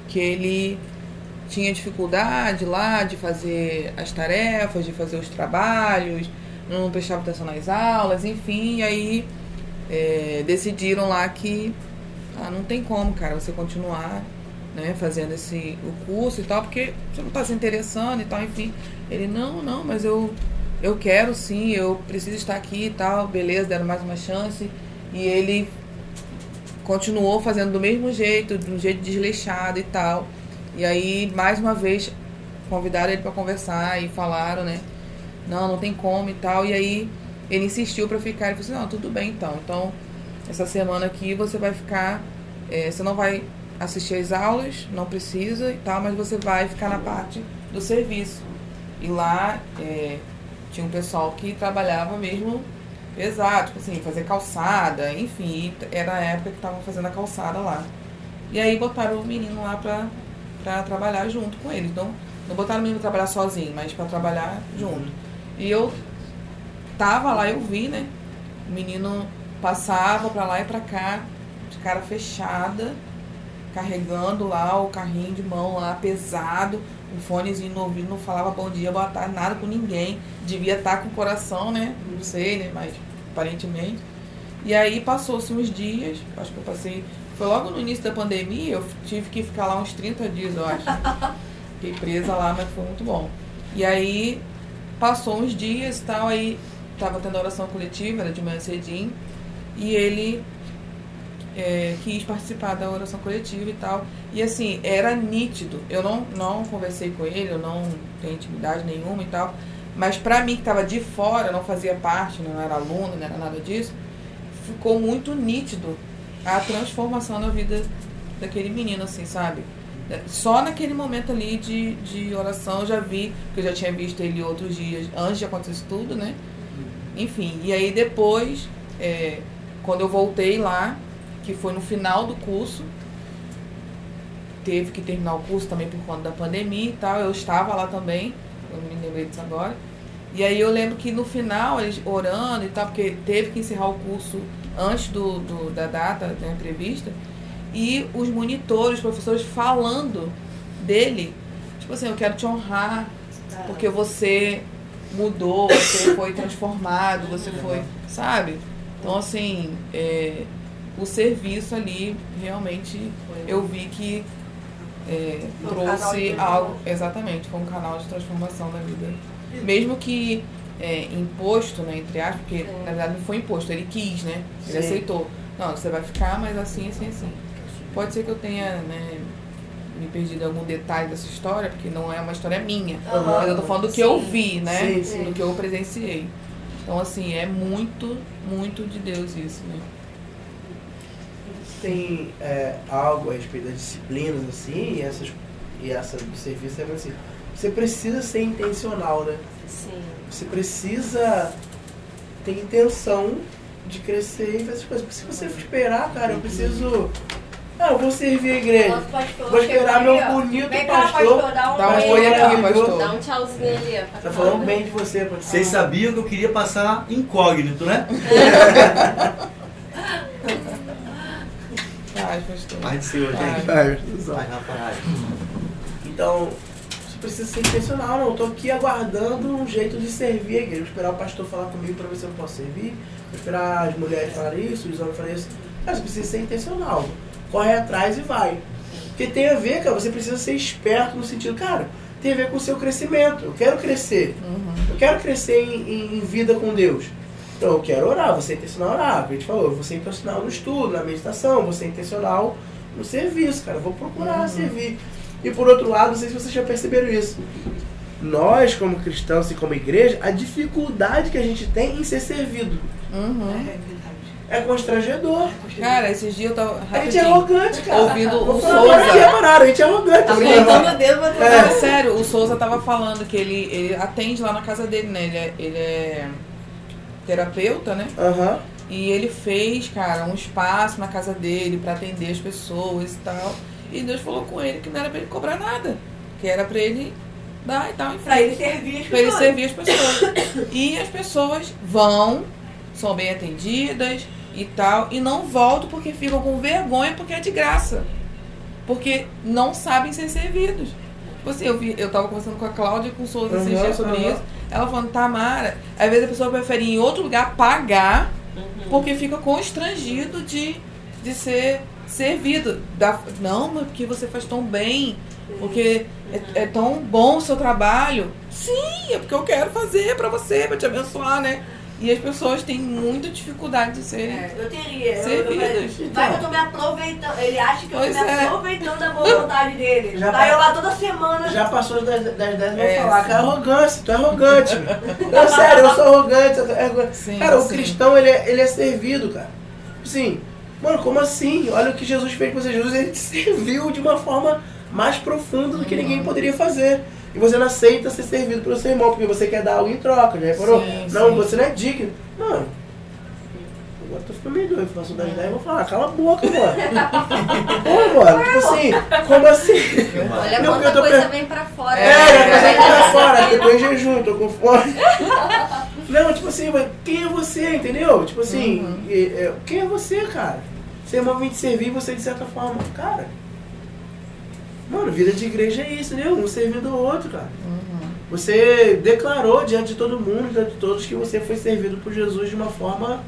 que ele tinha dificuldade lá de fazer as tarefas, de fazer os trabalhos, não prestava atenção nas aulas, enfim, e aí é, decidiram lá que ah, não tem como, cara, você continuar né, fazendo esse, o curso e tal, porque você não está se interessando e tal, enfim. Ele, não, não, mas eu, eu quero sim, eu preciso estar aqui e tal, beleza, deram mais uma chance. E ele continuou fazendo do mesmo jeito, de um jeito desleixado e tal. E aí, mais uma vez, convidaram ele para conversar e falaram, né? Não, não tem como e tal. E aí, ele insistiu para ficar. Ele falou assim: Não, tudo bem então. Então, essa semana aqui você vai ficar. é, você não vai assistir às aulas, não precisa e tal, mas você vai ficar na parte do serviço. E lá é, tinha um pessoal que trabalhava mesmo pesado, tipo assim, fazer calçada, enfim, era a época que estavam fazendo a calçada lá. E aí botaram o menino lá pra, pra trabalhar junto com eles. Então, não botaram o menino pra trabalhar sozinho, mas pra trabalhar junto. E eu tava lá, eu vi, né? O menino passava pra lá e pra cá, de cara fechada, carregando lá o carrinho de mão lá, pesado, um fonezinho no ouvido, não falava bom dia, boa tarde, nada com ninguém. Devia estar com o coração, né? Não sei, né? Mas aparentemente. E aí passou-se uns dias, acho que eu passei. Foi logo no início da pandemia, eu tive que ficar lá uns 30 dias, eu acho. [laughs] Fiquei presa lá, mas foi muito bom. E aí passou uns dias e tal, aí tava tendo oração coletiva, era de manhã cedinho, e ele é, quis participar da oração coletiva e tal. E assim, era nítido. Eu não, não conversei com ele, eu não tenho intimidade nenhuma e tal. Mas pra mim que tava de fora, não fazia parte, não era aluno, não era nada disso, ficou muito nítido a transformação na vida daquele menino, assim, sabe? Só naquele momento ali de, de oração eu já vi, porque eu já tinha visto ele outros dias antes de acontecer isso tudo, né? Enfim, e aí depois, é, quando eu voltei lá, que foi no final do curso, teve que terminar o curso também por conta da pandemia e tal, eu estava lá também, eu não me lembrei disso agora. E aí eu lembro que no final, eles orando e tal, porque teve que encerrar o curso antes do, do da data da entrevista, e os monitores, os professores falando dele, tipo assim, eu quero te honrar, porque você mudou, você foi transformado, você foi, sabe? Então assim, é, o serviço ali realmente eu vi que é, trouxe algo, exatamente, foi um canal de transformação da vida. Mesmo que é, imposto, né, entre aspas, porque na verdade não foi imposto, ele quis, né? Ele Sim. aceitou. Não, você vai ficar, mas assim, assim, assim. Pode ser que eu tenha, né, me perdido em algum detalhe dessa história, porque não é uma história minha. Aham. Mas eu tô falando do que eu Sim. vi, né? Sim. Do que eu presenciei. Então, assim, é muito, muito de Deus isso, né? Tem é, algo a respeito das disciplinas, assim, e, essas, e essa do serviço é assim. Você precisa ser intencional, né? Sim. Você precisa ter intenção de crescer e fazer as coisas. Porque se você for esperar, cara, eu preciso. Ah, eu vou servir a igreja. Pastor Vou esperar meu bonito Vem cá, pastor dá um, Dá um oi. oi aqui, pastor. Dá um tchauzinho ali, ó. Tá falando bem de você, pastor. Vocês sabiam que eu queria passar incógnito, né? [laughs] Ai, pastor. Paz do Senhor, gente. Vai, rapaz. Então, você precisa ser intencional, não. Eu tô aqui aguardando um jeito de servir a igreja. Vou esperar o pastor falar comigo para ver se eu posso servir. Vou esperar as mulheres falarem isso, os homens falarem isso. Mas você precisa ser intencional. Corre atrás e vai. Porque tem a ver, cara, você precisa ser esperto no sentido, cara, tem a ver com o seu crescimento. Eu quero crescer. Uhum. Eu quero crescer em, em- em vida com Deus. Então eu quero orar, você intencional a orar. A gente falou, eu vou ser intencional no estudo, na meditação, vou ser intencional no serviço, cara. Eu vou procurar Uhum. servir. E por outro lado, não sei se vocês já perceberam isso. Nós, como cristãos e como igreja, a dificuldade que a gente tem em ser servido Uhum. é constrangedor. Cara, esses dias eu tava A gente é rapidinho, arrogante, cara. ouvindo o agora Souza. é parado, a gente é arrogante. Tá o dedo, vou É. Não, sério, o Souza tava falando que ele, ele atende lá na casa dele, né? Ele é, ele é terapeuta, né? Aham. E ele fez, cara, um espaço na casa dele pra atender as pessoas e tal. E Deus falou com ele que não era pra ele cobrar nada. Que era pra ele dar e tal. Pra ele servir as pra ele pessoas. servir as pessoas. e as pessoas vão, são bem atendidas e tal, e não voltam porque ficam com vergonha porque é de graça. Porque não sabem ser servidos. Tipo assim, eu, vi, eu tava conversando com a Cláudia e com o Souza esses Aham, dias sobre aham. isso. Ela falando, Tamara, às vezes a pessoa prefere ir em outro lugar pagar porque fica constrangido de, de ser servido. Da, não, mas porque você faz tão bem, porque é, é tão bom o seu trabalho. Sim, é porque eu quero fazer pra você, pra te abençoar, né? E as pessoas têm muita dificuldade de ser. É, eu teria. Eu, eu, Servidas. falei, vai que eu tô me aproveitando. Ele acha que eu tô me é. aproveitando da boa vontade dele. Já tá tá- eu lá toda semana. Já passou das 10, 10 vou É, falar, sim. cara, arrogância, tu é arrogante. [laughs] Não, sério, eu sou arrogante. eu é arrogante. Sim, cara, o sim. cristão, ele é, ele é servido, cara. Assim, mano, como assim? Olha o que Jesus fez com você. Jesus, ele te [laughs] serviu de uma forma mais profunda do que ninguém poderia fazer. E você não aceita ser servido pelo seu irmão, porque você quer dar algo em troca, já reparou? Sim, não, sim. você não é digno. Mano, agora eu tô ficando meio doido, faço das 10 e vou falar, cala a boca, mano. [laughs] Pô, mano, tipo assim, como assim? Olha Não, quanta coisa pe- vem pra fora. É, já tá saindo pra [laughs] fora, eu tô em jejum, tô com fome. Não, tipo assim, mas quem é você, entendeu? Tipo assim, Uhum. é, quem é você, cara? Seu irmão vem te servir você de certa forma, cara. Mano, vida de igreja é isso, entendeu? Um servindo o outro, cara. Uhum. Você declarou diante de todo mundo, diante de todos, que você foi servido por Jesus de uma forma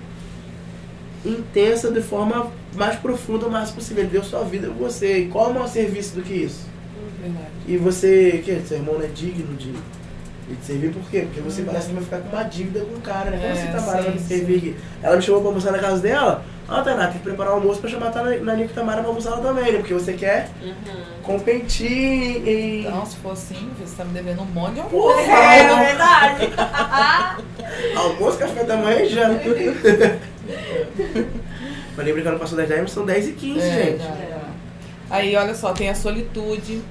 intensa, de forma mais profunda o mais possível. Ele deu sua vida por você. E qual é o maior serviço do que isso? Verdade. E você, que seu irmão não é digno de E te servir por quê? Porque você parece que vai ficar com uma dívida com o cara, né? Como É, Tamara vai me sim, servir aqui? Ela me chamou pra almoçar na casa dela. Ah, Tainá, tem que preparar o almoço pra chamar a Nanica e Tamara pra almoçar lá também, né? Porque você quer Uhum. competir em... Então, se for assim, você tá me devendo um monte de almoço. É, não. verdade. [laughs] Almoço, café da manhã e janta. [laughs] Mas lembra que ano passou 10 10, mas são 10 e 15, É, gente. já. Aí, olha só, tem a solitude.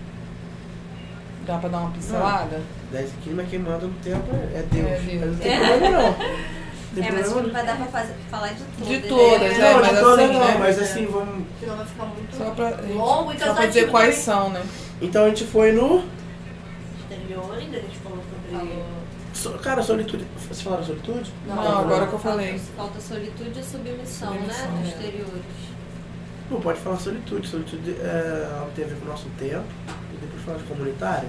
Dá pra dar uma pincelada? 10 e 15, mas quem manda no tempo é Deus. É Deus. Mas não tem problema não. [laughs] É, mas que não não. vai dar pra fazer, falar de tudo. De todas, né? né? Não, mas de todas assim, não, né? mas assim, vamos... Senão vai ficar muito Só pra, longo e só pra dizer quais também. são, né? Então a gente foi no... exteriores, a gente falou sobre... So- Cara, solitude. Vocês falaram solitude? Não, agora que eu falei. Falta solitude e submissão, Submissão, né? é. Exteriores. Não, pode falar solitude. Solitude é algo que tem a ver com o nosso tempo. E depois falar de comunitário.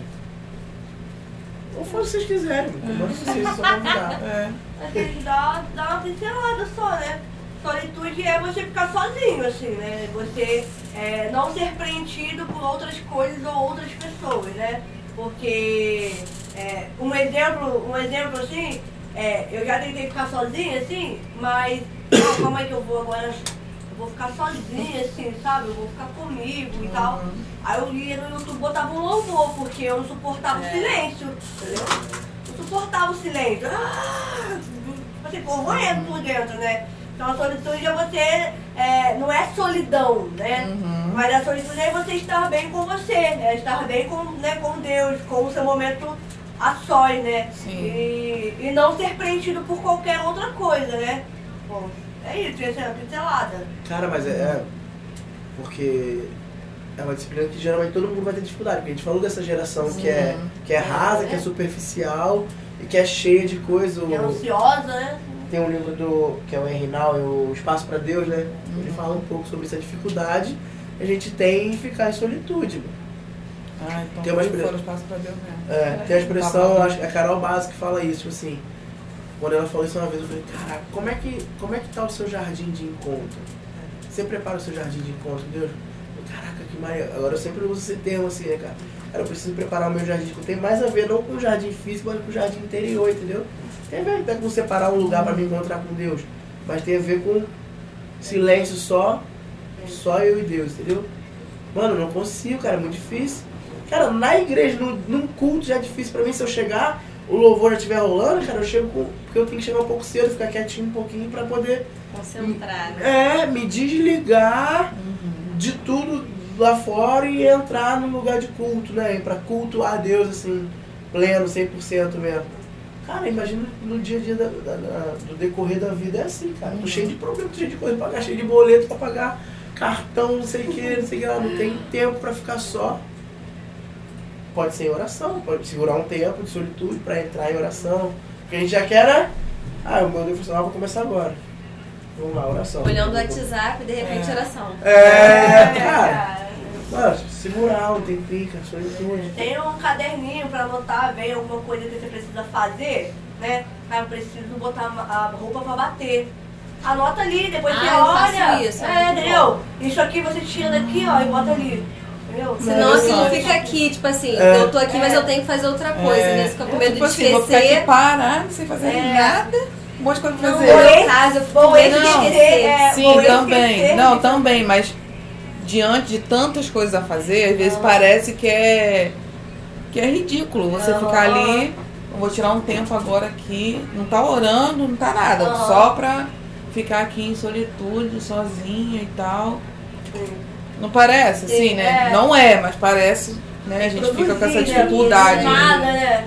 Ou fala o que vocês quiserem. Manda vocês, só convidar. [laughs] É. Gente dá, dá uma pincelada só, né? Solitude é você ficar sozinho, assim, né? Você é, não ser preenchido por outras coisas ou outras pessoas, né? Porque é, um exemplo, um exemplo assim, é, eu já tentei ficar sozinha, assim, mas [coughs] ah, calma aí que eu vou agora, eu vou ficar sozinha, assim, sabe? Eu vou ficar comigo e tal. Aí eu ia no YouTube botava um louvor, porque eu não suportava o silêncio, entendeu? Suportava o silêncio. Ah, assim, corroendo por dentro, né? Então a solitude é você, é, não é solidão, né? Uhum. Mas a solitude é você estar bem com você, né? Estar bem com, né, com Deus, com o seu momento a sós, né? Sim. E, e não ser preenchido por qualquer outra coisa, né? Bom, é isso, essa é a pincelada. Cara, mas é. é porque é uma disciplina que geralmente todo mundo vai ter dificuldade. Porque a gente falou dessa geração que é, que é rasa, que é superficial e que é cheia de coisa. É O- ansiosa, né? Tem um livro do que é o Henry Nau, é o Espaço para Deus, né? Ele fala um pouco sobre essa dificuldade que a gente tem em ficar em solitude. Ah, então Tem uma foi expre- fora espaço pra Deus mesmo. É, tem a expressão, Tá bom. acho que é a Carol Base que fala isso, tipo assim. Quando ela falou isso uma vez, eu falei, caraca, como é que, como é que tá o seu jardim de encontro? Você prepara o seu jardim de encontro, Deus? Caraca, que maneiro. Agora eu sempre uso esse termo assim, né, cara? Cara, eu preciso preparar o meu jardim de encontro. Tem mais a ver não com o jardim físico, mas com o jardim interior, entendeu? Tem a ver até com separar um lugar pra me encontrar com Deus. Mas tem a ver com silêncio só, só eu e Deus, entendeu? Mano, eu não consigo, cara, é muito difícil. Cara, na igreja, num, num culto já é difícil pra mim. Se eu chegar, o louvor já estiver rolando, cara, eu chego com. Porque eu tenho que chegar um pouco cedo, ficar quietinho um pouquinho pra poder Concentrar, né? é, me desligar de tudo lá fora e entrar no lugar de culto, né? Ir Pra cultuar a Deus, assim, pleno, 100% mesmo. Cara, imagina no dia a dia da- da- da- do decorrer da vida é assim, cara. Tô cheio de problema, cheio de coisa pra pagar, cheio de boleto pra pagar, cartão, não sei o que, não sei o que lá. Não tem tempo pra ficar só. Pode ser em oração, pode segurar um tempo de solitude pra entrar em oração. Porque a gente já quer, né? Ah, o meu Deus funcional, vou começar agora. Vamos lá, oração. Olhando o WhatsApp e de repente É. oração. É, cara. Mano, segurar um tempinho, cara, solitude. Tem um caderninho pra anotar, vem alguma coisa que você precisa fazer, né? Ah, eu preciso botar a roupa pra bater. Anota ali, depois Ah, você eu faço olha. isso, é é, entendeu? Isso aqui você tira daqui, ó, e bota ali. Entendeu? Senão aquilo só- fica aqui, tipo assim, É. eu tô aqui, mas É. eu tenho que fazer outra coisa, É. né? Você fica com medo tipo de assim, vou ficar aqui esquecer. parado, sem fazer É. nada, um monte de coisa pra Não, fazer. caso, eu fico com Vou de esquecer, é, Sim, vou também. esquecer Não, também, mas diante de tantas coisas a fazer, às vezes Ah. parece que é que é ridículo você Aham. ficar ali, eu vou tirar um tempo agora aqui, não tá orando, não tá nada, Aham. só pra ficar aqui em solitude, sozinha e tal. Não parece, assim, Sim, né? é. Não é, mas parece, né? A gente fica com essa né? dificuldade. Nada, né?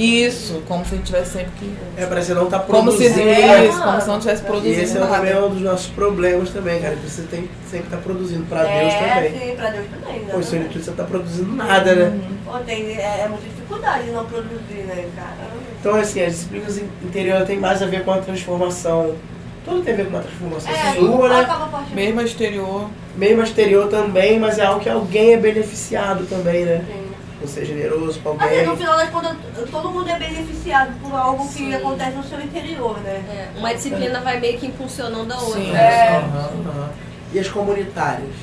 Isso, como se a gente tivesse sempre que. É, parece que não tá Como se produzindo. É. isso, como se não tivesse E produzindo esse é também nada. um dos nossos problemas também, cara. Que você tem que sempre estar produzindo pra Deus é, também. sim, pra Deus também. Pô, Né? solitude você não tá produzindo nada, né? Pô, tem, é, é muita dificuldade não produzir, né, cara? Então, assim, as disciplinas in- interiores têm mais a ver com a transformação. Tudo tem a ver com uma transformação É, sua, né? Mesmo exterior. Meio exterior também, mas é algo que alguém é beneficiado também, né? Sim. Você é generoso com Assim, no final das contas, todo mundo é beneficiado por algo que Sim. acontece no seu interior, né? É, uma disciplina vai meio que impulsionando a outra. Sim. né? É. Aham, aham. E as comunitárias?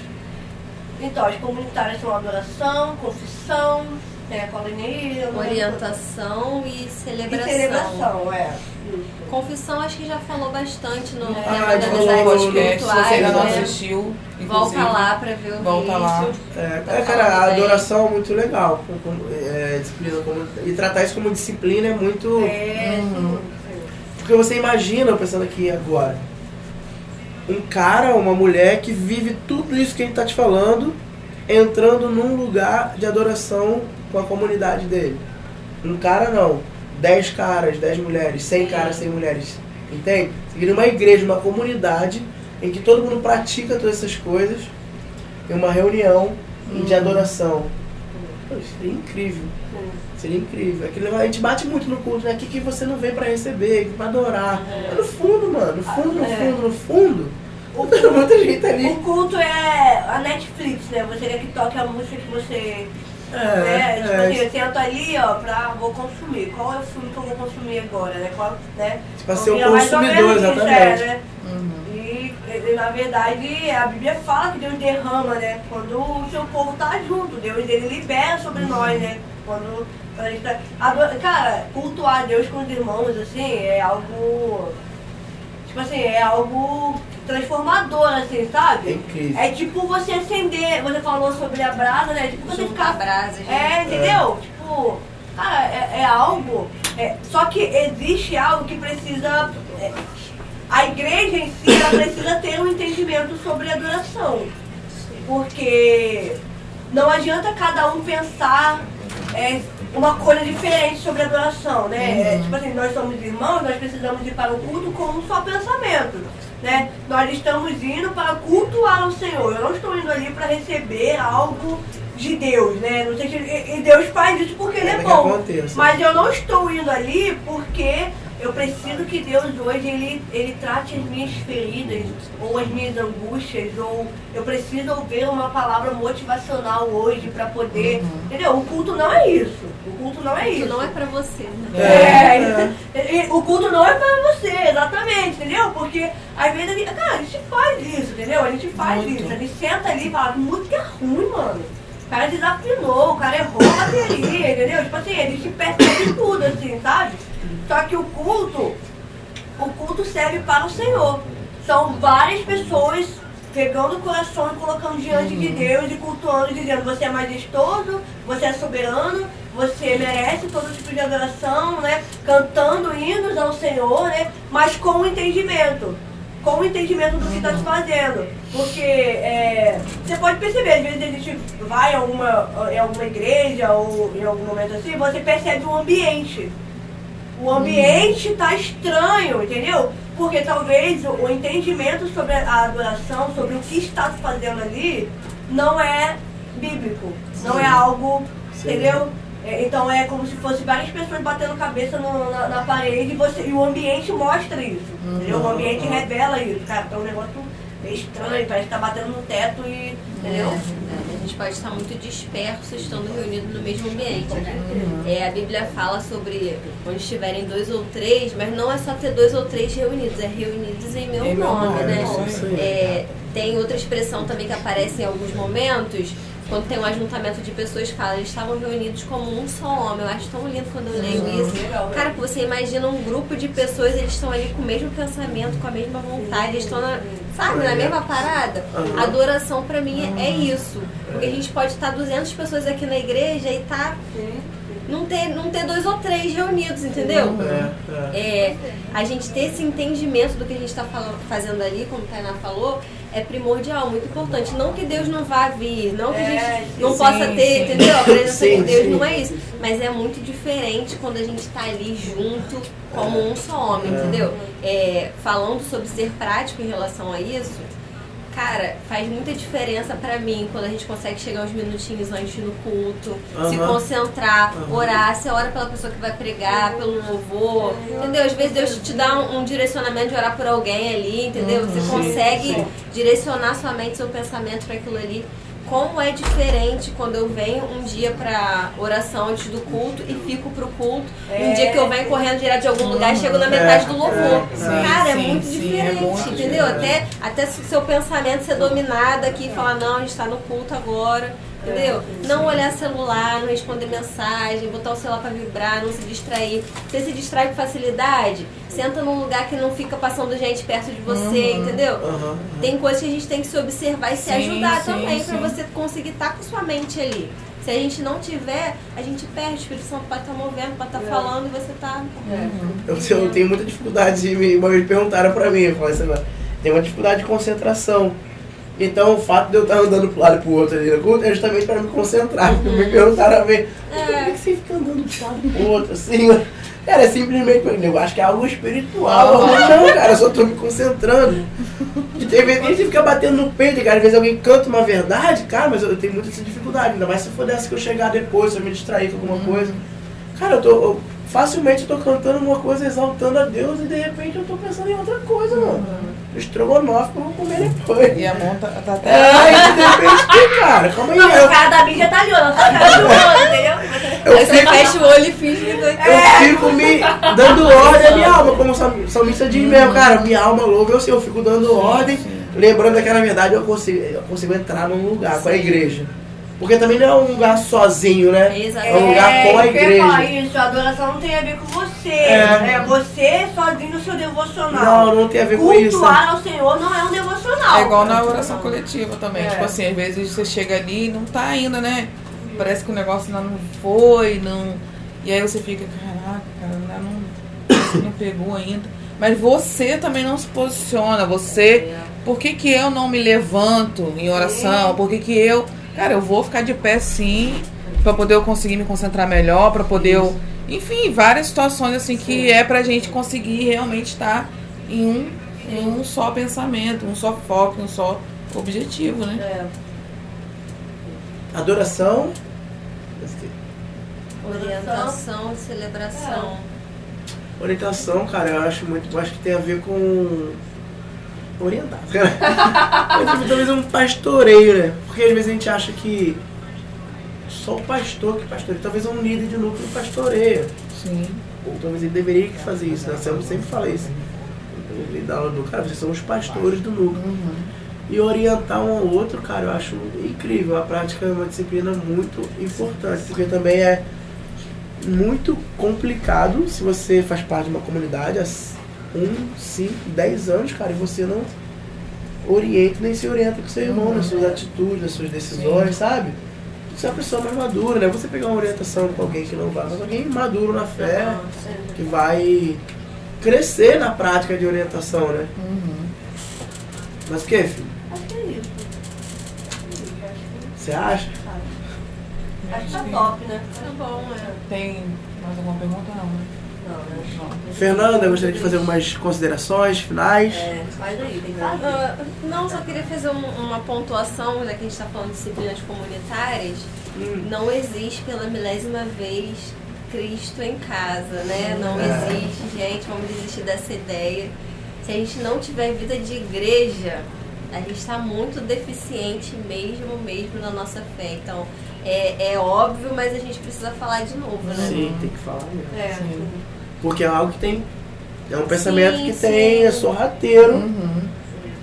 Então, as comunitárias são adoração, confissão, a colineira, Orientação e e celebração. celebração, é. Confissão acho que já falou bastante no É. tema Ah, amizades no podcast, se você ainda não né? assistiu, Volta lá pra ver o Volta lá. vídeo. É, Tá é, cara, a adoração é muito legal. é, disciplina como- e tratar isso como disciplina é muito. É, Uhum. Porque você imagina, eu pensando aqui agora, um cara, uma mulher que vive tudo isso que a gente tá te falando, entrando num lugar de adoração com a comunidade dele. Um cara não. Dez caras, dez mulheres, cem caras, cem mulheres. Entende? Você uma igreja, uma comunidade em que todo mundo pratica todas essas coisas em uma reunião de adoração. Pô, seria incrível. Seria incrível. Aquilo, a gente bate muito no culto, né? Aqui que você não vem pra receber, pra adorar. Mas no fundo, mano, no fundo, no É. fundo, no fundo, [laughs] gente ali. O culto é a Netflix, né? Você quer que toque a música que você. É, né? Tipo é, assim, eu sento ali, ó, pra. Vou consumir. Qual é o filme que eu vou consumir agora, né? Qual, né? Pra ser o Então, mais ou consumidor, exatamente. É, né? Uhum. E, na verdade, a Bíblia fala que Deus derrama, né? Quando o seu povo tá junto, Deus ele libera sobre nós, né? Quando a gente tá. Cara, cultuar Deus com os irmãos, assim, é algo. Tipo assim, é algo transformador, assim, É sabe? incrível. É tipo você acender, você falou sobre a brasa, né? Tipo você ficar. brasas. né? É, entendeu? Tipo, cara, é, é algo. é, só que existe algo que precisa. é, a igreja em si ela precisa ter um entendimento sobre adoração. Porque não adianta cada um pensar é, uma coisa diferente sobre adoração, né? É, tipo assim, nós somos irmãos, nós precisamos ir para o culto com um só pensamento. Né? Nós estamos indo para cultuar o Senhor. Eu não estou indo ali para receber algo de Deus, né? Não sei se, e Deus faz isso porque Ele é Nada que bom. Mas eu não estou indo ali porque eu preciso que Deus hoje ele, ele trate as minhas feridas ou as minhas angústias ou eu preciso ouvir uma palavra motivacional hoje para poder, entendeu? O culto não é isso. O culto não é Isso isso. não é pra você, né? É, e o culto não é pra você, exatamente, entendeu? Porque às vezes a gente, cara, a gente faz isso, entendeu? A gente faz Muito. isso, a gente senta ali e fala, que música é ruim, mano. O cara desafinou, o cara errou a bateria, entendeu? Tipo assim, a gente percebe tudo, assim, sabe? Só que o culto, o culto serve para o Senhor. São várias pessoas pegando o coração e colocando diante de Deus e cultuando, dizendo, você é majestoso, você é soberano, você merece todo tipo de adoração, né? Cantando hinos ao Senhor, né? Mas com o entendimento. Com o entendimento do que está se fazendo. Porque é, você pode perceber, às vezes a gente vai em alguma, em alguma igreja ou em algum momento assim, você percebe o ambiente. O ambiente tá estranho, entendeu? Porque talvez o, entendimento sobre a adoração, sobre o que está se fazendo ali, não é bíblico. Não é algo, Sim. entendeu? É, então é como se fosse várias pessoas batendo cabeça no- na, na parede e, você, e o ambiente mostra isso. Entendeu? O ambiente revela isso. Cara, tá um negócio meio estranho, parece que tá batendo no teto e. Entendeu? É, a gente pode estar muito disperso estando reunido no mesmo ambiente, né? É, a Bíblia fala sobre onde estiverem dois ou três, mas não é só ter dois ou três reunidos, é reunidos em meu Em meu nome, nome, né? É, tem outra expressão também que aparece em alguns momentos, quando tem um ajuntamento de pessoas que falam, eles estavam reunidos como um só homem. Eu acho tão lindo quando eu leio isso. Legal? Cara, que você imagina um grupo de pessoas, eles estão ali com o mesmo pensamento, com a mesma vontade, eles estão, na, sabe, na mesma parada. Aham. Adoração pra mim é isso. Porque a gente pode estar 200 pessoas aqui na igreja e tá não ter, não ter dois ou três reunidos, entendeu? É, é. É, a gente ter esse entendimento do que a gente está fazendo ali, como a Tainá falou, é primordial, muito importante. Não que Deus não vá vir, não que a É, gente não sim, possa ter, sim. entendeu? A presença Sim, de Deus sim. não é isso. Mas é muito diferente quando a gente está ali junto, como um só homem, É. entendeu? É, falando sobre ser prático em relação a isso, cara, faz muita diferença pra mim quando a gente consegue chegar uns minutinhos antes no culto, se Aham. concentrar, Aham. orar, você ora pela pessoa que vai pregar, pelo louvor, entendeu? Às vezes Deus te dá um, um direcionamento de orar por alguém ali, entendeu? Você Sim, consegue direcionar sua mente, seu pensamento para aquilo ali. Como é diferente quando eu venho um dia pra oração antes do culto e fico pro culto. E um É. dia que eu venho correndo direto de algum lugar e chego na metade do louvor. é, sim, Cara, é sim, muito sim, diferente, é muito entendeu? diferente. Até, até se o seu pensamento ser dominado aqui e falar, não, a gente tá no culto agora. Entendeu? Não olhar celular, não responder mensagem, botar o celular pra vibrar, não se distrair. Você se distrai com facilidade, senta num lugar que não fica passando gente perto de você, entendeu? Aham. Tem coisas que a gente tem que se observar e se Sim, ajudar sim, também pra sim. você conseguir estar com sua mente ali. Se a gente não tiver, a gente perde. O Espírito Santo pode estar movendo, pode estar falando e você tá. Eu, eu tenho muita dificuldade de me. Uma vez perguntaram pra mim, eu falei assim, "Mas tem uma dificuldade de concentração. Então o fato de eu estar andando pro lado e pro outro ali no culto é justamente para me concentrar. Me perguntaram a ver, "Mas como é que você fica andando pro lado e pro outro assim? mano?" Cara, é simplesmente, eu acho que é algo espiritual. Falei, não, cara, eu só tô me concentrando. De ter vezes você fica batendo no peito, cara. Às vezes alguém canta uma verdade, cara, mas eu tenho muita essa dificuldade. Ainda mais se for dessa que eu chegar depois, se eu me distrair com alguma coisa. Cara, eu tô. eu- facilmente eu tô cantando uma coisa exaltando a Deus e de repente eu tô pensando em outra coisa, mano. Estrogonofe que eu vou comer depois. E a monta tá até. É, e de repente, que, cara, calma aí. Não, o Eu, cara da mídia tá olhando, tá cara de olho, entendeu? eu Aí você fico, fecha o olho e finge que. eu fico me dando ordem à minha alma, como o sal- salmista diz mesmo, cara, minha alma louva eu sei, eu fico dando ordem, lembrando que na verdade eu consigo, eu consigo entrar num lugar com a igreja. Porque também não é um lugar sozinho, né? É um lugar com a queria falar igreja. isso, a adoração não tem a ver com você. É. É, você sozinho no seu devocional. Não, não tem a ver com isso. Cultuar ao Senhor não é um devocional. É igual na oração coletiva também. É. Tipo assim, às vezes você chega ali e não tá ainda, né? Parece que o negócio ainda não foi, não. E aí você fica, caraca, cara, ainda não, você não pegou ainda. Mas você também não se posiciona. Você. Por que, que eu não me levanto em oração? Por que, que eu. Cara, eu vou ficar de pé sim. Pra poder eu conseguir me concentrar melhor, pra poder eu. Enfim, várias situações assim que é pra gente conseguir realmente estar em um, em um só pensamento, um só foco, um só objetivo, né? É. Adoração. Orientação celebração. Orientação, cara, eu acho muito. Eu acho que tem a ver com. Orientar. Talvez um pastoreio, né? Porque às vezes a gente acha que só o pastor que pastoreia. Talvez um líder de núcleo pastoreia. Sim. Ou talvez ele deveria que fazer isso, né? Eu sempre falei isso. Ele dá aula do cara, vocês são os pastores do núcleo. E orientar um ao outro, cara, eu acho incrível. A prática é uma disciplina muito importante, porque também é muito complicado se você faz parte de uma comunidade 1, 5, 10 anos, cara, e você não orienta nem se orienta com seu irmão nas suas atitudes, nas suas decisões, sabe? Você é uma pessoa mais madura, né? Você pegar uma orientação com alguém que não vai, mas alguém maduro na fé, que vai crescer na prática de orientação, né? Uhum. Mas o que, filho? Acho que é isso. Você acha? Acho que tá top, né? Tá bom, é. Tem mais alguma pergunta? Não, né? Não, né? Não. Fernanda, eu gostaria de fazer algumas considerações finais. É, faz aí, tem que fazer. Ah, não, só queria fazer um- uma pontuação, já que a gente está falando de disciplinas comunitárias. Hum. Não existe pela milésima vez Cristo em casa, né? Não É. existe, gente. Vamos desistir dessa ideia. Se a gente não tiver vida de igreja, a gente está muito deficiente mesmo, mesmo na nossa fé. Então, é, é óbvio, mas a gente precisa falar de novo, né? Sim, tem que falar mesmo. É. Sim. Porque é algo que tem. É um pensamento Sim, que sim. tem, é sorrateiro, Uhum.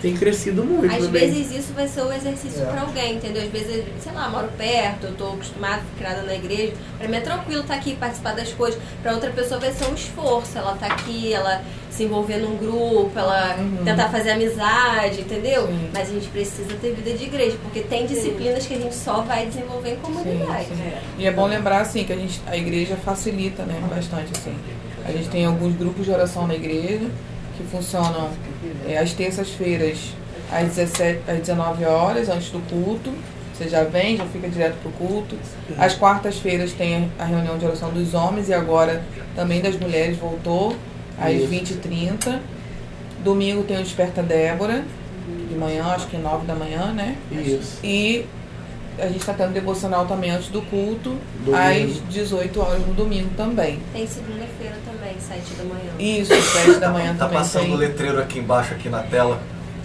tem crescido muito. Às também. vezes isso vai ser o exercício É. pra alguém, entendeu? Às vezes, sei lá, moro perto, eu tô acostumada, fui criada na igreja. Pra mim é tranquilo estar aqui, participar das coisas. Pra outra pessoa vai ser um esforço. Ela tá aqui, ela se envolver num grupo, ela Uhum. tentar fazer amizade, entendeu? Sim. Mas a gente precisa ter vida de igreja, porque tem disciplinas que a gente só vai desenvolver em comunidade. Sim, sim. E é bom lembrar assim que a, gente, a igreja facilita, né, bastante assim. A gente tem alguns grupos de oração na igreja que funcionam é, às terças-feiras às, 17, às 19 horas antes do culto. Você já vem, já fica direto pro culto. Às quartas-feiras tem a reunião de oração dos homens e agora também das mulheres voltou às Isso. 20h30. Domingo tem o Desperta Débora, de manhã, acho que 9 da manhã, né? Isso. E a gente está tendo devocional também antes do culto, Domingo. às 18 horas no domingo também. Tem segunda-feira também, 7 da manhã. Isso, às 7 da manhã Tá também passando o letreiro aqui embaixo, aqui na tela.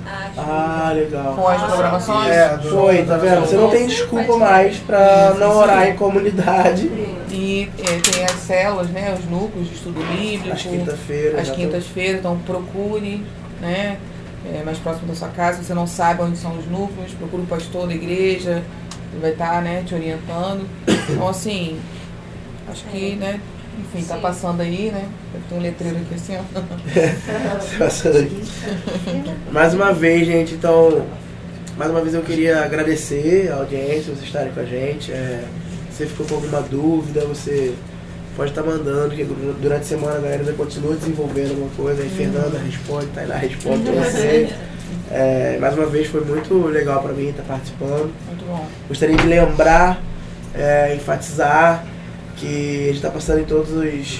Acho. Ah, legal. Com as programações. É, foi, tá vendo? Você não tem desculpa mais pra não orar em comunidade. E é, tem as células, né? Os núcleos de estudo bíblico. Às já tô- quintas-feiras, então procure, né? é, mais próximo da sua casa, se você não sabe onde são os núcleos, procure o pastor da igreja, vai estar, né, te orientando. Então assim, acho que, né, enfim, tá Sim. passando aí, né? Ter um letreiro aqui assim, ó. [laughs] Passando aqui. Mais uma vez, gente, então, mais uma vez eu queria agradecer a audiência, vocês estarem com a gente. É, se você ficou com alguma dúvida, você pode estar mandando, que durante a semana a galera ainda continua desenvolvendo alguma coisa. Aí Fernanda responde, Tainá responde pra você. [laughs] É, mais uma vez foi muito legal pra mim estar participando. Muito bom. Gostaria de lembrar, é, enfatizar que a gente está passando em todos os,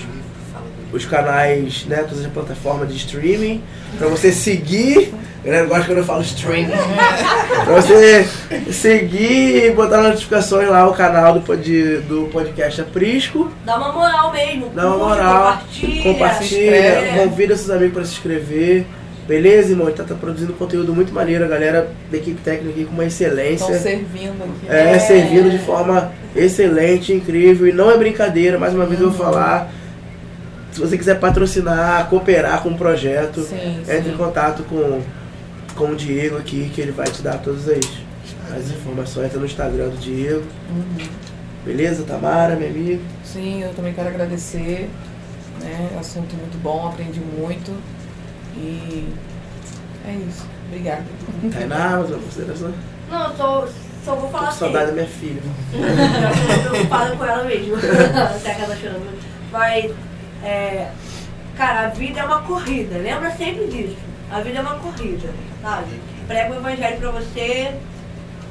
os canais, né, todas as plataformas de streaming, para você seguir. A galera gosta quando eu falo streaming. [laughs] pra você seguir e botar notificações lá no canal do, pod, do podcast Aprisco. Dá uma moral mesmo. Dá uma moral, Compartilha. Compartilha, convida seus amigos para se inscrever. Beleza, irmão? A gente tá, tá produzindo conteúdo muito maneiro, a galera da equipe técnica aqui com uma excelência. Estão servindo aqui. É, É. servindo de forma excelente, incrível. E não é brincadeira, mais uma vez eu vou falar. Se você quiser patrocinar, cooperar com o projeto, Sim, entre em sim. contato com, com o Diego aqui, que ele vai te dar todas as, as informações tá no Instagram do Diego. Uhum. Beleza, Tamara, minha amiga? Sim, eu também quero agradecer. Né? Assunto muito bom, aprendi muito. E é isso. Obrigada. Tainá, uma consideração? Não, eu só, só vou Tô falar com assim. saudade da minha filha. [laughs] Eu tô preocupada com ela mesmo. [laughs] Até que ela tá chorando. Mas, é, cara, a vida é uma corrida. Lembra sempre disso. A vida é uma corrida, sabe? Prega o evangelho pra você.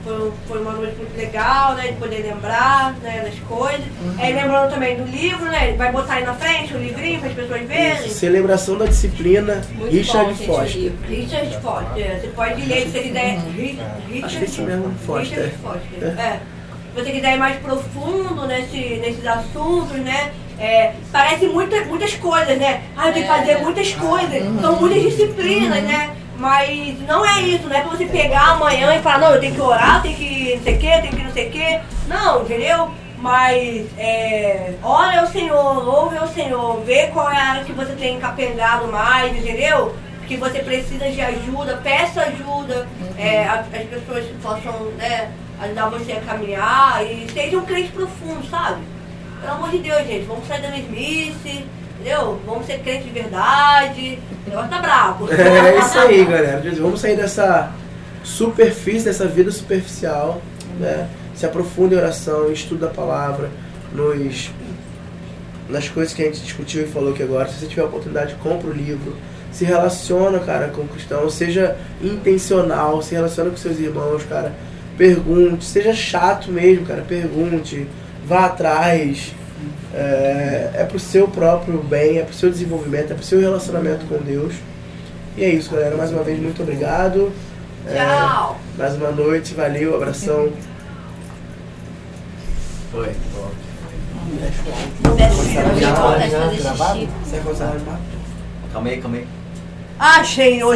Foi, foi uma noite muito legal, né? De poder lembrar né, das coisas. Aí lembrando também do livro, né? Vai botar aí na frente o livrinho para as pessoas verem. Isso, celebração da disciplina Muito Richard bom, Foster. Richard Foster. é, Você pode ler se você quiser. Ri- Acho que é isso mesmo, Foster. Richard Foster. É. Se você quiser ir mais profundo nesse, nesses assuntos, né? É, parece muita, muitas coisas, né? Ah, eu tenho que É. fazer muitas coisas. São muitas disciplinas, né? Mas não é isso, não é pra você pegar amanhã e falar, não, eu tenho que orar, eu tenho que não sei o que, eu tenho que não sei o que. Não, entendeu? Mas é, ora ao Senhor, ouve ao Senhor, vê qual é a área que você tem capengado mais, entendeu? Que você precisa de ajuda, peça ajuda, é, as pessoas que possam né, ajudar você a caminhar e seja um crente profundo, sabe? Pelo amor de Deus, gente, vamos sair da mesmice, entendeu? Vamos ser crentes de verdade. O negócio tá brabo. [laughs] É isso aí, galera. Vamos sair dessa superfície, dessa vida superficial, né? Se aprofunda em oração, estuda a palavra, nos, nas coisas que a gente discutiu e falou aqui agora. Se você tiver a oportunidade, compra o livro. Se relaciona, cara, com o cristão. Seja intencional, se relaciona com seus irmãos, cara. Pergunte, seja chato mesmo, cara. Pergunte, vá atrás. É, é pro seu próprio bem, é pro seu desenvolvimento, é pro seu relacionamento com Deus. E é isso, galera. Mais uma vez, muito obrigado. É, Tchau. mais uma noite, valeu, abração. Foi. Vontade de fazer xixi. Você consegue arrumar? Calma aí, calma aí. Achei hoje.